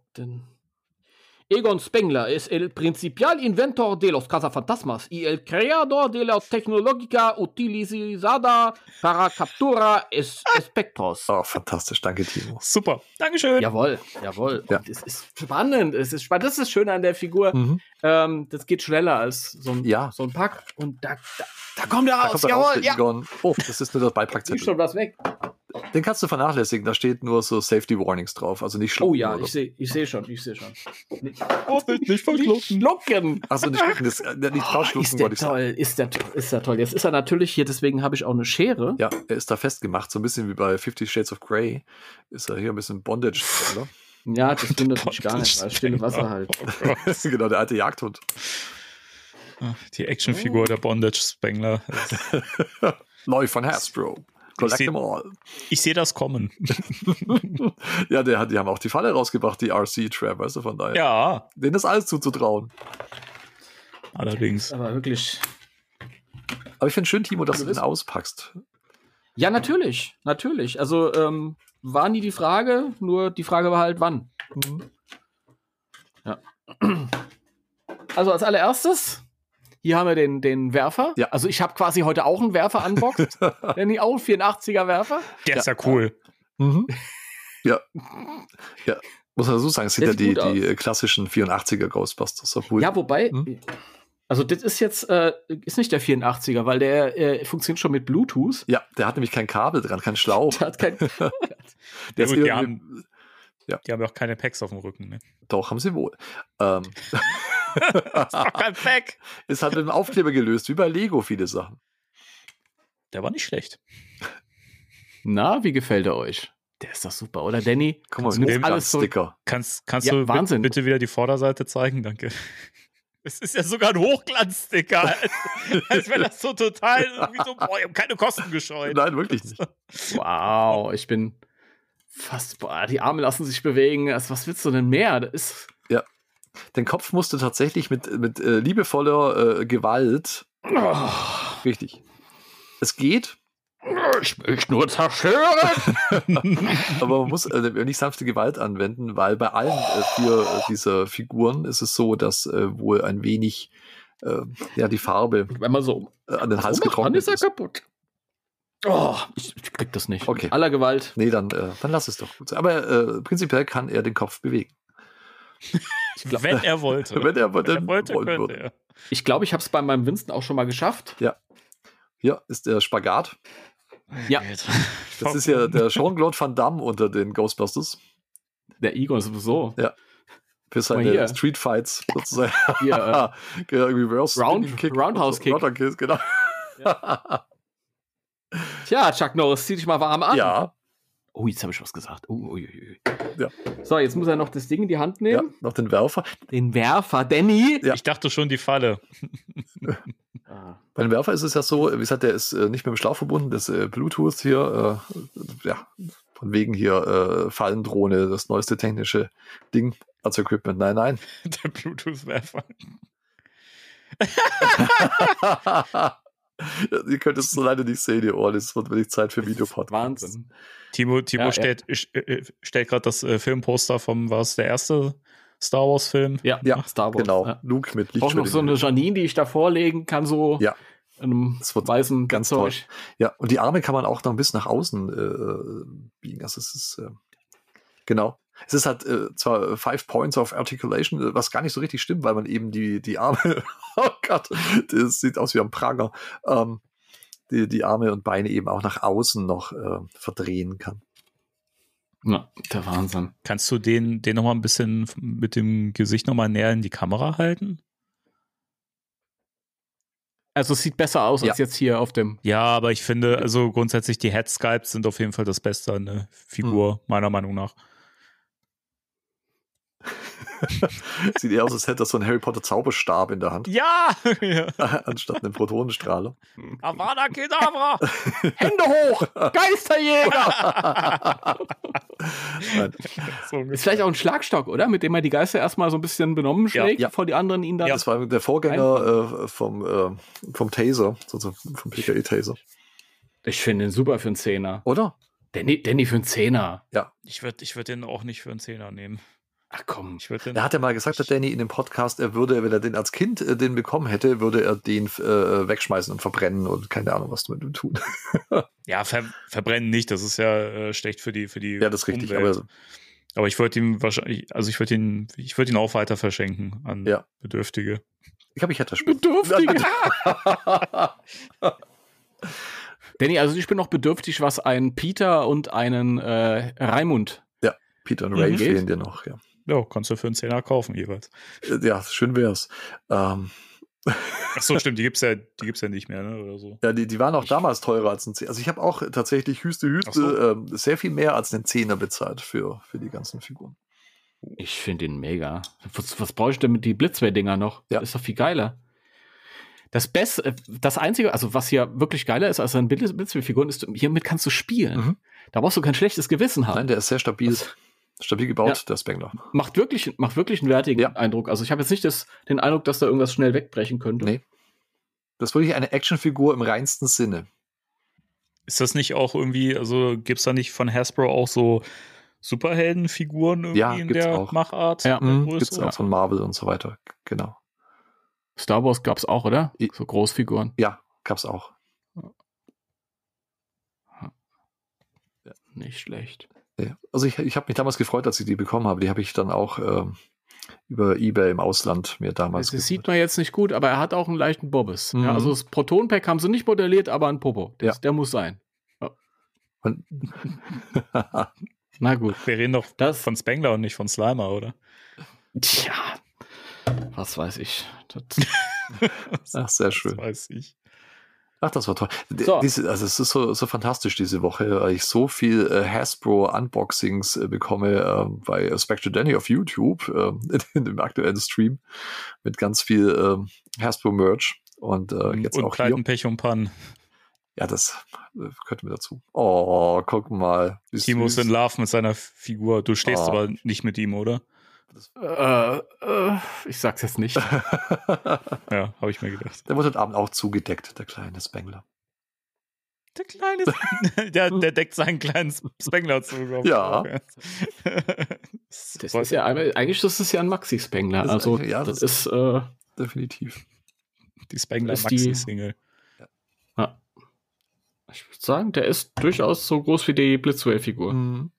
Egon Spengler es el principal inventor de los cazafantasmas y el creador de la tecnología utilizada para captura espectros. Oh, fantastisch. Danke, Timo. Super. Dankeschön. Jawohl, jawohl. Ja. es ist spannend. Es ist spannend. Das ist schön an der Figur. Mhm. Ähm, das geht schneller als so ein, ja. so ein Pack. Und da, da, da kommt er raus. Jawohl, raus, ja. Egon. Oh, das ist nur das Beipackzettel. Ist schon was weg. Den kannst du vernachlässigen, da steht nur so Safety Warnings drauf, also nicht schlucken. Oh ja, ich sehe ich seh schon, ich sehe schon. Oh, nicht, nicht verschlucken. schlucken. Achso, nicht schlucken, das, äh, nicht oh, ist der toll, ist der, ist der toll. Jetzt ist er natürlich hier, deswegen habe ich auch eine Schere. Ja, er ist da festgemacht, so ein bisschen wie bei Fifty Shades of Grey. Ist er hier ein bisschen Bondage, oder? Ja, das stimmt natürlich gar nicht, weil stille Wasser halt. Oh genau, der alte Jagdhund. Die Actionfigur oh. der Bondage Spengler. Neu von Hasbro. Collect ich them all. Ich sehe das kommen. ja, der, die haben auch die Falle rausgebracht, die RC-Trap, weißt du, von daher. Ja. Denen ist alles zuzutrauen. Allerdings. Aber wirklich. Aber ich finde schön, Timo, dass du, den auspackst. Ja, natürlich. Natürlich. Also, ähm, war nie die Frage, nur die Frage war halt, wann. Mhm. Ja. Also als allererstes hier haben wir den, den Werfer. Ja. Also ich habe quasi heute auch einen Werfer unboxed. Ich auch 84er Werfer. Der ist ja cool. Mhm. Ja. Ja. Muss man so sagen, es sind ja die, die klassischen 84er Ghostbusters. Obwohl, ja, wobei, hm? also das ist jetzt, äh, ist nicht der 84er, weil der äh, funktioniert schon mit Bluetooth. Ja, der hat nämlich kein Kabel dran, kein Schlauch. Der hat kein der ja, gut, die, haben, ja. die haben ja auch keine Packs auf dem Rücken. Ne? Doch, haben sie wohl. Ähm. das ist doch kein Pack. Es hat dem Aufkleber gelöst, wie bei Lego viele Sachen. Der war nicht schlecht. Na, wie gefällt er euch? Der ist doch super, oder Danny? Guck mal, mit alles Sticker. Kannst, kannst ja, du Wahnsinn. bitte wieder die Vorderseite zeigen? Danke. Es ist ja sogar ein Hochglanzsticker. als, als wäre das so total so, boah, ich habe keine Kosten gescheut. Nein, wirklich nicht. Wow, ich bin fast, boah, die Arme lassen sich bewegen. Was willst du denn mehr? Das ist. Ja. Den Kopf musste tatsächlich mit, mit äh, liebevoller äh, Gewalt. Oh. Richtig. Es geht. Ich möchte nur zerstören. Aber man muss äh, nicht sanfte Gewalt anwenden, weil bei allen äh, vier äh, dieser Figuren ist es so, dass äh, wohl ein wenig äh, ja, die Farbe Wenn man so äh, an den Hals dann getrocknet ist er kaputt. Oh, ich, ich krieg das nicht. Okay. Aller Gewalt. Nee, dann, äh, dann lass es doch gut sein. Aber äh, prinzipiell kann er den Kopf bewegen. glaub- Wenn er wollte. Wenn er, Wenn er wollte, wollen könnte würde. er. Ich glaube, ich habe es bei meinem Winston auch schon mal geschafft. Hier ist der Spagat. Ja. Das ist ja der Jean-Claude Van Damme unter den Ghostbusters. Der Igor sowieso. Für Mal seine hier. Street Fights sozusagen. Hier, äh, Reverse Round- Kick. Roundhouse Kick. Roundhouse Kick, genau. Tja, Chuck Norris, zieh dich mal warm an. Ja, Oh, jetzt habe ich was gesagt. Oh, ui, ui. Ja. So, jetzt muss er noch das Ding in die Hand ja, nehmen. noch den Werfer. Den Werfer, Danny. Ja. Ich dachte schon die Falle. Ah. Bei dem Werfer ist es ja so, wie gesagt, der ist äh, nicht mit dem Schlauch verbunden, das äh, Bluetooth hier, äh, ja, von wegen hier äh, Fallendrohne, das neueste technische Ding als Equipment. Nein, nein. Der Bluetooth-Werfer. Ihr könnt es so leider nicht sehen, ihr Ohren. Es wird wirklich Zeit für Videopodcast. Wahnsinn. Timo, Timo Ja, ja. stellt, äh, stellt gerade das äh, Filmposter vom, was der erste Star Wars-Film? Ja, Ja, Star Wars. Genau, Ja. Luke mit Ich brauche noch so eine. Janine, die ich da vorlegen kann, so Ja. in einem Das wird weißen ganz Zeug. Ja, und die Arme kann man auch noch ein bisschen nach außen äh, biegen. Also es ist, äh, genau. Es ist halt äh, zwar Five Points of Articulation, äh, was gar nicht so richtig stimmt, weil man eben die, die Arme, oh Gott, das sieht aus wie ein Pranger, ähm, die, die Arme und Beine eben auch nach außen noch äh, verdrehen kann. Ja, der Wahnsinn. Kannst du den, den noch mal ein bisschen mit dem Gesicht noch mal näher in die Kamera halten? Also es sieht besser aus Ja. als jetzt hier auf dem. Ja, aber ich finde, also grundsätzlich die Head Sculpts sind auf jeden Fall das Beste an der Figur, meiner Meinung nach. Sieht eher aus, als hätte er so einen Harry Potter Zauberstab in der Hand, Ja! ja. anstatt einen Protonenstrahler. Avada Kedavra! Hände hoch! Geisterjäger! So Ist vielleicht auch ein Schlagstock, oder? Mit dem er die Geister erstmal so ein bisschen benommen schlägt, ja. bevor die anderen ihn dann. Das war der Vorgänger äh, vom, äh, vom Taser, sozusagen vom PKE-Taser. Ich finde ihn super für einen Zehner. Oder? Danny, Danny für einen Zehner. Ich würde ich würd den auch nicht für einen Zehner nehmen. Ach komm. Ich würde den. Er hat ja mal gesagt, der Danny in dem Podcast, er würde, wenn er den als Kind äh, den bekommen hätte, würde er den äh, wegschmeißen und verbrennen und keine Ahnung, was mit ihm tun. Ja, ver verbrennen nicht, das ist ja äh, schlecht für die für die ja, das ist richtig. Umwelt. Aber Aber ich würde ihm wahrscheinlich, also ich würde ihn, ich würde ihn auch weiter verschenken an Ja. Bedürftige. ich glaube, ich hätte das Spiel. Bedürftige. Danny, also ich bin noch bedürftig, was einen Peter und einen äh, Raimund. Peter und Ray Mhm. fehlen dir noch. Ja, Ja, kannst du für einen Zehner kaufen jeweils. Äh, ja schön wär's. Ähm, Ach so, stimmt, die gibt's ja, die gibt's ja nicht mehr, ne, oder so. ja, die, die waren auch damals teurer als ein Zehner. Also ich habe auch tatsächlich Hüste Hüste so. ähm, sehr viel mehr als einen Zehner bezahlt für, für die ganzen Figuren. Ich finde ihn mega. Was, was brauche ich denn mit die Blitzwehr-Dinger noch? Ja. Ist doch viel geiler. Das Beste, das Einzige, also was hier wirklich geiler ist als ein Blitz- Blitzwehr-Figuren, ist, hiermit kannst du spielen. Mhm. Da brauchst du kein schlechtes Gewissen haben. Nein, der ist sehr stabil. Stabil gebaut, der Spengler. macht wirklich, macht wirklich einen wertigen Ja. Eindruck. Also ich habe jetzt nicht das, den Eindruck, dass da irgendwas schnell wegbrechen könnte. Nee. Das ist wirklich eine Actionfigur im reinsten Sinne. Ist das nicht auch irgendwie, also gibt's da nicht von Hasbro auch so Superheldenfiguren irgendwie Ja, in der auch. Machart? Ja. Mhm, Größe? Gibt's auch von Marvel und so weiter. Genau. Star Wars gab's auch, oder? So Großfiguren. Ja, gab's auch. Nicht schlecht. Ja. Also ich, ich habe mich damals gefreut, als ich die bekommen habe. Die habe ich dann auch ähm, über Ebay im Ausland mir damals Das sieht man jetzt nicht gut, aber er hat auch einen leichten Bobbes. Mhm. Ja, also das Proton-Pack haben sie nicht modelliert, aber ein Popo. Das, Ja. Der muss sein. Und Na gut. Wir reden doch Das, von Spengler und nicht von Slimer, oder? tja, was weiß ich. Das, Ach, sehr Das schön. weiß ich. Ach, das war toll. So. Diese, also es ist so, so fantastisch diese Woche, weil ich so viel äh, Hasbro Unboxings äh, bekomme ähm, bei Spectre Danny auf YouTube ähm, in, in dem aktuellen Stream mit ganz viel ähm, Hasbro Merch und äh, jetzt und auch hier. Pleiten, Pech und Pannen. Ja, das äh, gehört mir dazu. Oh, guck mal. Timo ist in Love mit seiner Figur. Du stehst Oh. aber nicht mit ihm, oder? Äh, äh, ich sag's jetzt nicht. Ja, habe ich mir gedacht. Der wird heute Abend auch zugedeckt, der kleine Spengler. Der kleine, der, der deckt seinen kleinen Spengler zu. Ja. das Das ist ja, eigentlich das ist ja ein Maxi-Spengler. Das ist Also, eigentlich- ja, das, das- ist, äh, Definitiv. die Spengler Maxi-Single. Ja. Ich würde sagen, der ist durchaus so groß wie die Blitzway-Figur. Mhm.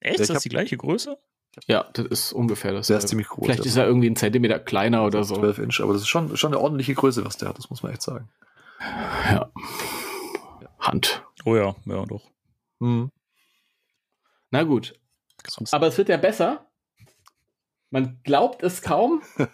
Echt? Ist das die gleiche Größe? Ja, das ist ungefähr das. Der ist ziemlich groß. Vielleicht ist er irgendwie einen Zentimeter kleiner oder so. 12 Inch, aber das ist schon, schon eine ordentliche Größe, was der hat, das muss man echt sagen. Ja. Hand. Oh ja, ja doch. Mhm. Na gut. Aber es wird ja besser. Man glaubt es kaum.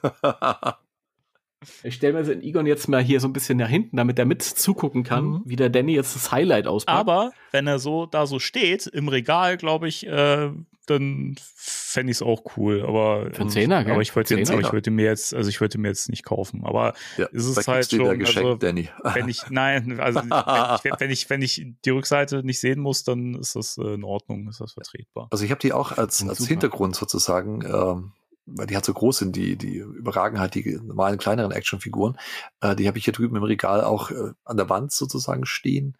Ich stelle mir den Egon jetzt mal hier so ein bisschen nach hinten, damit er mit zugucken kann, mhm. wie der Danny jetzt das Highlight auspackt. Aber wenn er so da so steht im Regal, glaube ich, äh, dann fände ich es auch cool. Aber, Für Zehner, aber ich wollte jetzt, aber ich wollte mir jetzt, also ich wollte mir jetzt nicht kaufen. Aber ja, ist es halt schon, geschenkt, also, Danny. wenn ich, nein, also wenn, ich, wenn ich, wenn ich die Rückseite nicht sehen muss, dann ist das äh, in Ordnung, ist das vertretbar. Also ich habe die auch als, als Hintergrund sozusagen ähm, weil die halt so groß sind, die, die überragen halt die normalen kleineren Actionfiguren. Äh, die habe ich hier drüben im Regal auch äh, an der Wand sozusagen stehen.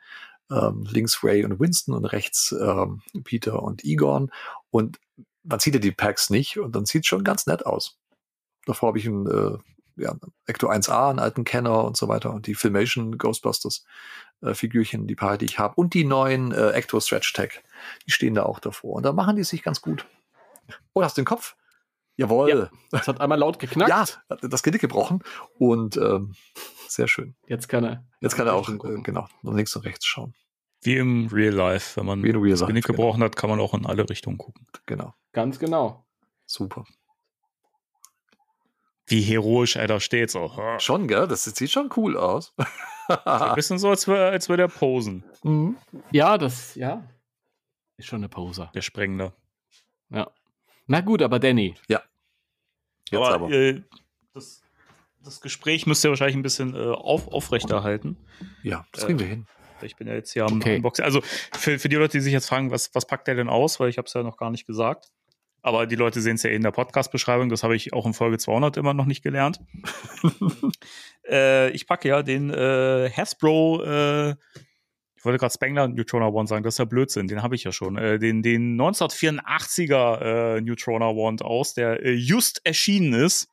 Ähm, links Ray und Winston und rechts ähm, Peter und Egon. Und man sieht ja die Packs nicht und dann sieht es schon ganz nett aus. Davor habe ich ein äh, ja, Ecto 1A, einen alten Kenner und so weiter und die Filmation Ghostbusters äh, Figürchen, die paar, die ich habe und die neuen äh, Ecto Stretch Tag, die stehen da auch davor und da machen die sich ganz gut. Oh, hast du den Kopf? Jawohl. Ja, das hat einmal laut geknackt. Ja, das Genick gebrochen und ähm, sehr schön. Jetzt kann er. Jetzt kann er auch, äh, genau, nach links und rechts schauen. Wie im Real Life. Wenn man Real das Genick genau. gebrochen hat, kann man auch in alle Richtungen gucken. Genau. Ganz genau. Super. Wie heroisch er da steht. So. Schon, gell? Das sieht schon cool aus. ein bisschen so, als würde als wär der posen. Mhm. Ja, das, ja. Ist schon eine Pose. Der Sprengende. Ja. Na gut, aber Danny. Ja. Jetzt aber, aber. Äh, das, das, Gespräch müsst ihr wahrscheinlich ein bisschen äh, auf, aufrechterhalten. Ja, das kriegen äh, wir hin. Ich bin ja jetzt hier am okay. Unboxing. Also für, für die Leute, die sich jetzt fragen, was, was packt der denn aus, weil ich habe es ja noch gar nicht gesagt. Aber die Leute sehen es ja in der Podcast-Beschreibung. Das habe ich auch in Folge 200 immer noch nicht gelernt. äh, ich packe ja den äh, Hasbro äh, wollte gerade Spengler Neutrona Wand sagen, das ist ja Blödsinn, den habe ich ja schon. Äh, den, den 1984er äh, Neutrona Wand aus, der äh, just erschienen ist.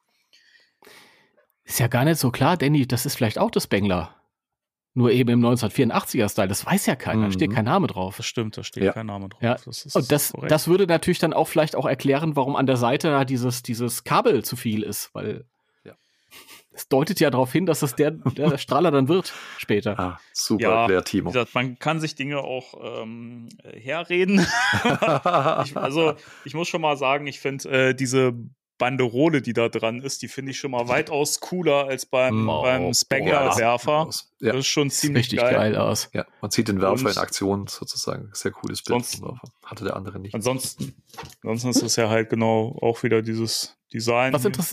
Ist ja gar nicht so klar, Danny, das ist vielleicht auch das Spengler. Nur eben im 1984er-Style. Das weiß ja keiner. Mhm. Da steht mhm. kein Name drauf. Das stimmt, da steht ja. kein Name drauf. Ja. Das Und das, das würde natürlich dann auch vielleicht auch erklären, warum an der Seite dieses, dieses Kabel zu viel ist, weil es deutet ja darauf hin, dass das der, der Strahler dann wird später. Ah, super, ja, der Timo. Gesagt, man kann sich Dinge auch ähm, herreden. ich, also ich muss schon mal sagen, ich finde äh, diese Banderole, die da dran ist, die finde ich schon mal weitaus cooler als beim, oh, beim Spengler-Werfer. Ja. Das ist schon ziemlich richtig geil. geil. aus. Ja, man sieht den Werfer in Aktion sozusagen. Sehr cooles Bild. Sonst, Hatte der andere nicht. Ansonsten, ansonsten ist es ja halt genau auch wieder dieses Design. Was inter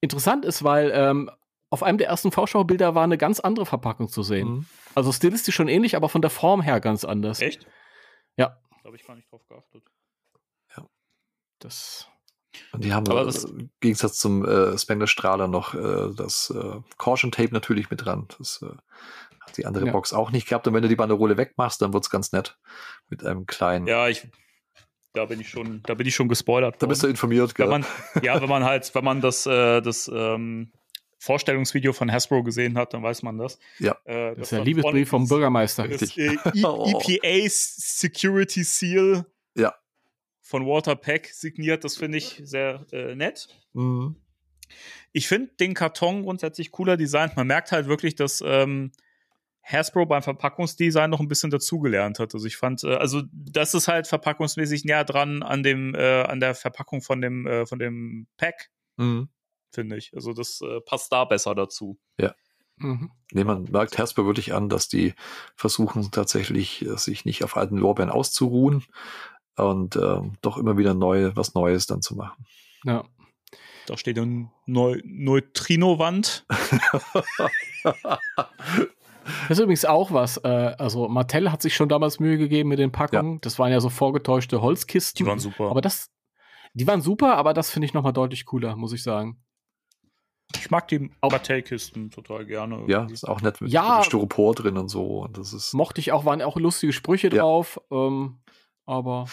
interessant ist, weil ähm, auf einem der ersten Vorschaubilder war eine ganz andere Verpackung zu sehen. Mhm. Also stilistisch schon ähnlich, aber von der Form her ganz anders. Echt? Ja. Da habe ich gar nicht drauf geachtet. Ja. Das. Und die haben aber das, im Gegensatz zum äh, Spengler Strahler noch äh, das äh, Caution Tape natürlich mit dran. Das äh, hat die andere ja. Box auch nicht gehabt. Und wenn du die Banderole wegmachst, dann wird es ganz nett. Mit einem kleinen. Ja, ich da bin ich schon, da bin ich schon gespoilert. Da bist du informiert, gell? Wenn man, ja, wenn man halt, wenn man das, äh, das ähm, Vorstellungsvideo von Hasbro gesehen hat, dann weiß man das. Ja. Äh, das, das ist der Liebesbrief vom Bürgermeister. Das äh, e oh. EPA Security Seal ja. Von Walter Peck signiert. Das finde ich sehr äh, nett. Mhm. Ich finde den Karton grundsätzlich cooler designt. Man merkt halt wirklich, dass ähm, Hasbro beim Verpackungsdesign noch ein bisschen dazugelernt hat. Also ich fand, äh, also das ist halt verpackungsmäßig näher dran an dem, äh, an der Verpackung von dem, äh, von dem Pack. Mhm finde ich. Also das äh, passt da besser dazu. Ja. Mhm. Nee, man merkt Hasbro wirklich an, dass die versuchen tatsächlich, äh, sich nicht auf alten Lorbeeren auszuruhen und äh, doch immer wieder neu, was Neues dann zu machen. Ja. Da steht eine Neu Neutrino-Wand. Das ist übrigens auch was. Äh, also Mattel hat sich schon damals Mühe gegeben mit den Packungen. Ja. Das waren ja so vorgetäuschte Holzkisten. Die waren super. Aber das, die waren super, aber das finde ich nochmal deutlich cooler, muss ich sagen. Ich mag die Mattel-Kisten total gerne. Ja, ist auch nett mit, ja, Styropor drin und so. Und das ist mochte ich auch, waren auch lustige Sprüche ja. drauf. Ähm, aber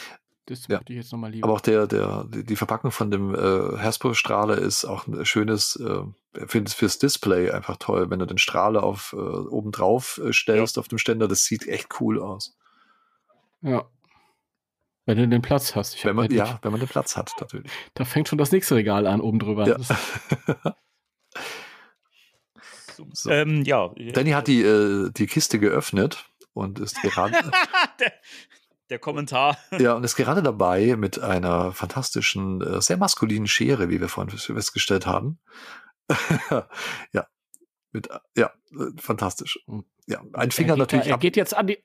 das ja. würde ich jetzt nochmal lieber. Aber auch der, der, die Verpackung von dem äh, Hasbro-Strahler ist auch ein schönes, äh, finde es fürs Display einfach toll, wenn du den Strahler auf äh, oben drauf äh, stellst ja. auf dem Ständer, das sieht echt cool aus. Ja. Wenn du den Platz hast. wenn man, ja, wenn man den Platz hat, natürlich. Da fängt schon das nächste Regal an, oben drüber. Ja. so. ähm, ja. Danny hat die, äh, die Kiste geöffnet und ist gerade. der, Kommentar. Ja, und ist gerade dabei mit einer fantastischen, äh, sehr maskulinen Schere, wie wir vorhin festgestellt haben. ja. Mit, ja, äh, fantastisch. Ja, ein Finger er natürlich. Er geht jetzt an die,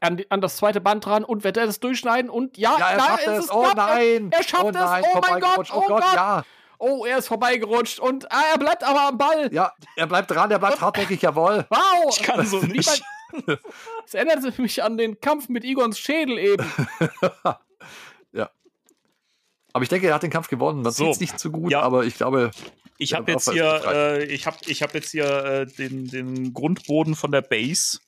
an, die, an, das zweite Band dran und wird er das durchschneiden und ja, ja er schafft es. es. Oh nein. Er schafft oh nein, es. Oh mein Gott. Oh, oh Gott, ja. Oh, er ist vorbeigerutscht und ah, er bleibt aber am Ball. Ja, er bleibt dran, er bleibt hartnäckig, jawohl. Wow. Ich kann so nicht. Es erinnert mich an den Kampf mit Igons Schädel eben. ja. Aber ich denke, er hat den Kampf gewonnen. Man so. sieht es nicht so gut, ja. aber ich glaube. Ich habe jetzt, hier, äh, ich hab, ich hab jetzt hier äh, den, den Grundboden von der Base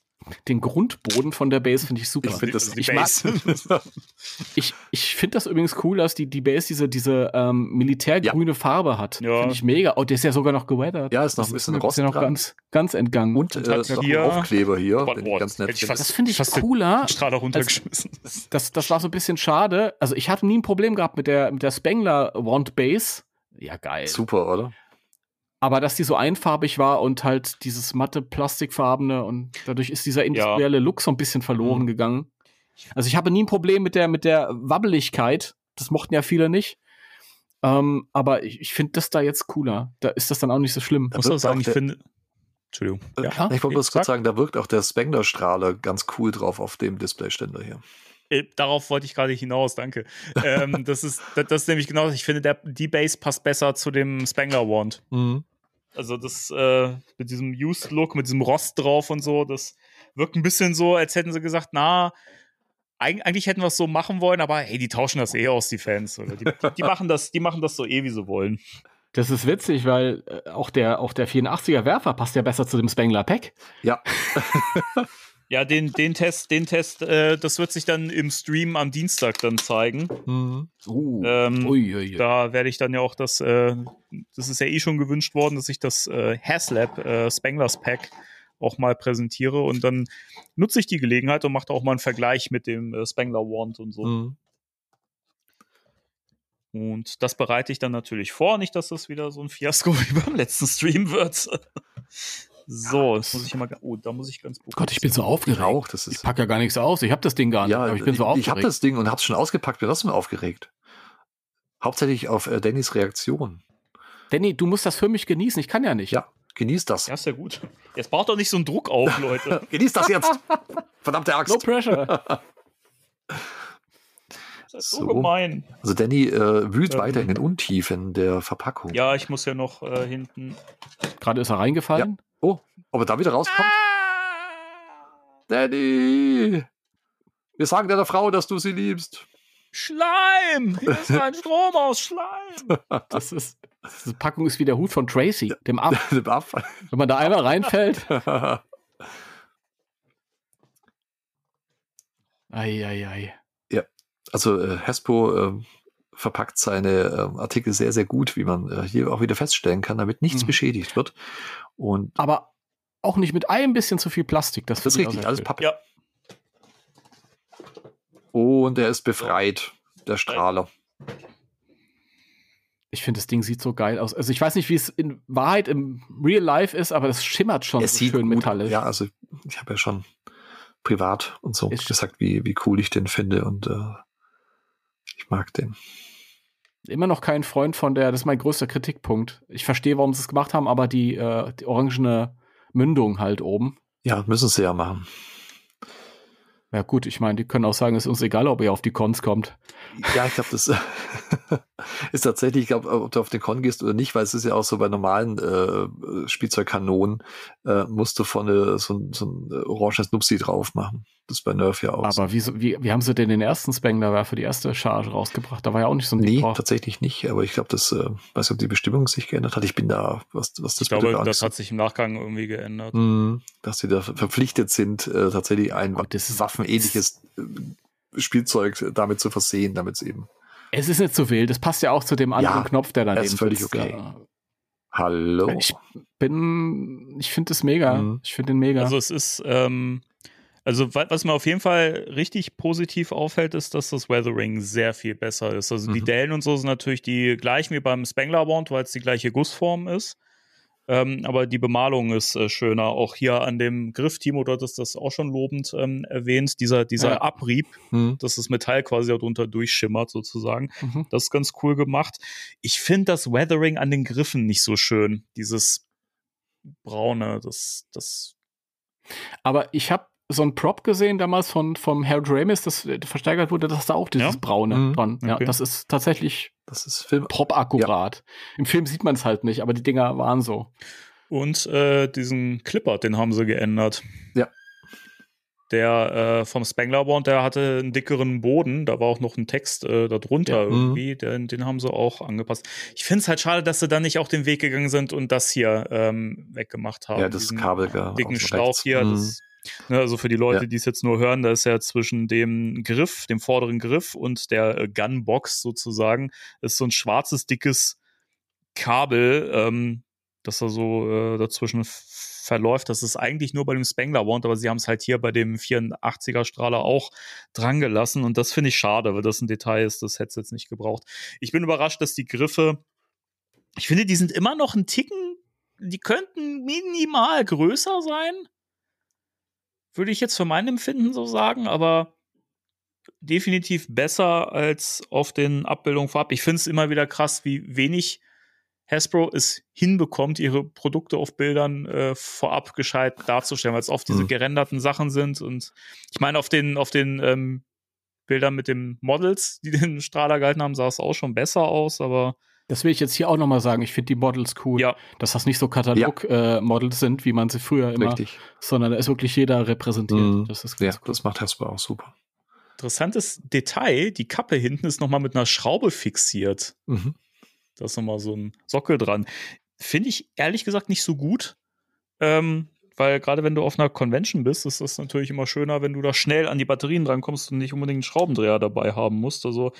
den Grundboden von der Base finde ich super. Ich finde das ich mag, ich, ich finde das übrigens cool, dass die, die Base diese, diese ähm, militärgrüne ja. Farbe hat. Ja. Finde ich mega. Oh, der ist ja sogar noch geweathert. Ja, ist noch ein bisschen Rost ist ja noch ganz, ganz entgangen. Und, und äh, hier Aufkleber hier, oh, oh, ganz nett fast, Das finde ich cooler. Strahler runtergeschmissen. Als, das, das war so ein bisschen schade. Also ich hatte nie ein Problem gehabt mit der, mit der Spengler Wand Base. Ja, geil. Super, oder? Aber dass die so einfarbig war und halt dieses matte Plastikfarbene und dadurch ist dieser industrielle ja. Look so ein bisschen verloren mhm. gegangen. Also ich habe nie ein Problem mit der, mit der Wabbeligkeit. Das mochten ja viele nicht. Ähm, aber ich, ich finde das da jetzt cooler. Da ist das dann auch nicht so schlimm. Da muss auch sagen, ich finde. Entschuldigung. Äh, ja, ich wollte bloß kurz sagen, da wirkt auch der Spengler-Strahler ganz cool drauf auf dem Displayständer hier. Äh, darauf wollte ich gerade hinaus, danke. ähm, das, ist, das, das, ist nämlich genau, ich finde, der, die Base passt besser zu dem Spengler Wand. Mhm. Also das äh, mit diesem Used Look, mit diesem Rost drauf und so, das wirkt ein bisschen so, als hätten sie gesagt, na, eigentlich hätten wir es so machen wollen, aber hey, die tauschen das eh aus, die Fans. Oder die, die, die, machen das, die machen das so eh, wie sie wollen. Das ist witzig, weil äh, auch der, auch der 84er Werfer passt ja besser zu dem Spengler Pack. Ja. Ja, den, den Test, den Test, äh, das wird sich dann im Stream am Dienstag dann zeigen. Mhm. Uh. Ähm, ui, ui. Da werde ich dann ja auch das, äh, das ist ja eh schon gewünscht worden, dass ich das äh, Haslab äh, Spanglers Pack auch mal präsentiere und dann nutze ich die Gelegenheit und mache auch mal einen Vergleich mit dem äh, Spangler Wand und so. Mhm. Und das bereite ich dann natürlich vor, nicht, dass das wieder so ein Fiasko wie beim letzten Stream wird. So, das muss ich immer. Oh, da muss ich ganz. Gott, ich bin so aufgeregt. Auch, das ist ich packe ja gar nichts aus. Ich habe das Ding gar nicht. Ja, aber ich bin so aufgeregt. Ich habe das Ding und habe es schon ausgepackt. Bin trotzdem aufgeregt. Hauptsächlich auf äh, Dannys Reaktion. Danny, du musst das für mich genießen. Ich kann ja nicht. Ja, genieß das. Ja, ist ja gut. Jetzt braucht doch nicht so einen Druck auf, Leute. genieß das jetzt. Verdammte Axt. No pressure. Das ist so, gemein. Also Danny äh, wühlt ähm, weiter in den Untiefen der Verpackung. Ja, ich muss ja noch äh, hinten. Gerade ist er reingefallen. Ja. Oh, ob er da wieder rauskommt? Ah! Danny! Wir sagen deiner Frau, dass du sie liebst. Schleim! Hier ist ein Strom aus Schleim! Das ist, diese Packung ist wie der Hut von Tracy, dem Ab. dem Ab. Wenn man da einmal reinfällt. Eieiei. Ei, ei. Ja, also äh, Hespo äh, verpackt seine äh, Artikel sehr, sehr gut, wie man äh, hier auch wieder feststellen kann, damit nichts mhm. beschädigt wird. Und Aber auch nicht mit ein bisschen zu viel Plastik. Das, das ist richtig, alles Pappe. Ja. Und er ist befreit, der Strahler. Ich finde, das Ding sieht so geil aus. Also ich weiß nicht, wie es in Wahrheit im Real Life ist, aber das schimmert schon es so schön gut, metallisch. Ja, also ich habe ja schon privat und so ist gesagt, wie, wie cool ich den finde und äh, ich mag den immer noch kein Freund von der, das ist mein größter Kritikpunkt. Ich verstehe, warum sie es gemacht haben, aber die, äh, die orangene Mündung halt oben. Ja, müssen sie ja machen. Ja gut, ich meine, die können auch sagen, es ist uns egal, ob ihr auf die Cons kommt. Ja, ich glaube, das ist tatsächlich, ich glaube, ob du auf den Con gehst oder nicht, weil es ist ja auch so bei normalen äh, Spielzeugkanonen, äh, musst du vorne so, so ein oranges Nupsi drauf machen. Das ist bei Nerf ja auch. Aber so. wie, wie, wie haben sie denn den ersten Spengler für die erste Charge rausgebracht? Da war ja auch nicht so ein Nee, Ding tatsächlich nicht, aber ich glaube, das, äh, weiß nicht, ob die Bestimmung sich geändert hat. Ich bin da, was, was das Ich glaube, das hat sich im Nachgang irgendwie geändert. Mhm, dass sie da verpflichtet sind, äh, tatsächlich ein Gott, waffenähnliches äh, Spielzeug damit zu versehen, damit es eben es ist nicht so wild. Das passt ja auch zu dem anderen ja, Knopf, der daneben ist. völlig sitzt. okay. Hallo. Ich bin, ich finde es mega. Mhm. Ich finde den mega. Also es ist, ähm, also was mir auf jeden Fall richtig positiv auffällt, ist, dass das Weathering sehr viel besser ist. Also mhm. die Dellen und so sind natürlich die gleichen wie beim Spangler Bond, weil es die gleiche Gussform ist. Ähm, aber die Bemalung ist äh, schöner. Auch hier an dem Griff, Timo, dort ist das auch schon lobend ähm, erwähnt. Dieser, dieser ja. Abrieb, mhm. dass das Metall quasi darunter durchschimmert, sozusagen. Mhm. Das ist ganz cool gemacht. Ich finde das Weathering an den Griffen nicht so schön. Dieses braune, das, das. Aber ich habe so ein Prop gesehen damals von vom Harold Ramis, das versteigert wurde, dass da auch dieses ja? Braune mhm. dran. Ja, okay. das ist tatsächlich das ist Film Prop akkurat. Ja. Im Film sieht man es halt nicht, aber die Dinger waren so. Und äh, diesen Clipper, den haben sie geändert. Ja. Der äh, vom Spangler Bond, der hatte einen dickeren Boden, da war auch noch ein Text äh, darunter ja. irgendwie, den, den haben sie auch angepasst. Ich finde es halt schade, dass sie dann nicht auch den Weg gegangen sind und das hier ähm, weggemacht haben. Ja, das Kabel. Dicken Schlauch hier, mhm. das also für die Leute, ja. die es jetzt nur hören, da ist ja zwischen dem Griff, dem vorderen Griff und der äh, Gunbox sozusagen, ist so ein schwarzes, dickes Kabel, ähm, das da so äh, dazwischen verläuft. Das ist eigentlich nur bei dem Spangler Wand, aber sie haben es halt hier bei dem 84er Strahler auch dran gelassen und das finde ich schade, weil das ein Detail ist, das hätte es jetzt nicht gebraucht. Ich bin überrascht, dass die Griffe, ich finde, die sind immer noch ein Ticken, die könnten minimal größer sein würde ich jetzt für mein Empfinden so sagen, aber definitiv besser als auf den Abbildungen vorab. Ich finde es immer wieder krass, wie wenig Hasbro es hinbekommt, ihre Produkte auf Bildern äh, vorab gescheit darzustellen, weil es oft diese mhm. gerenderten Sachen sind. Und ich meine, auf den, auf den ähm, Bildern mit den Models, die den Strahler gehalten haben, sah es auch schon besser aus, aber das will ich jetzt hier auch nochmal sagen. Ich finde die Models cool. Ja. Dass das nicht so Katalog-Models ja. äh, sind, wie man sie früher immer, Richtig. sondern da ist wirklich jeder repräsentiert. Mhm. Das ist ja, cool. das macht Hasbro auch super. Interessantes Detail, die Kappe hinten ist nochmal mit einer Schraube fixiert. Mhm. Da ist nochmal so ein Sockel dran. Finde ich ehrlich gesagt nicht so gut. Ähm, weil gerade wenn du auf einer Convention bist, ist das natürlich immer schöner, wenn du da schnell an die Batterien drankommst und nicht unbedingt einen Schraubendreher dabei haben musst. Also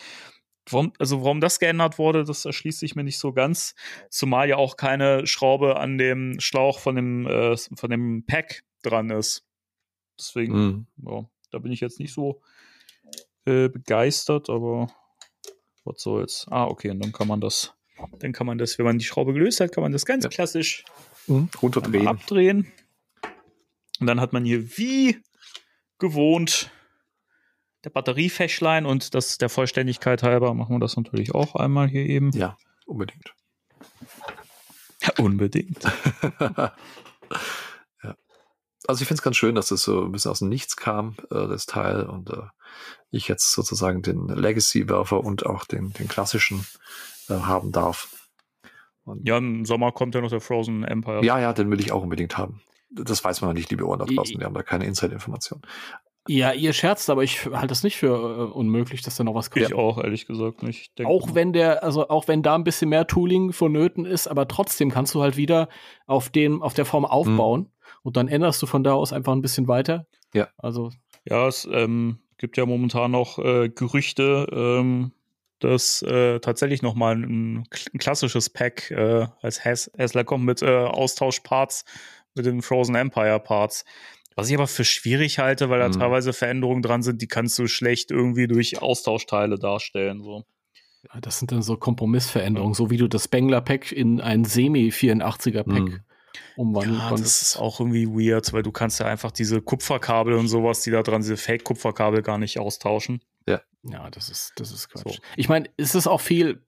Warum, also warum das geändert wurde, das erschließt sich mir nicht so ganz. Zumal ja auch keine Schraube an dem Schlauch von dem, äh, von dem Pack dran ist. Deswegen, mhm. ja, da bin ich jetzt nicht so äh, begeistert, aber was soll's. Ah, okay, und dann kann man das, dann kann man das, wenn man die Schraube gelöst hat, kann man das ganz ja. klassisch mhm. runterdrehen. Abdrehen. Und dann hat man hier wie gewohnt der Batteriefächlein und das der Vollständigkeit halber machen wir das natürlich auch einmal hier eben. Ja, unbedingt. Ja, unbedingt. ja. Also ich finde es ganz schön, dass das so ein bisschen aus dem Nichts kam, äh, das Teil, und äh, ich jetzt sozusagen den Legacy-Werfer und auch den, den klassischen äh, haben darf. Und ja, im Sommer kommt ja noch der Frozen Empire. Ja, ja, den will ich auch unbedingt haben. Das weiß man nicht, liebe Ohren da draußen. Wir haben da keine Inside-Information. Ja, ihr scherzt, aber ich halte das nicht für äh, unmöglich, dass da noch was kommt. Ich auch, ehrlich gesagt nicht. Auch wenn der, also auch wenn da ein bisschen mehr Tooling vonnöten ist, aber trotzdem kannst du halt wieder auf dem, auf der Form aufbauen mhm. und dann änderst du von da aus einfach ein bisschen weiter. Ja. Also. Ja, es ähm, gibt ja momentan noch äh, Gerüchte, ähm, dass äh, tatsächlich noch mal ein, ein klassisches Pack äh, als Hassler kommt mit äh, Austauschparts mit den Frozen Empire Parts. Was ich aber für schwierig halte, weil da mhm. teilweise Veränderungen dran sind, die kannst du schlecht irgendwie durch Austauschteile darstellen. So. Ja, das sind dann so Kompromissveränderungen, so wie du das Spengler-Pack in ein Semi-84er-Pack mhm. umwandeln ja, konntest. Das ist auch irgendwie weird, weil du kannst ja einfach diese Kupferkabel und sowas, die da dran sind, Fake-Kupferkabel gar nicht austauschen. Ja. Ja, das ist, das ist Quatsch. So. Ich meine, es ist auch viel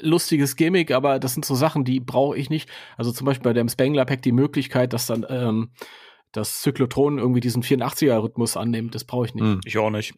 lustiges Gimmick, aber das sind so Sachen, die brauche ich nicht. Also zum Beispiel bei dem Spengler-Pack die Möglichkeit, dass dann ähm, das Zyklotron irgendwie diesen 84er-Rhythmus annimmt. Das brauche ich nicht. Hm. Ich auch nicht.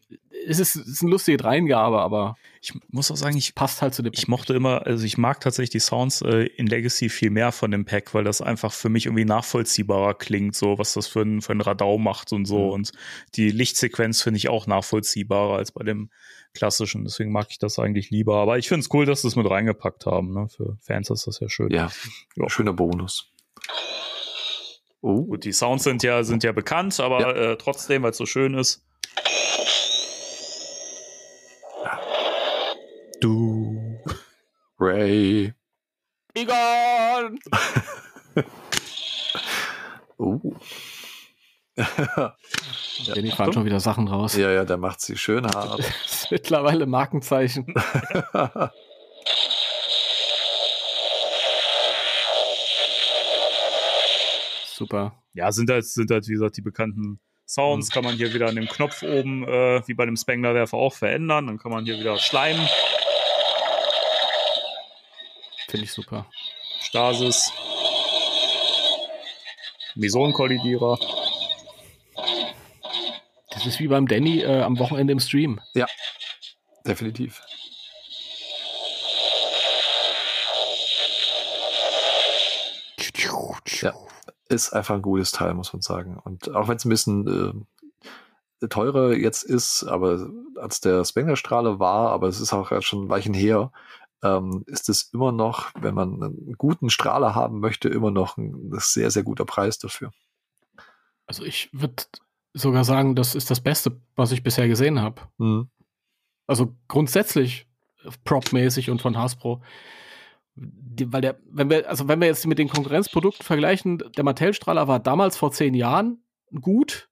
Es ist, es ist eine lustige Dreingabe, aber ich muss auch sagen, ich passt halt zu dem. Ich mochte immer, also ich mag tatsächlich die Sounds äh, in Legacy viel mehr von dem Pack, weil das einfach für mich irgendwie nachvollziehbarer klingt, so was das für ein, für ein Radau macht und so. Mhm. Und die Lichtsequenz finde ich auch nachvollziehbarer als bei dem klassischen. Deswegen mag ich das eigentlich lieber. Aber ich finde es cool, dass sie es mit reingepackt haben. Ne? Für Fans ist das ja schön. Ja, ja. schöner Bonus. Oh. Gut, die Sounds sind ja, sind ja bekannt, aber ja. Äh, trotzdem, weil es so schön ist. Du. Ray. Egon! oh. ja. Danny fahren schon wieder Sachen raus. Ja, ja, der macht sie schön hart. das ist mittlerweile Markenzeichen. Super. Ja, sind halt, sind halt, wie gesagt, die bekannten Sounds. Mhm. Kann man hier wieder an dem Knopf oben, äh, wie bei dem Spengler-Werfer, auch verändern. Dann kann man hier wieder schleimen. Finde ich super. Stasis. Meson-Kollidierer. Das ist wie beim Danny äh, am Wochenende im Stream. Ja, definitiv. Ja, ist einfach ein gutes Teil, muss man sagen. Und auch wenn es ein bisschen äh, teurer jetzt ist, aber als der Spengler-Strahle war, aber es ist auch schon Weichen her, ähm, ist es immer noch, wenn man einen guten Strahler haben möchte, immer noch ein, sehr, sehr guter Preis dafür. Also ich würde sogar sagen, das ist das Beste, was ich bisher gesehen habe. Mhm. Also grundsätzlich Prop-mäßig und von Hasbro. Die, weil der, wenn wir, also wenn wir jetzt mit den Konkurrenzprodukten vergleichen, der Mattel-Strahler war damals vor zehn Jahren gut,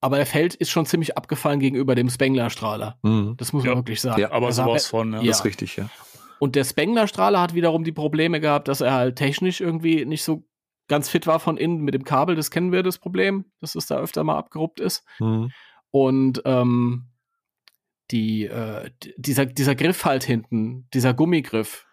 aber der Feld ist schon ziemlich abgefallen gegenüber dem Spengler-Strahler. Mhm. Das muss man ja. wirklich sagen. Ja, aber also sowas von, ja. ja. Das ist richtig, ja. Und der Spengler-Strahler hat wiederum die Probleme gehabt, dass er halt technisch irgendwie nicht so ganz fit war von innen mit dem Kabel. Das kennen wir, das Problem, dass es da öfter mal abgeruppt ist. Mhm. Und ähm, die, äh, dieser, dieser Griff halt hinten, dieser Gummigriff,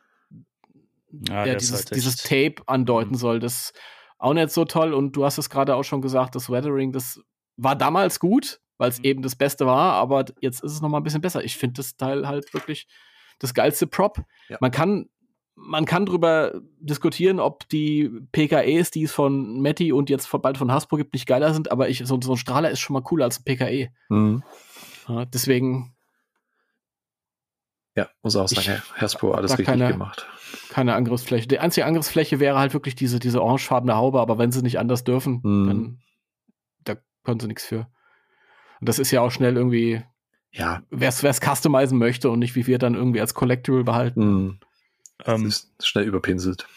ja, der dieses, halt dieses Tape andeuten mhm. soll, das auch nicht so toll. Und du hast es gerade auch schon gesagt, das Weathering, das war damals gut, weil es mhm. eben das Beste war, aber jetzt ist es noch mal ein bisschen besser. Ich finde das Teil halt wirklich das geilste Prop. Ja. Man kann man kann drüber diskutieren, ob die PKEs, die es von Matti und jetzt bald von Hasbro gibt, nicht geiler sind, aber ich, so, so ein Strahler ist schon mal cooler als ein PKE. Mhm. Ja, deswegen. Ja, muss auch sagen, Hasbro alles richtig keine, gemacht. Keine Angriffsfläche. Die einzige Angriffsfläche wäre halt wirklich diese, diese orangefarbene Haube, aber wenn sie nicht anders dürfen, mhm. dann können sie nichts für. Und das ist ja auch schnell irgendwie, ja, wer es customizen möchte und nicht wie wir dann irgendwie als Collectible behalten. Mhm. Ähm, ist schnell überpinselt.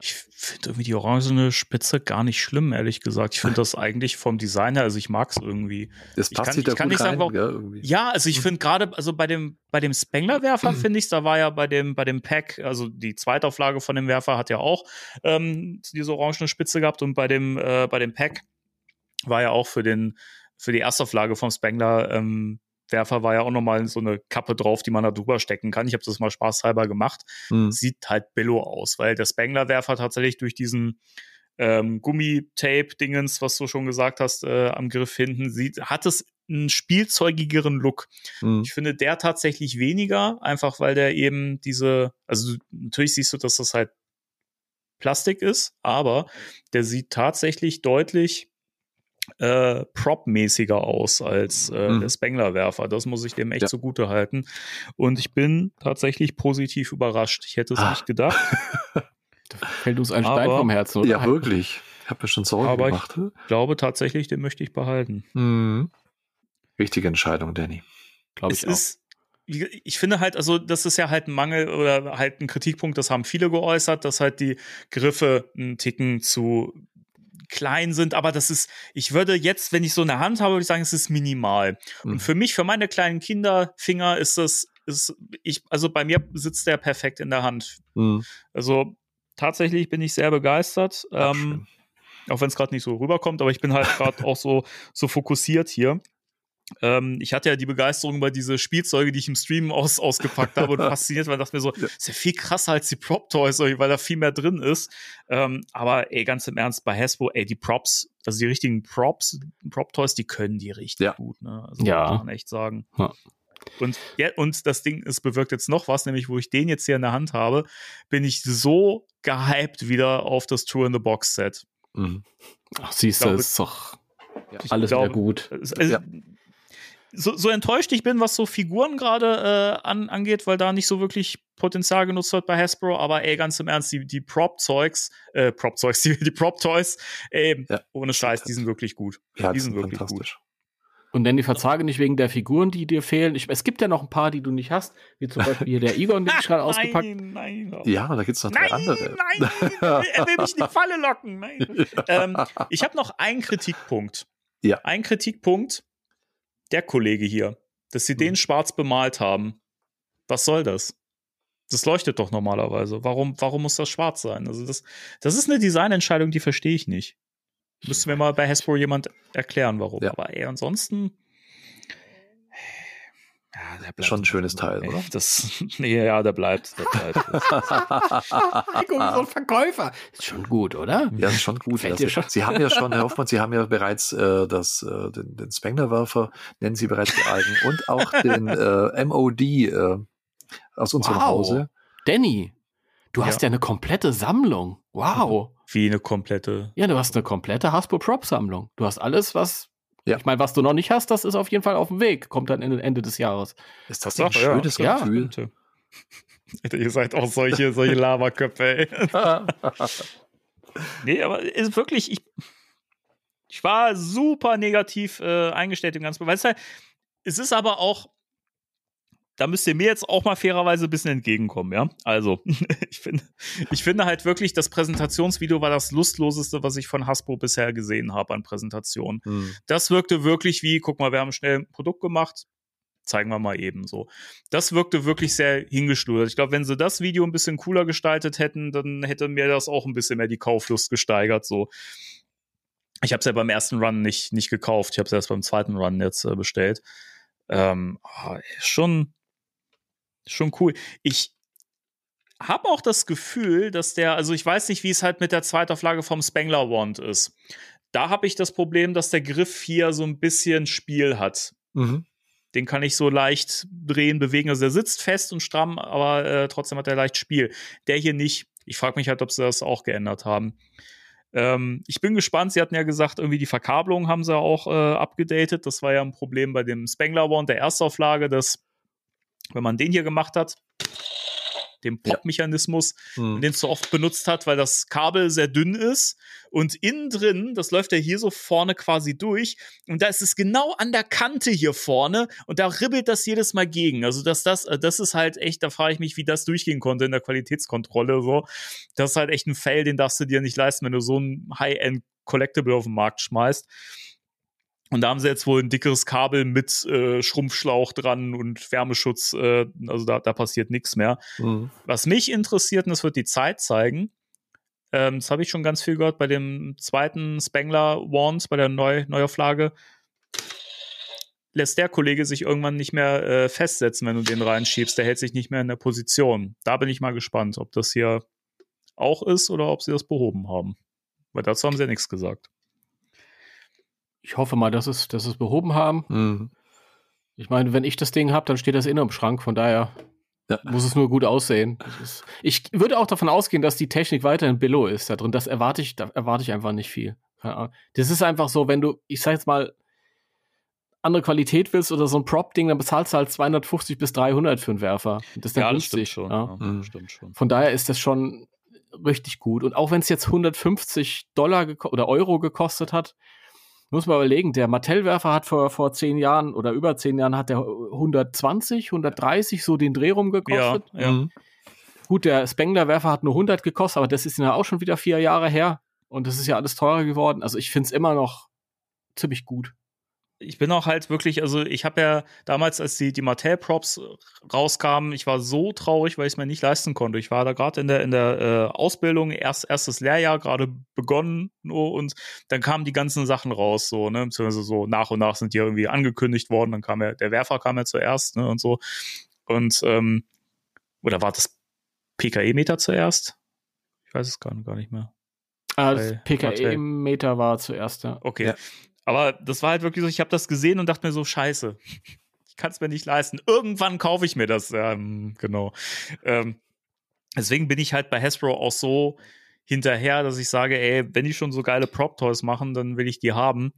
Ich finde irgendwie die orangene Spitze gar nicht schlimm, ehrlich gesagt. Ich finde das eigentlich vom Design her, also ich mag es irgendwie. Das passt ich kann, ich kann nicht sagen, warum, ja, ja, also ich mhm. finde gerade, also bei dem, bei dem Spengler-Werfer mhm. finde ich, da war ja bei dem, bei dem Pack, also die Zweitauflage von dem Werfer hat ja auch ähm, diese orangene Spitze gehabt und bei dem, äh, bei dem Pack war ja auch für den, für die Erstauflage vom Spengler ähm, Werfer war ja auch nochmal so eine Kappe drauf, die man da drüber stecken kann. Ich habe das mal spaßhalber gemacht. Mhm. Sieht halt billo aus, weil der Spengler-Werfer tatsächlich durch diesen ähm, Gummitape-Dingens, was du schon gesagt hast, äh, am Griff hinten sieht, hat es einen spielzeugigeren Look. Mhm. Ich finde der tatsächlich weniger, einfach weil der eben diese, also natürlich siehst du, dass das halt Plastik ist, aber der sieht tatsächlich deutlich äh, Prop-mäßiger aus als äh, mhm. der Spengler-Werfer. Das muss ich dem echt ja. zugute halten. Und ich bin tatsächlich positiv überrascht. Ich hätte es ah. nicht gedacht. da fällt uns ein Stein vom Herzen, oder? Ja, wirklich. Ich habe mir schon Sorgen aber gemacht. Ich glaube tatsächlich, den möchte ich behalten. Mhm. Richtige Entscheidung, Danny. Glaube ich auch. Ich finde halt, also das ist ja halt ein Mangel oder halt ein Kritikpunkt, das haben viele geäußert, dass halt die Griffe einen Ticken zu klein sind, aber das ist, ich würde jetzt, wenn ich so eine Hand habe, würde ich sagen, es ist minimal. Mhm. Und für mich, für meine kleinen Kinderfinger ist das, ist, ich, also bei mir sitzt der perfekt in der Hand. Mhm. Also tatsächlich bin ich sehr begeistert. ähm, auch wenn es gerade nicht so rüberkommt, aber ich bin halt gerade auch so, so fokussiert hier. Ähm, ich hatte ja die Begeisterung über diese Spielzeuge, die ich im Stream aus, ausgepackt habe und fasziniert war, dachte mir so, ja. ist ja viel krasser als die Prop-Toys, weil da viel mehr drin ist. Ähm, aber ey, ganz im Ernst, bei Hasbro, ey, die Props, also die richtigen Props, Prop-Toys, die können die richtig ja. gut, ne? Also ja. kann man echt sagen. Ja. Und, ja, und das Ding, es bewirkt jetzt noch was, nämlich wo ich den jetzt hier in der Hand habe, bin ich so gehypt wieder auf das Tour in the Box Set. Mhm. Ach, siehst du, ist doch alles glaube, wieder gut. Also, ja so, so enttäuscht ich bin, was so Figuren gerade äh, an, angeht, weil da nicht so wirklich Potenzial genutzt wird bei Hasbro, aber ey, ganz im Ernst, die, die Prop-Zeugs, äh, Prop-Zeugs, die, die Prop-Toys, ey, ja. ohne Scheiß, die sind wirklich gut. Ja, die sind wirklich gut. Und nenn die Verzage nicht wegen der Figuren, die dir fehlen. Ich, es gibt ja noch ein paar, die du nicht hast, wie zum Beispiel hier der Egon, den ich gerade ausgepackt Nein, nein. Ja, da gibt es noch drei nein, andere. Nein, er will mich in die Falle locken. Nein. Ähm, ich habe noch einen Kritikpunkt. Ja. Ein Kritikpunkt, der Kollege hier, dass sie mhm. den schwarz bemalt haben. Was soll das? Das leuchtet doch normalerweise. Warum, warum muss das schwarz sein? Also das, das ist eine Designentscheidung, die verstehe ich nicht. Müsste mir mal bei Hasbro jemand erklären, warum. Ja. Aber ey, ansonsten. Ja, der bleibt. Schon ein schönes Teil, oder? Das, nee, ja, der bleibt. Der bleibt. so ein Verkäufer. Ist schon gut, oder? Ja, ist schon gut. Also, schon? Sie haben ja schon, Herr Hoffmann, Sie haben ja bereits äh, das, äh, den, den Spengler-Werfer, nennen Sie bereits die eigen, und auch den äh, MOD äh, aus unserem wow. Hause. Danny, du ja. hast ja eine komplette Sammlung. Wow. Wie eine komplette. Ja, du hast eine komplette Hasbro Prop Sammlung. Du hast alles, was. Ja. Ich meine, was du noch nicht hast, das ist auf jeden Fall auf dem Weg. Kommt dann Ende des Jahres. Ist das ein schönes ja. Gefühl? Ja. Ihr seid auch solche, solche Lavaköpfe, ey. nee, aber ist wirklich, ich, ich war super negativ äh, eingestellt im ganzen Weil es, halt, es ist aber auch, da müsst ihr mir jetzt auch mal fairerweise ein bisschen entgegenkommen, ja. Also, ich finde, ich finde halt wirklich, das Präsentationsvideo war das lustloseste, was ich von Hasbro bisher gesehen habe an Präsentationen. Hm. Das wirkte wirklich wie, guck mal, wir haben schnell ein Produkt gemacht, zeigen wir mal eben so. Das wirkte wirklich sehr hingeschludert. Ich glaube, wenn sie das Video ein bisschen cooler gestaltet hätten, dann hätte mir das auch ein bisschen mehr die Kauflust gesteigert, so. Ich habe es ja beim ersten Run nicht, nicht gekauft. Ich habe es erst beim zweiten Run jetzt äh, bestellt. Ähm, oh, schon, Schon cool. Ich habe auch das Gefühl, dass der, also ich weiß nicht, wie es halt mit der Zweitauflage vom Spengler Wand ist. Da habe ich das Problem, dass der Griff hier so ein bisschen Spiel hat. Mhm. Den kann ich so leicht drehen, bewegen. Also der sitzt fest und stramm, aber äh, trotzdem hat er leicht Spiel. Der hier nicht. Ich frage mich halt, ob sie das auch geändert haben. Ähm, ich bin gespannt. Sie hatten ja gesagt, irgendwie die Verkabelung haben sie auch äh, abgedatet. Das war ja ein Problem bei dem Spengler Wand der Erstauflage, dass wenn man den hier gemacht hat, dem Pop-Mechanismus, ja. mhm. den so oft benutzt hat, weil das Kabel sehr dünn ist. Und innen drin, das läuft ja hier so vorne quasi durch. Und da ist es genau an der Kante hier vorne. Und da ribbelt das jedes Mal gegen. Also, dass das, äh, das ist halt echt, da frage ich mich, wie das durchgehen konnte in der Qualitätskontrolle. So. Das ist halt echt ein Fail, den darfst du dir nicht leisten, wenn du so ein High-End Collectible auf den Markt schmeißt. Und da haben sie jetzt wohl ein dickeres Kabel mit äh, Schrumpfschlauch dran und Wärmeschutz. Äh, also da, da passiert nichts mehr. Mhm. Was mich interessiert, und das wird die Zeit zeigen, ähm, das habe ich schon ganz viel gehört bei dem zweiten Spengler Wand, bei der Neu Neuauflage, lässt der Kollege sich irgendwann nicht mehr äh, festsetzen, wenn du den reinschiebst. Der hält sich nicht mehr in der Position. Da bin ich mal gespannt, ob das hier auch ist oder ob sie das behoben haben. Weil dazu haben sie ja nichts gesagt ich hoffe mal, dass es, dass es behoben haben. Mhm. Ich meine, wenn ich das Ding habe, dann steht das innen im Schrank, von daher ja. muss es nur gut aussehen. Ist, ich würde auch davon ausgehen, dass die Technik weiterhin Billo ist da drin. Das erwarte ich, da erwarte ich einfach nicht viel. Das ist einfach so, wenn du, ich sag jetzt mal, andere Qualität willst oder so ein Prop-Ding, dann bezahlst du halt 250 bis 300 für einen Werfer. Das ist dann ja, günstig. Stimmt schon. Ja. Ja, mhm. stimmt schon. Von daher ist das schon richtig gut. Und auch wenn es jetzt 150 Dollar oder Euro gekostet hat, muss man überlegen, der Mattel-Werfer hat vor, vor zehn Jahren oder über zehn Jahren hat der 120, 130 so den Dreh rum gekostet. Ja, ja. Mhm. Gut, der Spengler-Werfer hat nur 100 gekostet, aber das ist ja auch schon wieder vier Jahre her. Und das ist ja alles teurer geworden. Also ich finde es immer noch ziemlich gut ich bin auch halt wirklich, also ich habe ja damals, als die, die Mattel-Props rauskamen, ich war so traurig, weil ich es mir nicht leisten konnte. Ich war da gerade in der, in der äh, Ausbildung, erst, erstes Lehrjahr, gerade begonnen nur, und dann kamen die ganzen Sachen raus, so, ne, beziehungsweise so nach und nach sind die irgendwie angekündigt worden, dann kam ja, der Werfer kam ja zuerst, ne, und so. Und, ähm, oder war das PKE-Meter zuerst? Ich weiß es gar, gar nicht mehr. Ah, das PKE-Meter war zuerst, ja. Okay. Ja. Aber das war halt wirklich so, ich habe das gesehen und dachte mir so, scheiße, ich kann es mir nicht leisten. Irgendwann kaufe ich mir das. Ähm, genau. Ähm, deswegen bin ich halt bei Hasbro auch so hinterher, dass ich sage, ey, wenn die schon so geile Prop-Toys machen, dann will ich die haben.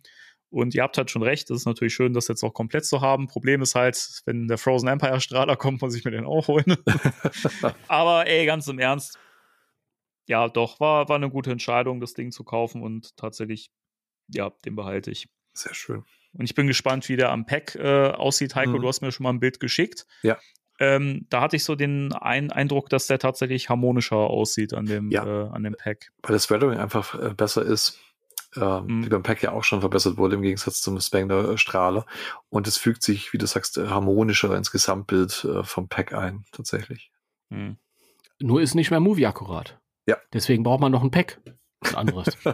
Und ihr habt halt schon recht, das ist natürlich schön, das jetzt auch komplett zu haben. Problem ist halt, wenn der Frozen Empire Strahler kommt, muss ich mir den auch holen. Aber ey, ganz im Ernst, ja, doch, war, war eine gute Entscheidung, das Ding zu kaufen und tatsächlich ja, den behalte ich. Sehr schön. Und ich bin gespannt, wie der am Pack äh, aussieht. Heiko, mhm. du hast mir schon mal ein Bild geschickt. Ja. Ähm, da hatte ich so den ein Eindruck, dass der tatsächlich harmonischer aussieht an dem, ja. äh, an dem Pack. Weil das Weathering einfach äh, besser ist. Ähm, mhm. Die beim Pack ja auch schon verbessert wurde im Gegensatz zum Spangler Strahler. Und es fügt sich, wie du sagst, äh, harmonischer ins Gesamtbild äh, vom Pack ein, tatsächlich. Mhm. Nur ist nicht mehr Movie akkurat. Ja. Deswegen braucht man noch ein Pack. Ein anderes.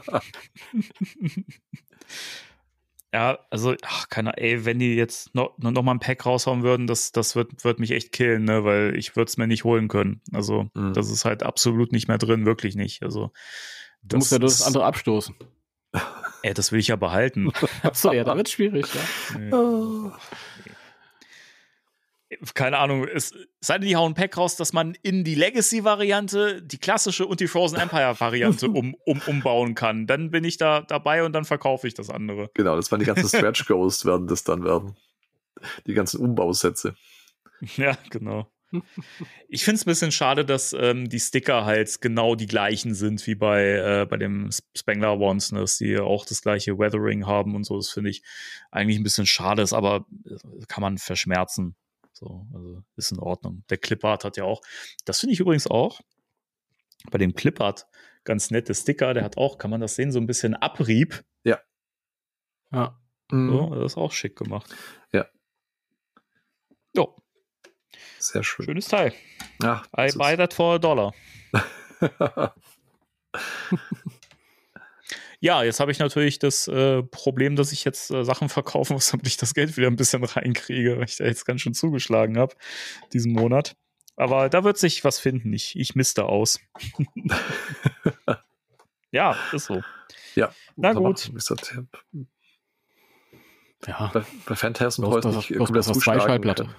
Ja, also, ach, keine ey, wenn die jetzt noch, noch mal ein Pack raushauen würden, das, das wird, wird mich echt killen, ne, weil ich würde es mir nicht holen können. Also, mhm. das ist halt absolut nicht mehr drin, wirklich nicht. Also, du musst ja das andere abstoßen. Ey, das will ich ja behalten. Achso, ja, da wird schwierig, ja. Nee. Oh keine Ahnung, es sei denn, die hauen Pack raus, dass man in die Legacy-Variante, die klassische und die Frozen Empire-Variante um, um, umbauen kann. Dann bin ich da dabei und dann verkaufe ich das andere. Genau, das waren die ganzen Stretch Ghosts, werden das dann werden. Die ganzen Umbausätze. Ja, genau. Ich finde es ein bisschen schade, dass ähm, die Sticker halt genau die gleichen sind wie bei, äh, bei dem Spangler Ones, ne, dass die auch das gleiche Weathering haben und so. Das finde ich eigentlich ein bisschen schade, ist aber äh, kann man verschmerzen. So, also ist in Ordnung. Der Clipart hat ja auch, das finde ich übrigens auch, bei dem Clipart ganz nette Sticker, der hat auch, kann man das sehen, so ein bisschen Abrieb. Ja. Ja. Mhm. So, das ist auch schick gemacht. Ja. Jo. Sehr schön. Schönes Teil. Ja. I buy that for a dollar. Ja, jetzt habe ich natürlich das äh, Problem, dass ich jetzt äh, Sachen verkaufen muss, damit ich das Geld wieder ein bisschen reinkriege, weil ich da jetzt ganz schön zugeschlagen habe diesen Monat. Aber da wird sich was finden. Ich, ich misste aus. ja, ist so. Ja, na gut. Ja. Bei, bei Phantasm Toys nicht komplett zuschlagen.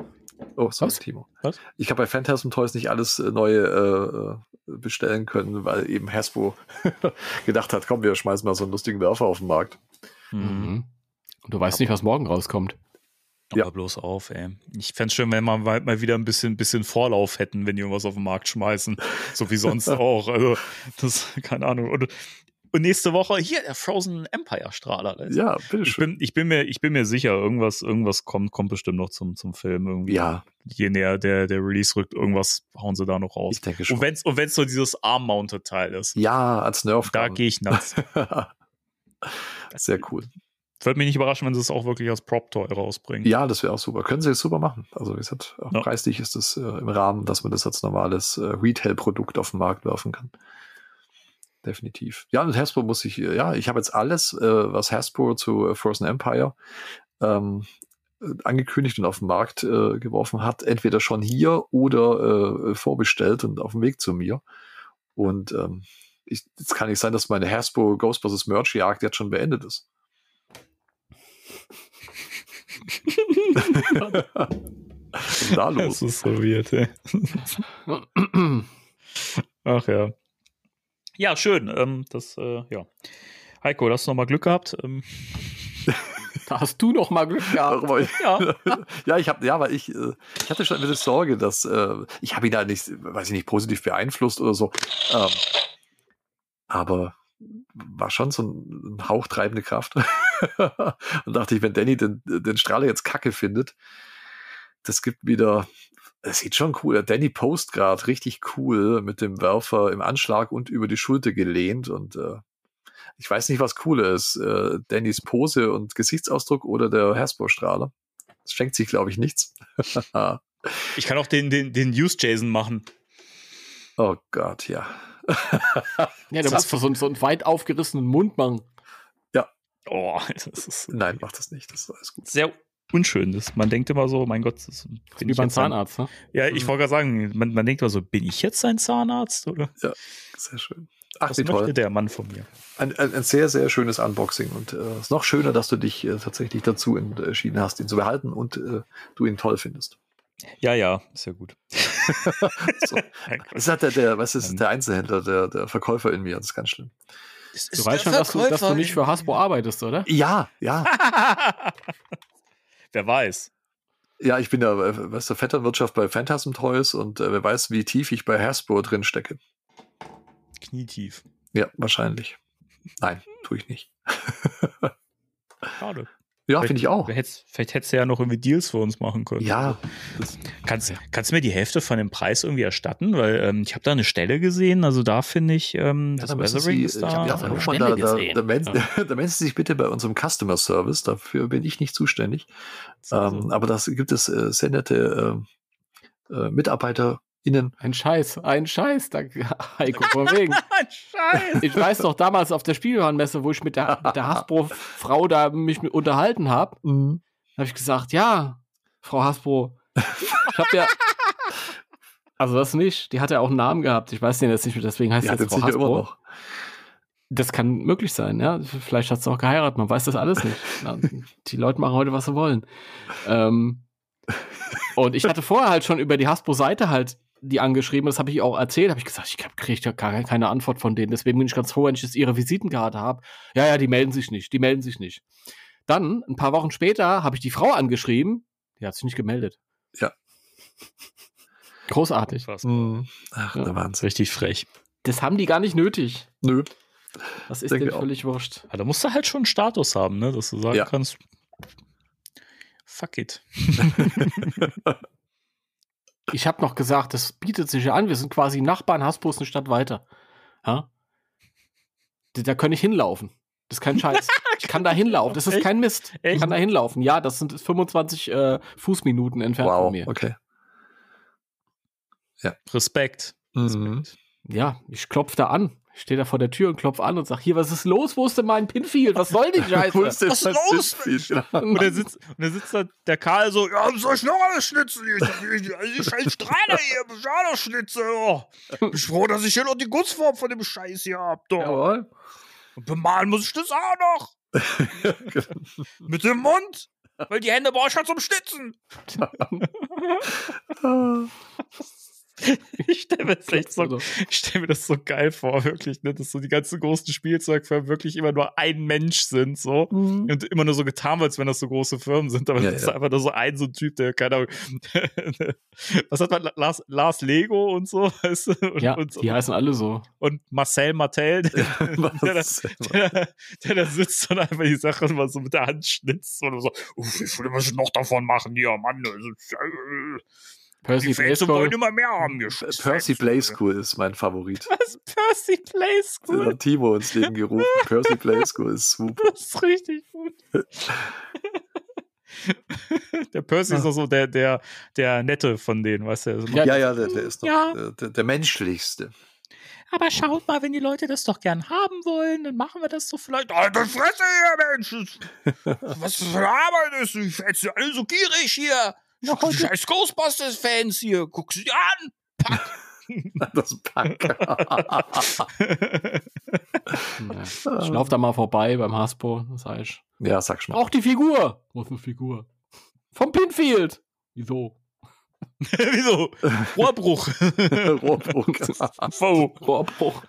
Oh, sorry, Was? Timo. Was? Ich habe bei Phantasm Toys nicht alles äh, neue äh, äh, bestellen können, weil eben Hasbro gedacht hat, komm, wir schmeißen mal so einen lustigen Werfer auf den Markt. Mhm. Und du weißt Aber nicht, was morgen rauskommt. Ja. bloß auf, ey. Ich fände es schön, wenn wir mal, mal wieder ein bisschen, bisschen Vorlauf hätten, wenn die irgendwas auf den Markt schmeißen. So wie sonst auch. Also, das, keine Ahnung. Und und nächste Woche hier der Frozen Empire Strahler. Also, ja, bitteschön. Ich bin, ich bin mir, ich bin mir sicher, irgendwas, irgendwas kommt, kommt bestimmt noch zum, zum Film irgendwie. Ja. Je näher der, der Release rückt, irgendwas hauen sie da noch raus. Ich denke schon. Und wenn es und wenn's so dieses Arm-Mounted Teil ist. Ja, als Nerf. Da gehe ich nuts. Sehr cool. Würde mich nicht überraschen, wenn sie es auch wirklich als Prop-Toy rausbringen. Ja, das wäre auch super. Können sie es super machen. Also, wie gesagt, auch ja. preislich ist es äh, im Rahmen, dass man das als normales äh, Retail-Produkt auf den Markt werfen kann definitiv. Ja, und Hasbro muss ich, ja, ich habe jetzt alles, äh, was Hasbro zu äh, Frozen Empire ähm, angekündigt und auf den Markt äh, geworfen hat, entweder schon hier oder äh, vorbestellt und auf dem Weg zu mir. Und ähm, ich, jetzt kann nicht sein, dass meine Hasbro Ghostbusters Merch Jagd jetzt schon beendet ist. Was ist da los? Das ist so weird, ey. Ach ja. Ja, schön. Ähm, das, äh, ja. Heiko, hast du noch mal Glück gehabt? Ähm. Da hast du noch mal Glück gehabt. ja. ja, ich habe, ja, weil ich, äh, ich hatte schon ein bisschen Sorge, dass äh, ich habe ihn da nicht, weiß ich nicht, positiv beeinflusst oder so. Ähm, aber war schon so ein, ein Hauch treibende Kraft. Und dachte ich, wenn Danny den, den Strahler jetzt kacke findet, das gibt wieder, es sieht schon cool. Danny Post gerade richtig cool mit dem Werfer im Anschlag und über die Schulter gelehnt und äh, ich weiß nicht, was cooler ist. Äh, Dannys Pose und Gesichtsausdruck oder der Hasbro-Strahler. Das schenkt sich, glaube ich, nichts. ich kann auch den, den, den Use-Jason machen. Oh Gott, ja. ja, du musst so, so einen weit aufgerissenen Mund machen. Ja. Oh, das ist. Nein, mach das nicht. Das ist alles gut. Sehr unschön ist. Man denkt immer so, mein Gott, das ist wie beim Zahnarzt, ne? Ja, ich mhm. wollte gerade sagen, man, man denkt immer so, bin ich jetzt ein Zahnarzt? Oder? Ja, sehr schön. Ach, Was wie möchte toll. der Mann von mir? Ein, ein, ein sehr, sehr schönes Unboxing und es äh, ist noch schöner, dass du dich äh, tatsächlich dazu entschieden hast, ihn zu behalten und äh, du ihn toll findest. Ja, ja, ist ja gut. so. Was hat der, der, was ist der Einzelhändler, der, der Verkäufer in mir? Das ist ganz schlimm. Du weißt schon, dass du, dass du, nicht für Hasbro arbeitest, oder? Ja, ja. Wer weiß. Ja, ich bin ja, weißt du, Vetternwirtschaft bei Phantasm Toys und äh, wer weiß, wie tief ich bei Hasbro drin stecke. Knietief. Ja, wahrscheinlich. Nein, tue ich nicht. Schade. Ja, finde ich auch. Hättest, vielleicht hättest du ja noch irgendwie Deals für uns machen können. Ja. Kannst, kannst du mir die Hälfte von dem Preis irgendwie erstatten? Weil ähm, ich habe da eine Stelle gesehen, also da finde ich, ähm, ja, das Weathering ist da. Ich ja, da, Stelle da, da, da, melden, ja. da melden Sie sich bitte bei unserem Customer Service, dafür bin ich nicht zuständig. Ähm, aber das gibt es äh, sehr nette äh, äh, Mitarbeiter Innen. Ein Scheiß, ein Scheiß, danke, Heiko, von wegen. ein Scheiß. Ich weiß doch damals auf der Spielwarenmesse, wo ich mit der, mit der Hasbro-Frau da mich unterhalten habe, mhm. habe ich gesagt, ja, Frau Hasbro, ich habe ja, also das nicht, die hat ja auch einen Namen gehabt, ich weiß den jetzt nicht mehr, deswegen heißt sie jetzt Frau Hasbro. Immer noch. Das kann möglich sein, ja. Vielleicht hat sie auch geheiratet, man weiß das alles nicht. die Leute machen heute, was sie wollen. Ähm, und ich hatte vorher halt schon über die Hasbro-Seite halt die angeschrieben, das habe ich auch erzählt, habe ich gesagt, ich kriege ja gar keine Antwort von denen. Deswegen bin ich ganz froh, wenn ich jetzt ihre Visitenkarte habe. Ja, ja, die melden sich nicht, die melden sich nicht. Dann, ein paar Wochen später, habe ich die Frau angeschrieben, die hat sich nicht gemeldet. Ja. Großartig. Mhm. Ach, ja. da waren sie richtig frech. Das haben die gar nicht nötig. Nö. Das ist denen völlig wurscht. Ja, da musst du halt schon einen Status haben, ne? dass du sagen ja. kannst, fuck it. Ich habe noch gesagt, das bietet sich ja an. Wir sind quasi Nachbarn, Hasbro ist eine Stadt weiter. Ja? Da, da kann ich hinlaufen. Das ist kein Scheiß. Ich kann da hinlaufen. Das ist Echt? kein Mist. Echt? Ich kann da hinlaufen. Ja, das sind 25 äh, Fußminuten entfernt wow. von mir. Okay. Ja. Respekt. Mhm. Respekt. Ja, ich klopfe da an. Ich stehe da vor der Tür und klopfe an und sage, hier, was ist los? Wo ist denn mein Pinfield? Was soll die Scheiße? was ist los? und da sitzt, und da sitzt da der Karl so, ja, soll ich noch alles schnitzen? Die scheiß Strahler hier, ich auch noch schnitzen. Oh. Bin ich froh, dass ich hier noch die Gussform von dem Scheiß hier hab. Doch. Jawohl. Und bemalen muss ich das auch noch. Mit dem Mund. Weil die Hände brauche ich halt zum Schnitzen. Ich stelle mir, das so, stell mir das so geil vor, wirklich, ne? dass so die ganzen großen Spielzeugfirmen wirklich immer nur ein Mensch sind, so. Mhm. Und immer nur so getan wird, als wenn das so große Firmen sind. Aber ja, das ja. ist einfach nur so ein so ein Typ, der, keine Ahnung, was hat man, Lars, Lars Lego und so, weißt du? Und, ja, und, die heißen alle so. Und Marcel Martel, der, der, der, der, da sitzt und einfach die Sache mal so mit der Hand schnitzt und so, wie viel müssen noch davon machen? Ja, Mann, also, Percy die Fans wollen immer mehr haben. Percy Play School ist mein Favorit. Was? Percy Play School? Das hat Timo ins Leben gerufen. Percy Play School ist super. Das ist richtig gut. der Percy ist doch so der, der, der Nette von denen, weißt du? Ja, ja, ja der, der, ist doch ja. der, der, menschlichste. Aber schaut mal, wenn die Leute das doch gern haben wollen, dann machen wir das doch vielleicht. Alter Fresse hier, Mensch! Was für eine Arbeit ist? Ich werde alle so gierig hier. Ja, heute. Scheiß Ghostbusters-Fans hier. Guck sie an. Pack. Das Pack. ich lauf da mal vorbei beim Haspo, das heißt. Ja, sag schon mal. Auch die Figur. Was eine Figur? Vom Pinfield. Wieso? Wieso? Rohrbruch. Rohrbruch. oh. Rohrbruch.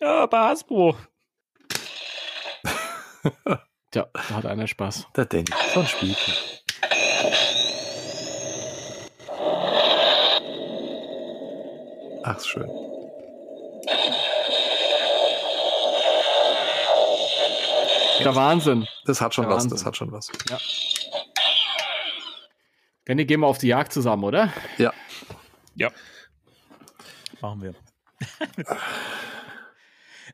Ja, bei Hasbro. Tja, da hat einer Spaß. Der Danny. So ein Spielchen. Ach, schön. Der Wahnsinn. Das hat schon Der was, Wahnsinn. das hat schon was. Ja. Danny, gehen wir auf die Jagd zusammen, oder? Ja. Ja. Machen wir.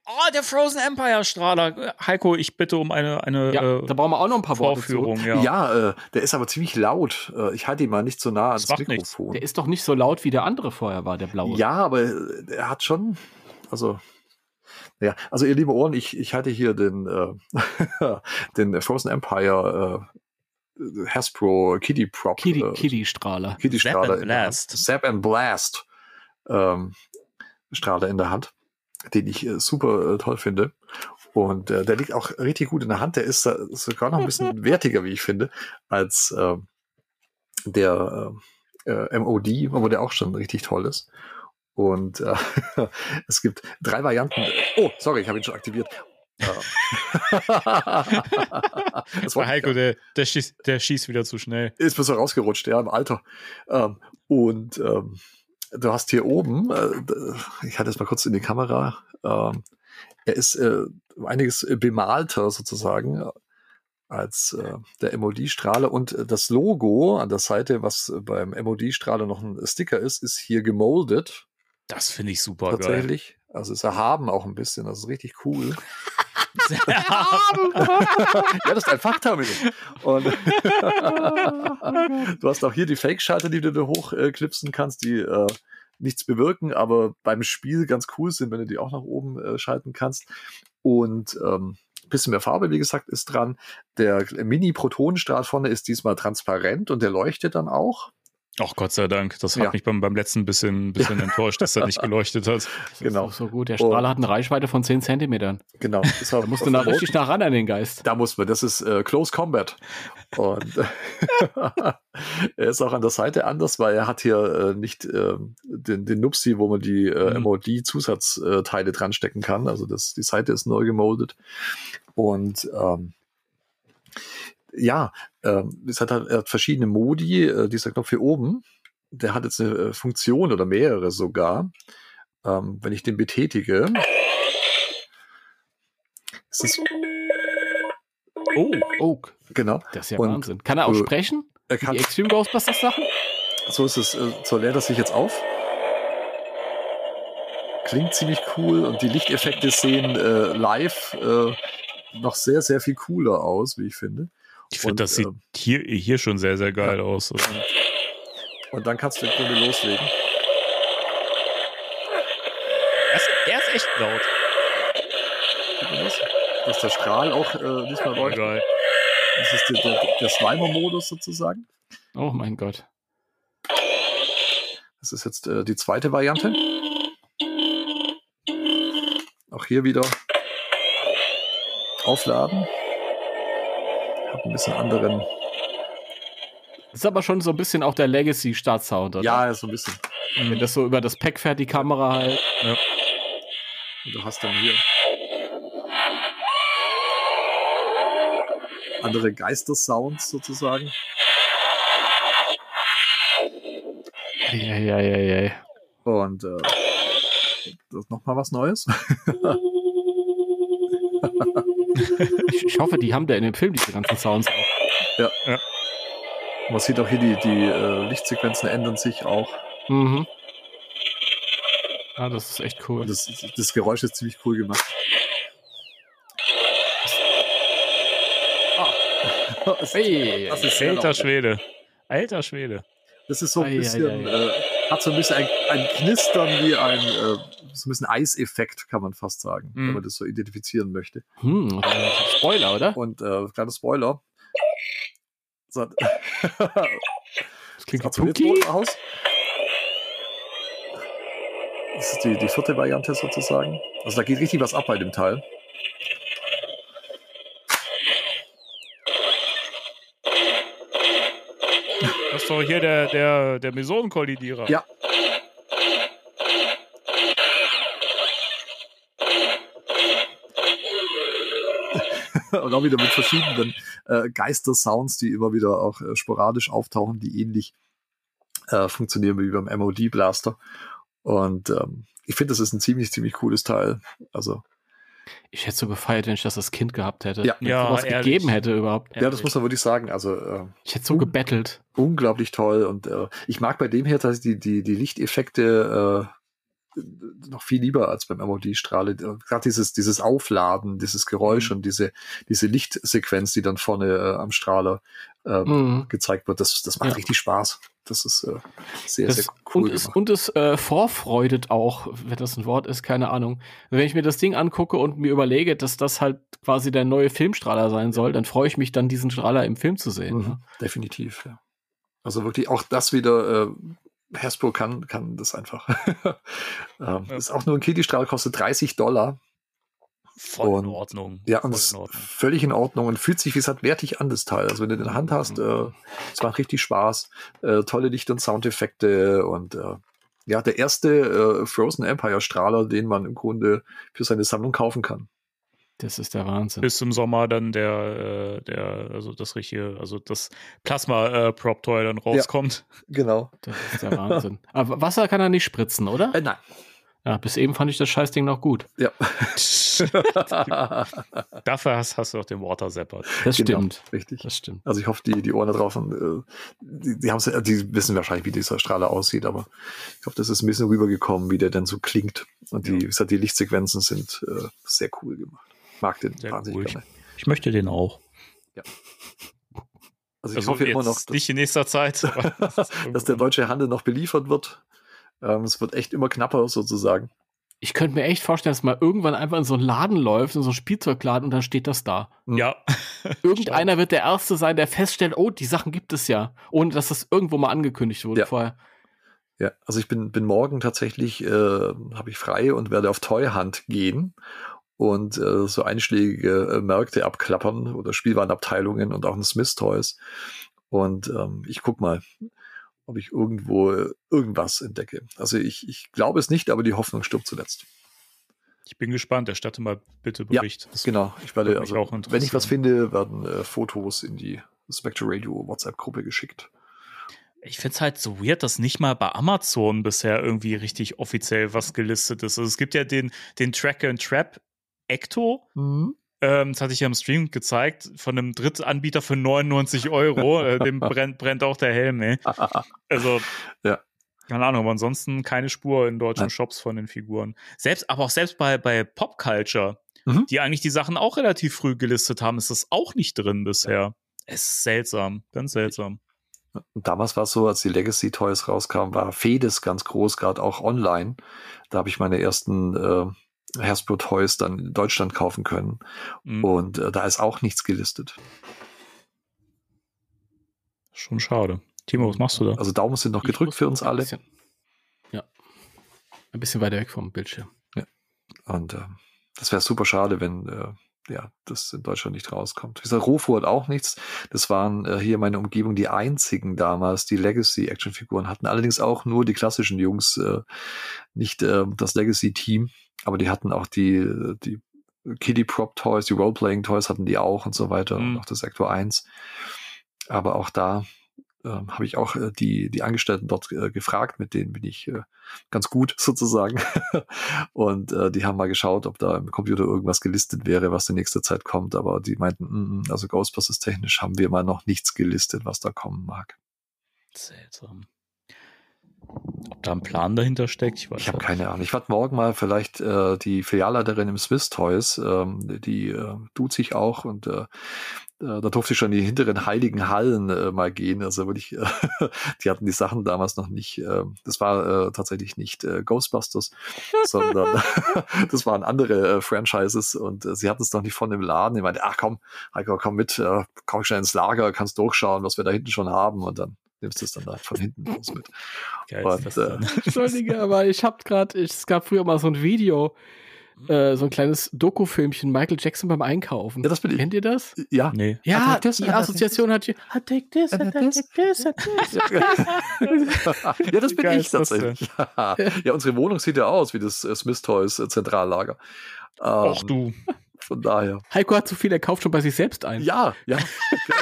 Oh, der Frozen Empire Strahler. Heiko, ich bitte um eine, eine ja, äh, da brauchen wir auch noch ein paar Vorführung. Ja, ja äh, der ist aber ziemlich laut. Äh, ich halte ihn mal nicht so nah ans Mikrofon. Nichts. Der ist doch nicht so laut, wie der andere vorher war, der blaue. Ja, aber äh, er hat schon, also ja, also ihr liebe Ohren, ich, ich halte hier den, äh, den Frozen Empire äh, Hasbro Kitty Prop. Kitty, äh, Kitty Strahler. Kitty Strahler. Zap and Blast. Zap and Blast. Ähm, Strahler in der Hand den ich äh, super äh, toll finde. Und äh, der liegt auch richtig gut in der Hand. Der ist äh, sogar noch ein bisschen wertiger, wie ich finde, als äh, der äh, äh MOD, wo der auch schon richtig toll ist. Und es gibt drei Varianten. Oh, sorry, ich habe ihn schon aktiviert. das war Heiko, der, der, schießt, der schießt wieder zu schnell. Ist so rausgerutscht, ja, im Alter. Ähm, und ähm, du hast hier oben, äh, ich hatte es mal kurz in die Kamera, äh, er ist äh, einiges bemalter sozusagen, als äh, der MOD-Strahler. Und äh, das Logo an der Seite, was äh, beim MOD-Strahler noch ein Sticker ist, ist hier gemoldet. Das finde ich super Tatsächlich. Also ist erhaben auch ein bisschen. Das ist richtig cool. ja, das ist ein Fachterminal. Und du hast auch hier die Fake-Schalter, die du da hochknipsen kannst, die äh, nichts bewirken, aber beim Spiel ganz cool sind, wenn du die auch nach oben äh, schalten kannst. Und ähm, bisschen mehr Farbe, wie gesagt, ist dran. Der Mini-Protonenstrahl vorne ist diesmal transparent und der leuchtet dann auch. Ach Gott sei Dank, das hat ja. mich beim, beim letzten bisschen, bisschen enttäuscht, dass er nicht geleuchtet hat. Das genau. so gut. Der Strahl hat eine Reichweite von 10 Zentimetern. Genau. da musst du da richtig nah ran an den Geist. Da muss man, das ist äh, Close Combat. Und er ist auch an der Seite anders, weil er hat hier äh, nicht äh, den, den Nupsi, wo man die äh, mhm. MOD-Zusatzteile dran stecken kann. Also das, die Seite ist neu gemoldet. Und ähm, ja, ähm, es hat halt er hat verschiedene Modi. Äh, dieser Knopf hier oben, der hat jetzt eine äh, Funktion oder mehrere sogar. Ähm, wenn ich den betätige, ist es Oh, oh. Genau. Das ist ja Und, Wahnsinn. Kann er auch äh, sprechen? Er kann, Die Extreme Ghostbusters Sachen? So ist es. Äh, so lädt er sich jetzt auf. Klingt ziemlich cool und die Lichteffekte sehen äh, live äh, noch sehr, sehr viel cooler aus, wie ich finde. Ich finde, das sieht äh, hier, hier schon sehr, sehr geil ja. aus. Und, und dann kannst du im Grunde loslegen. Er ist, er ist echt laut. Das? Dass der Strahl auch äh, nicht mehr läuft. Geil. Das ist der, der, der Slimer-Modus sozusagen. Oh mein Gott. Das ist jetzt äh, die zweite Variante. Auch hier wieder aufladen ein bisschen anderen. Das ist aber schon so ein bisschen auch der Legacy-Start-Sound, oder? Ja, so ein bisschen. Wenn das so über das Pack fährt, die Kamera halt. Ja. Und du hast dann hier andere Geister-Sounds sozusagen. Ja, ja, ja, ja. Und äh, das ist nochmal was Neues. ich, ich, hoffe, die haben da in dem Film diese ganzen Sounds auch. Ja. ja. Man sieht auch hier, die, die äh, Lichtsequenzen ändern sich auch. Mhm. Ah, das ist echt cool. Das, das Geräusch ist ziemlich cool gemacht. Ah. hey, das ist alter Schwede. Alter Schwede. Das ist so ein ei, bisschen, ei, ei. Äh, hat so ein bisschen ein, ein Knistern wie ein, äh, so ein bisschen Eiseffekt, kann man fast sagen, hm. wenn man das so identifizieren möchte. Hm, Spoiler, oder? Und äh, kleiner Spoiler. So. das klingt spooky. aus. Das ist die, die vierte Variante sozusagen. Also da geht richtig was ab bei dem Teil. Das ist doch hier der, der, der Mesonen-Kollidierer. Ja. Und auch wieder mit verschiedenen äh, Geister-Sounds, die immer wieder auch äh, sporadisch auftauchen, die ähnlich äh, funktionieren wie beim MOD-Blaster. Und ähm, ich finde, das ist ein ziemlich, ziemlich cooles Teil. Also ich hätte so gefeiert, wenn ich das als Kind gehabt hätte. Ja, ja was gegeben hätte überhaupt. Ja, das muss man wirklich sagen. Also äh, ich hätte so gebettelt. Unglaublich toll und äh, ich mag bei dem hier tatsächlich die die die Lichteffekte äh, noch viel lieber als beim MOD-Strahle. Gerade dieses, dieses Aufladen, dieses Geräusch mhm. und diese, diese Lichtsequenz, die dann vorne äh, am Strahler äh, mhm. gezeigt wird, das, das macht ja. richtig Spaß. Das ist äh, sehr, das, sehr cool. Und es, und es äh, vorfreudet auch, wenn das ein Wort ist, keine Ahnung. Wenn ich mir das Ding angucke und mir überlege, dass das halt quasi der neue Filmstrahler sein soll, dann freue ich mich dann, diesen Strahler im Film zu sehen. Mhm, ne? Definitiv, ja. Also wirklich auch das wieder, äh, Hasbro kann, kann das einfach. ähm, ja. Ist auch nur ein Kitty-Strahl, kostet 30 Dollar. Voll und, in Ordnung. Ja, und ist völlig in Ordnung und fühlt sich, wie gesagt, wertig an, das Teil. Also wenn du den in der Hand hast, mhm. äh, es macht richtig Spaß. Äh, tolle Licht- und Soundeffekte und äh, ja, der erste äh, Frozen Empire Strahler, den man im Grunde für seine Sammlung kaufen kann. Das ist der Wahnsinn. Bis zum Sommer dann der, äh, der, also das richtige, also das Plasma-Prop-Toy äh, dann rauskommt. Ja, genau. Das ist der Wahnsinn. Aber Wasser kann er nicht spritzen, oder? Äh, nein. Ja, bis eben fand ich das Scheißding noch gut. Ja. Dafür hast, hast, du auch den Water Zapper. Das genau, stimmt. Richtig. Das stimmt. Also ich hoffe, die, die Ohren da draußen, äh, die, die, haben's, die wissen wahrscheinlich, wie dieser Strahler aussieht, aber ich hoffe, das ist ein bisschen rübergekommen, wie der denn so klingt. Und die, ja. wie gesagt, die Lichtsequenzen sind äh, sehr cool gemacht. Mag den sehr wahnsinnig cool. gerne. Ich möchte den auch. Ja. Also ich also hoffe immer noch, dass, nicht in nächster Zeit, dass der deutsche Handel noch beliefert wird. Ähm, es wird echt immer knapper sozusagen. Ich könnte mir echt vorstellen, dass mal irgendwann einfach in so einen Laden läuft, in so einen Spielzeugladen und dann steht das da. Hm. Ja. Irgendeiner wird der Erste sein, der feststellt, oh, die Sachen gibt es ja, ohne dass das irgendwo mal angekündigt wurde ja. vorher. Ja, also ich bin, bin morgen tatsächlich, äh, habe ich frei und werde auf Toy Hunt gehen und äh, so einschlägige äh, Märkte abklappern oder Spielwarenabteilungen und auch ein Smith Toys. Und ähm, ich guck mal, ob ich irgendwo äh, irgendwas entdecke. Also ich, ich glaube es nicht, aber die Hoffnung stirbt zuletzt. Ich bin gespannt. Erstatte mal bitte Bericht. Ja, genau. Ich werde, also, wenn ich was finde, werden äh, Fotos in die Spectre Radio WhatsApp-Gruppe geschickt. Ich finde es halt so weird, dass nicht mal bei Amazon bisher irgendwie richtig offiziell was gelistet ist. Also es gibt ja den, den Tracker and Trap Ecto. Mhm. Ähm, das hatte ich ja im Stream gezeigt, von einem Drittanbieter für 99 Euro. äh, dem brennt, brennt auch der Helm, ey. Also, ja. keine Ahnung, aber ansonsten keine Spur in deutschen Nein. Shops von den Figuren. Selbst, aber auch selbst bei, bei Pop Culture, mhm. die eigentlich die Sachen auch relativ früh gelistet haben, ist das auch nicht drin bisher. Es ist seltsam, ganz seltsam. Damals war es so, als die Legacy Toys rauskamen, war Fedes ganz groß, gerade auch online. Da habe ich meine ersten äh, Hasbro Toys dann in Deutschland kaufen können. Mhm. Und äh, da ist auch nichts gelistet. Schon schade. Timo, was machst du da? Also Daumen sind noch gedrückt für uns alle. Bisschen, ja. Ein bisschen weiter weg vom Bildschirm. Ja. Und äh, das wäre super schade, wenn äh, ja, das in Deutschland nicht rauskommt. Wie gesagt, Rofo hat auch nichts. Das waren äh, hier meine Umgebung die einzigen damals, die Legacy-Actionfiguren hatten. Allerdings auch nur die klassischen Jungs, äh, nicht äh, das Legacy-Team. Aber die hatten auch die, die Kiddie Prop Toys, die Roleplaying Toys hatten die auch und so weiter. Mhm. Und auch das Sector 1. Aber auch da äh, habe ich auch äh, die, die Angestellten dort äh, gefragt, mit denen bin ich äh, ganz gut sozusagen. und äh, die haben mal geschaut, ob da im Computer irgendwas gelistet wäre, was in nächster Zeit kommt. Aber die meinten, mm, mm also Ghostbusters technisch haben wir mal noch nichts gelistet, was da kommen mag. Seltsam. Ob da ein Plan dahinter steckt, ich, ich habe keine Ahnung. Ich werde morgen mal vielleicht äh, die Filialleiterin im Swiss Toys, ähm, die äh, tut sich auch und äh, da durfte ich schon in die hinteren heiligen Hallen äh, mal gehen. Also wirklich, äh, die hatten die Sachen damals noch nicht. Äh, das war äh, tatsächlich nicht äh, Ghostbusters, sondern das waren andere äh, Franchises und äh, sie hatten es noch nicht von dem Laden. Ich meinte, ach komm, Heiko, komm mit, äh, komm schnell ins Lager, kannst durchschauen, was wir da hinten schon haben und dann nimmst du es dann da von hinten los mit. Geil, und, äh, Entschuldige, aber ich habe gerade, es gab früher mal so ein Video, äh, so ein kleines Doku-Filmchen Michael Jackson beim Einkaufen. Ja, das bin ich. Kennt ihr das? Ja. Nee. Ja, this, die Assoziation hat I take this, I take this, I take this. ja, das bin ich tatsächlich. ja, unsere Wohnung sieht ja aus wie das äh, Smith Toys äh, Zentrallager. Ach ähm, du. Von daher. Heiko hat zu viel, er kauft schon bei sich selbst ein. Ja, ja.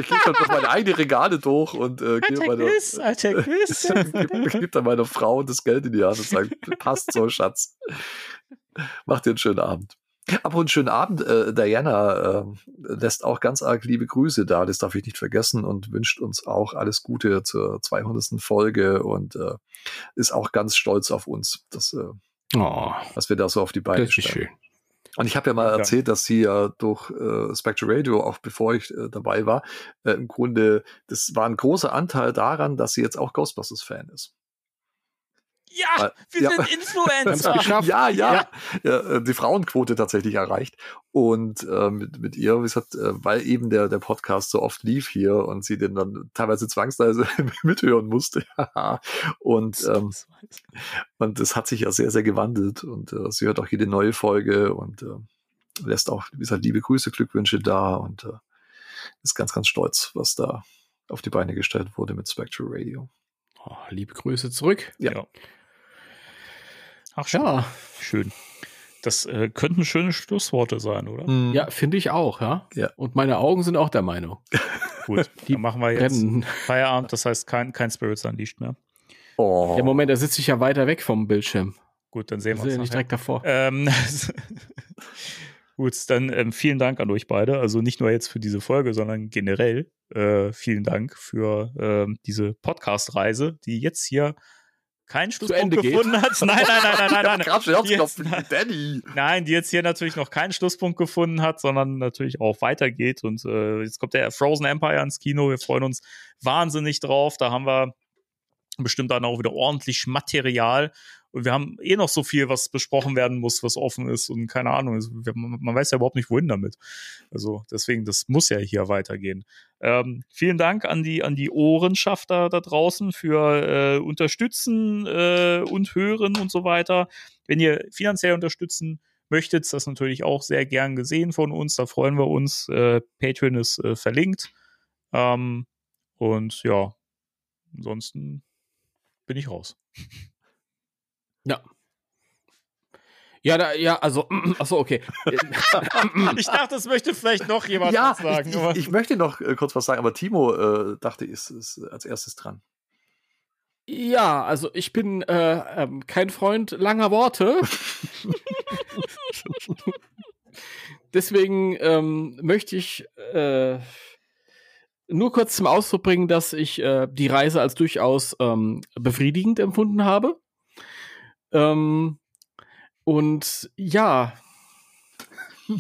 Ich gehe schon durch meine eigenen Regale durch und äh, gebe meine, this, gebe, gebe dann meiner Frau das Geld in die Hand und sage, passt so, Schatz. Mach dir einen schönen Abend. Aber einen schönen Abend. Äh, Diana äh, lässt auch ganz arg liebe Grüße da, das darf ich nicht vergessen und wünscht uns auch alles Gute zur 200. Folge und äh, ist auch ganz stolz auf uns, dass, oh, was wir da so auf die Beine stellen. Schön. Und ich habe ja mal erzählt, dass sie ja durch äh, Spectre Radio, auch bevor ich äh, dabei war, äh, im Grunde, das war ein großer Anteil daran, dass sie jetzt auch Ghostbusters-Fan ist. Ja, wir ja. sind Influencer. ja, ja, ja, äh, Die Frauenquote tatsächlich erreicht. Und äh, mit, mit ihr, wie gesagt, äh, weil eben der, der Podcast so oft lief hier und sie den dann teilweise zwangsweise mithören musste. und, ähm, und das hat sich ja sehr, sehr gewandelt. Und äh, sie hört auch jede neue Folge und äh, lässt auch, wie gesagt, liebe Grüße, Glückwünsche da und äh, ist ganz, ganz stolz, was da auf die Beine gestellt wurde mit Spectral Radio. Oh, liebe Grüße zurück. ja. Ach ja, schön. Das äh, könnten schöne Schlussworte sein, oder? Mhm. Ja, finde ich auch, ja? ja. Und meine Augen sind auch der Meinung. Gut, die machen wir jetzt brennen. Feierabend, das heißt kein, kein Spirits Unleashed mehr. Oh. Ja, Moment, da sitze ich ja weiter weg vom Bildschirm. gut, dann sehen wir uns. Ja nicht direkt davor. Ähm, gut, dann ähm, vielen Dank an euch beide. Also nicht nur jetzt für diese Folge, sondern generell äh, vielen Dank für äh, diese Podcast-Reise, die jetzt hier keinen Schlusspunkt gefunden geht. hat. Nein, nein, nein, nein, nein, nein. die jetzt, Danny. Nein, die jetzt hier natürlich noch keinen Schlusspunkt gefunden hat, sondern natürlich auch weitergeht. Und äh, jetzt kommt der Frozen Empire ins Kino. Wir freuen uns wahnsinnig drauf. Da haben wir bestimmt dann auch wieder ordentlich Material. Und wir haben eh noch so viel, was besprochen werden muss, was offen ist und keine Ahnung. Also, man weiß ja überhaupt nicht, wohin damit. Also deswegen, das muss ja hier weitergehen. Ähm, vielen Dank an die, an die Ohrenschafter da draußen für äh, Unterstützen äh, und Hören und so weiter. Wenn ihr finanziell unterstützen möchtet, das natürlich auch sehr gern gesehen von uns. Da freuen wir uns. Äh, Patreon ist äh, verlinkt. Ähm, und ja, ansonsten bin ich raus. Ja. Ja, da, ja, also, achso, okay. ich dachte, es möchte vielleicht noch jemand ja, was sagen. Ich, ich, ich, möchte noch äh, kurz was sagen, aber Timo äh, dachte, ist, ist als erstes dran. Ja, also ich bin äh, ähm, kein Freund langer Worte. Deswegen ähm, möchte ich äh, nur kurz zum Ausdruck bringen, dass ich äh, die Reise als durchaus ähm, befriedigend empfunden habe. Ähm, und ja.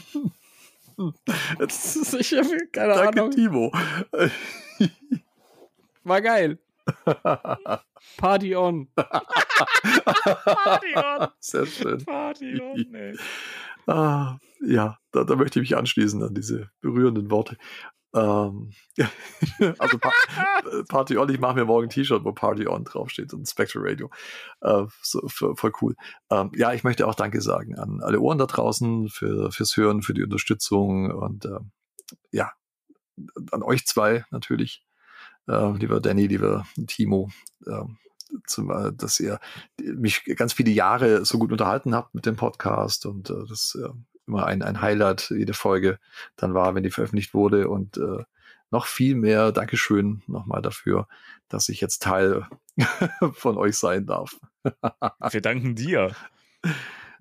Jetzt ist sicher keine Danke, Ahnung. Timo. War geil. Party on. Party on. Sehr schön. Party on, ey. Ah, ja, da, da möchte ich mich anschließen an diese berührenden Worte. Ähm, also pa Party On, ich mache mir morgen ein T-Shirt, wo Party On draufsteht und Spectral Radio. Äh, so, voll cool. Ähm, ja, ich möchte auch Danke sagen an alle Ohren da draußen für, fürs Hören, für die Unterstützung und äh, ja, an euch zwei natürlich, äh, lieber Danny, lieber Timo, ähm, zum, äh, dass ihr mich ganz viele Jahre so gut unterhalten habt mit dem Podcast und äh, das äh, immer ein, ein Highlight jede Folge dann war, wenn die veröffentlicht wurde. Und äh, noch viel mehr Dankeschön nochmal dafür, dass ich jetzt Teil von euch sein darf. Wir danken dir.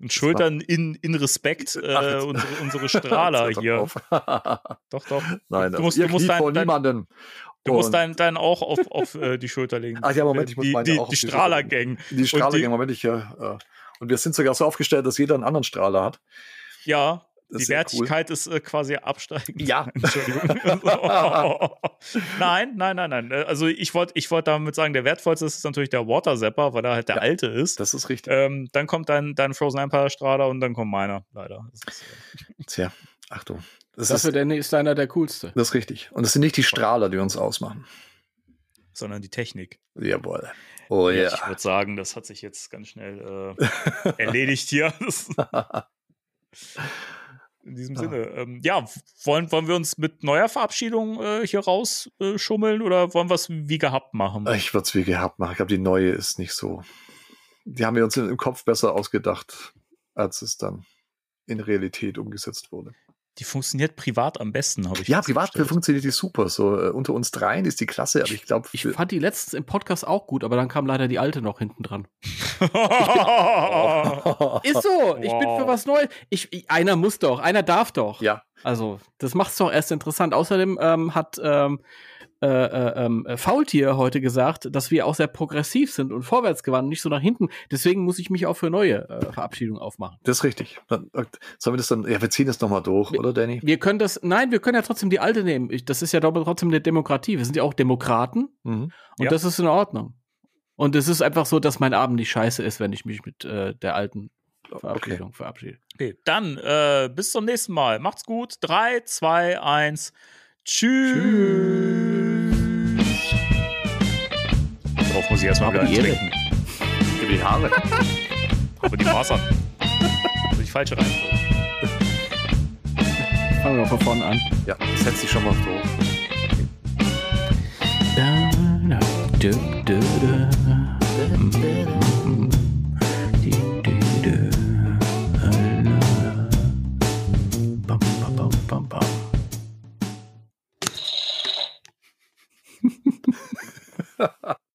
Und schultern in, in Respekt äh, unsere, unsere Strahler hier. doch, doch. Nein, du musst, also, du musst dein, niemanden. Du musst deinen dein auch auf, auf äh, die Schulter legen. Ach ja, Moment, ich muss die, meine die, auch die Strahlergang. Die Strahlergang, Moment, ich ja. Äh, und wir sind sogar so aufgestellt, dass jeder einen anderen Strahler hat. Ja, die Wertigkeit cool. ist äh, quasi absteigend. Ja. Entschuldigung. nein, nein, nein, nein. Äh, also ich wollte ich wollt damit sagen, der wertvollste ist natürlich der Water Zapper, weil er halt der ja, alte ist. Das ist richtig. Ähm, dann kommt dein, dein Frozen Empire Strahler und dann kommt meiner, leider. Ist, äh Tja, Achtung. Das Dafür ist, Danny ist einer der coolste. Das ist richtig. Und es sind nicht die Strahler, die uns ausmachen. Sondern die Technik. Jawohl. Oh ja. Yeah. Ich würde sagen, das hat sich jetzt ganz schnell äh, erledigt hier. In diesem ja. Sinne. Ähm, ja, wollen, wollen wir uns mit neuer Verabschiedung äh, hier rausschummeln äh, oder wollen wir es wie gehabt machen? Ich würde es wie gehabt machen. Ich glaube, die neue ist nicht so. Die haben wir uns im Kopf besser ausgedacht, als es dann in Realität umgesetzt wurde. Die funktioniert privat am besten, habe ich Ja, privat funktioniert die super. So äh, unter uns dreien ist die klasse, aber ich glaube. Ich fand die letztens im Podcast auch gut, aber dann kam leider die alte noch hinten dran. ist so, ich wow. bin für was Neues. Ich, ich, einer muss doch, einer darf doch. Ja. Also, das macht es doch erst interessant. Außerdem ähm, hat ähm, äh, äh, ähm, äh, Faultier heute gesagt, dass wir auch sehr progressiv sind und vorwärtsgewandt, nicht so nach hinten. Deswegen muss ich mich auch für neue äh, Verabschiedungen aufmachen. Das ist richtig. Dann, äh, sollen wir das dann, ja, wir ziehen das nochmal durch, wir, oder Danny? Wir können das, nein, wir können ja trotzdem die alte nehmen. Ich, das ist ja trotzdem eine Demokratie. Wir sind ja auch Demokraten mhm. und ja. das ist in Ordnung. Und es ist einfach so, dass mein Abend nicht scheiße ist, wenn ich mich mit äh, der alten Verabschiedung okay. verabschiede. Okay, dann äh, bis zum nächsten Mal. Macht's gut. 3, 2, 1. Tschüss. Tschüss drauf muss ich erstmal wieder trinken. Gib die Haare. Aber die Fasern. Die falsche Reihenfolge. Fangen wir von vorne an. Ja, ich setze dich schon mal so.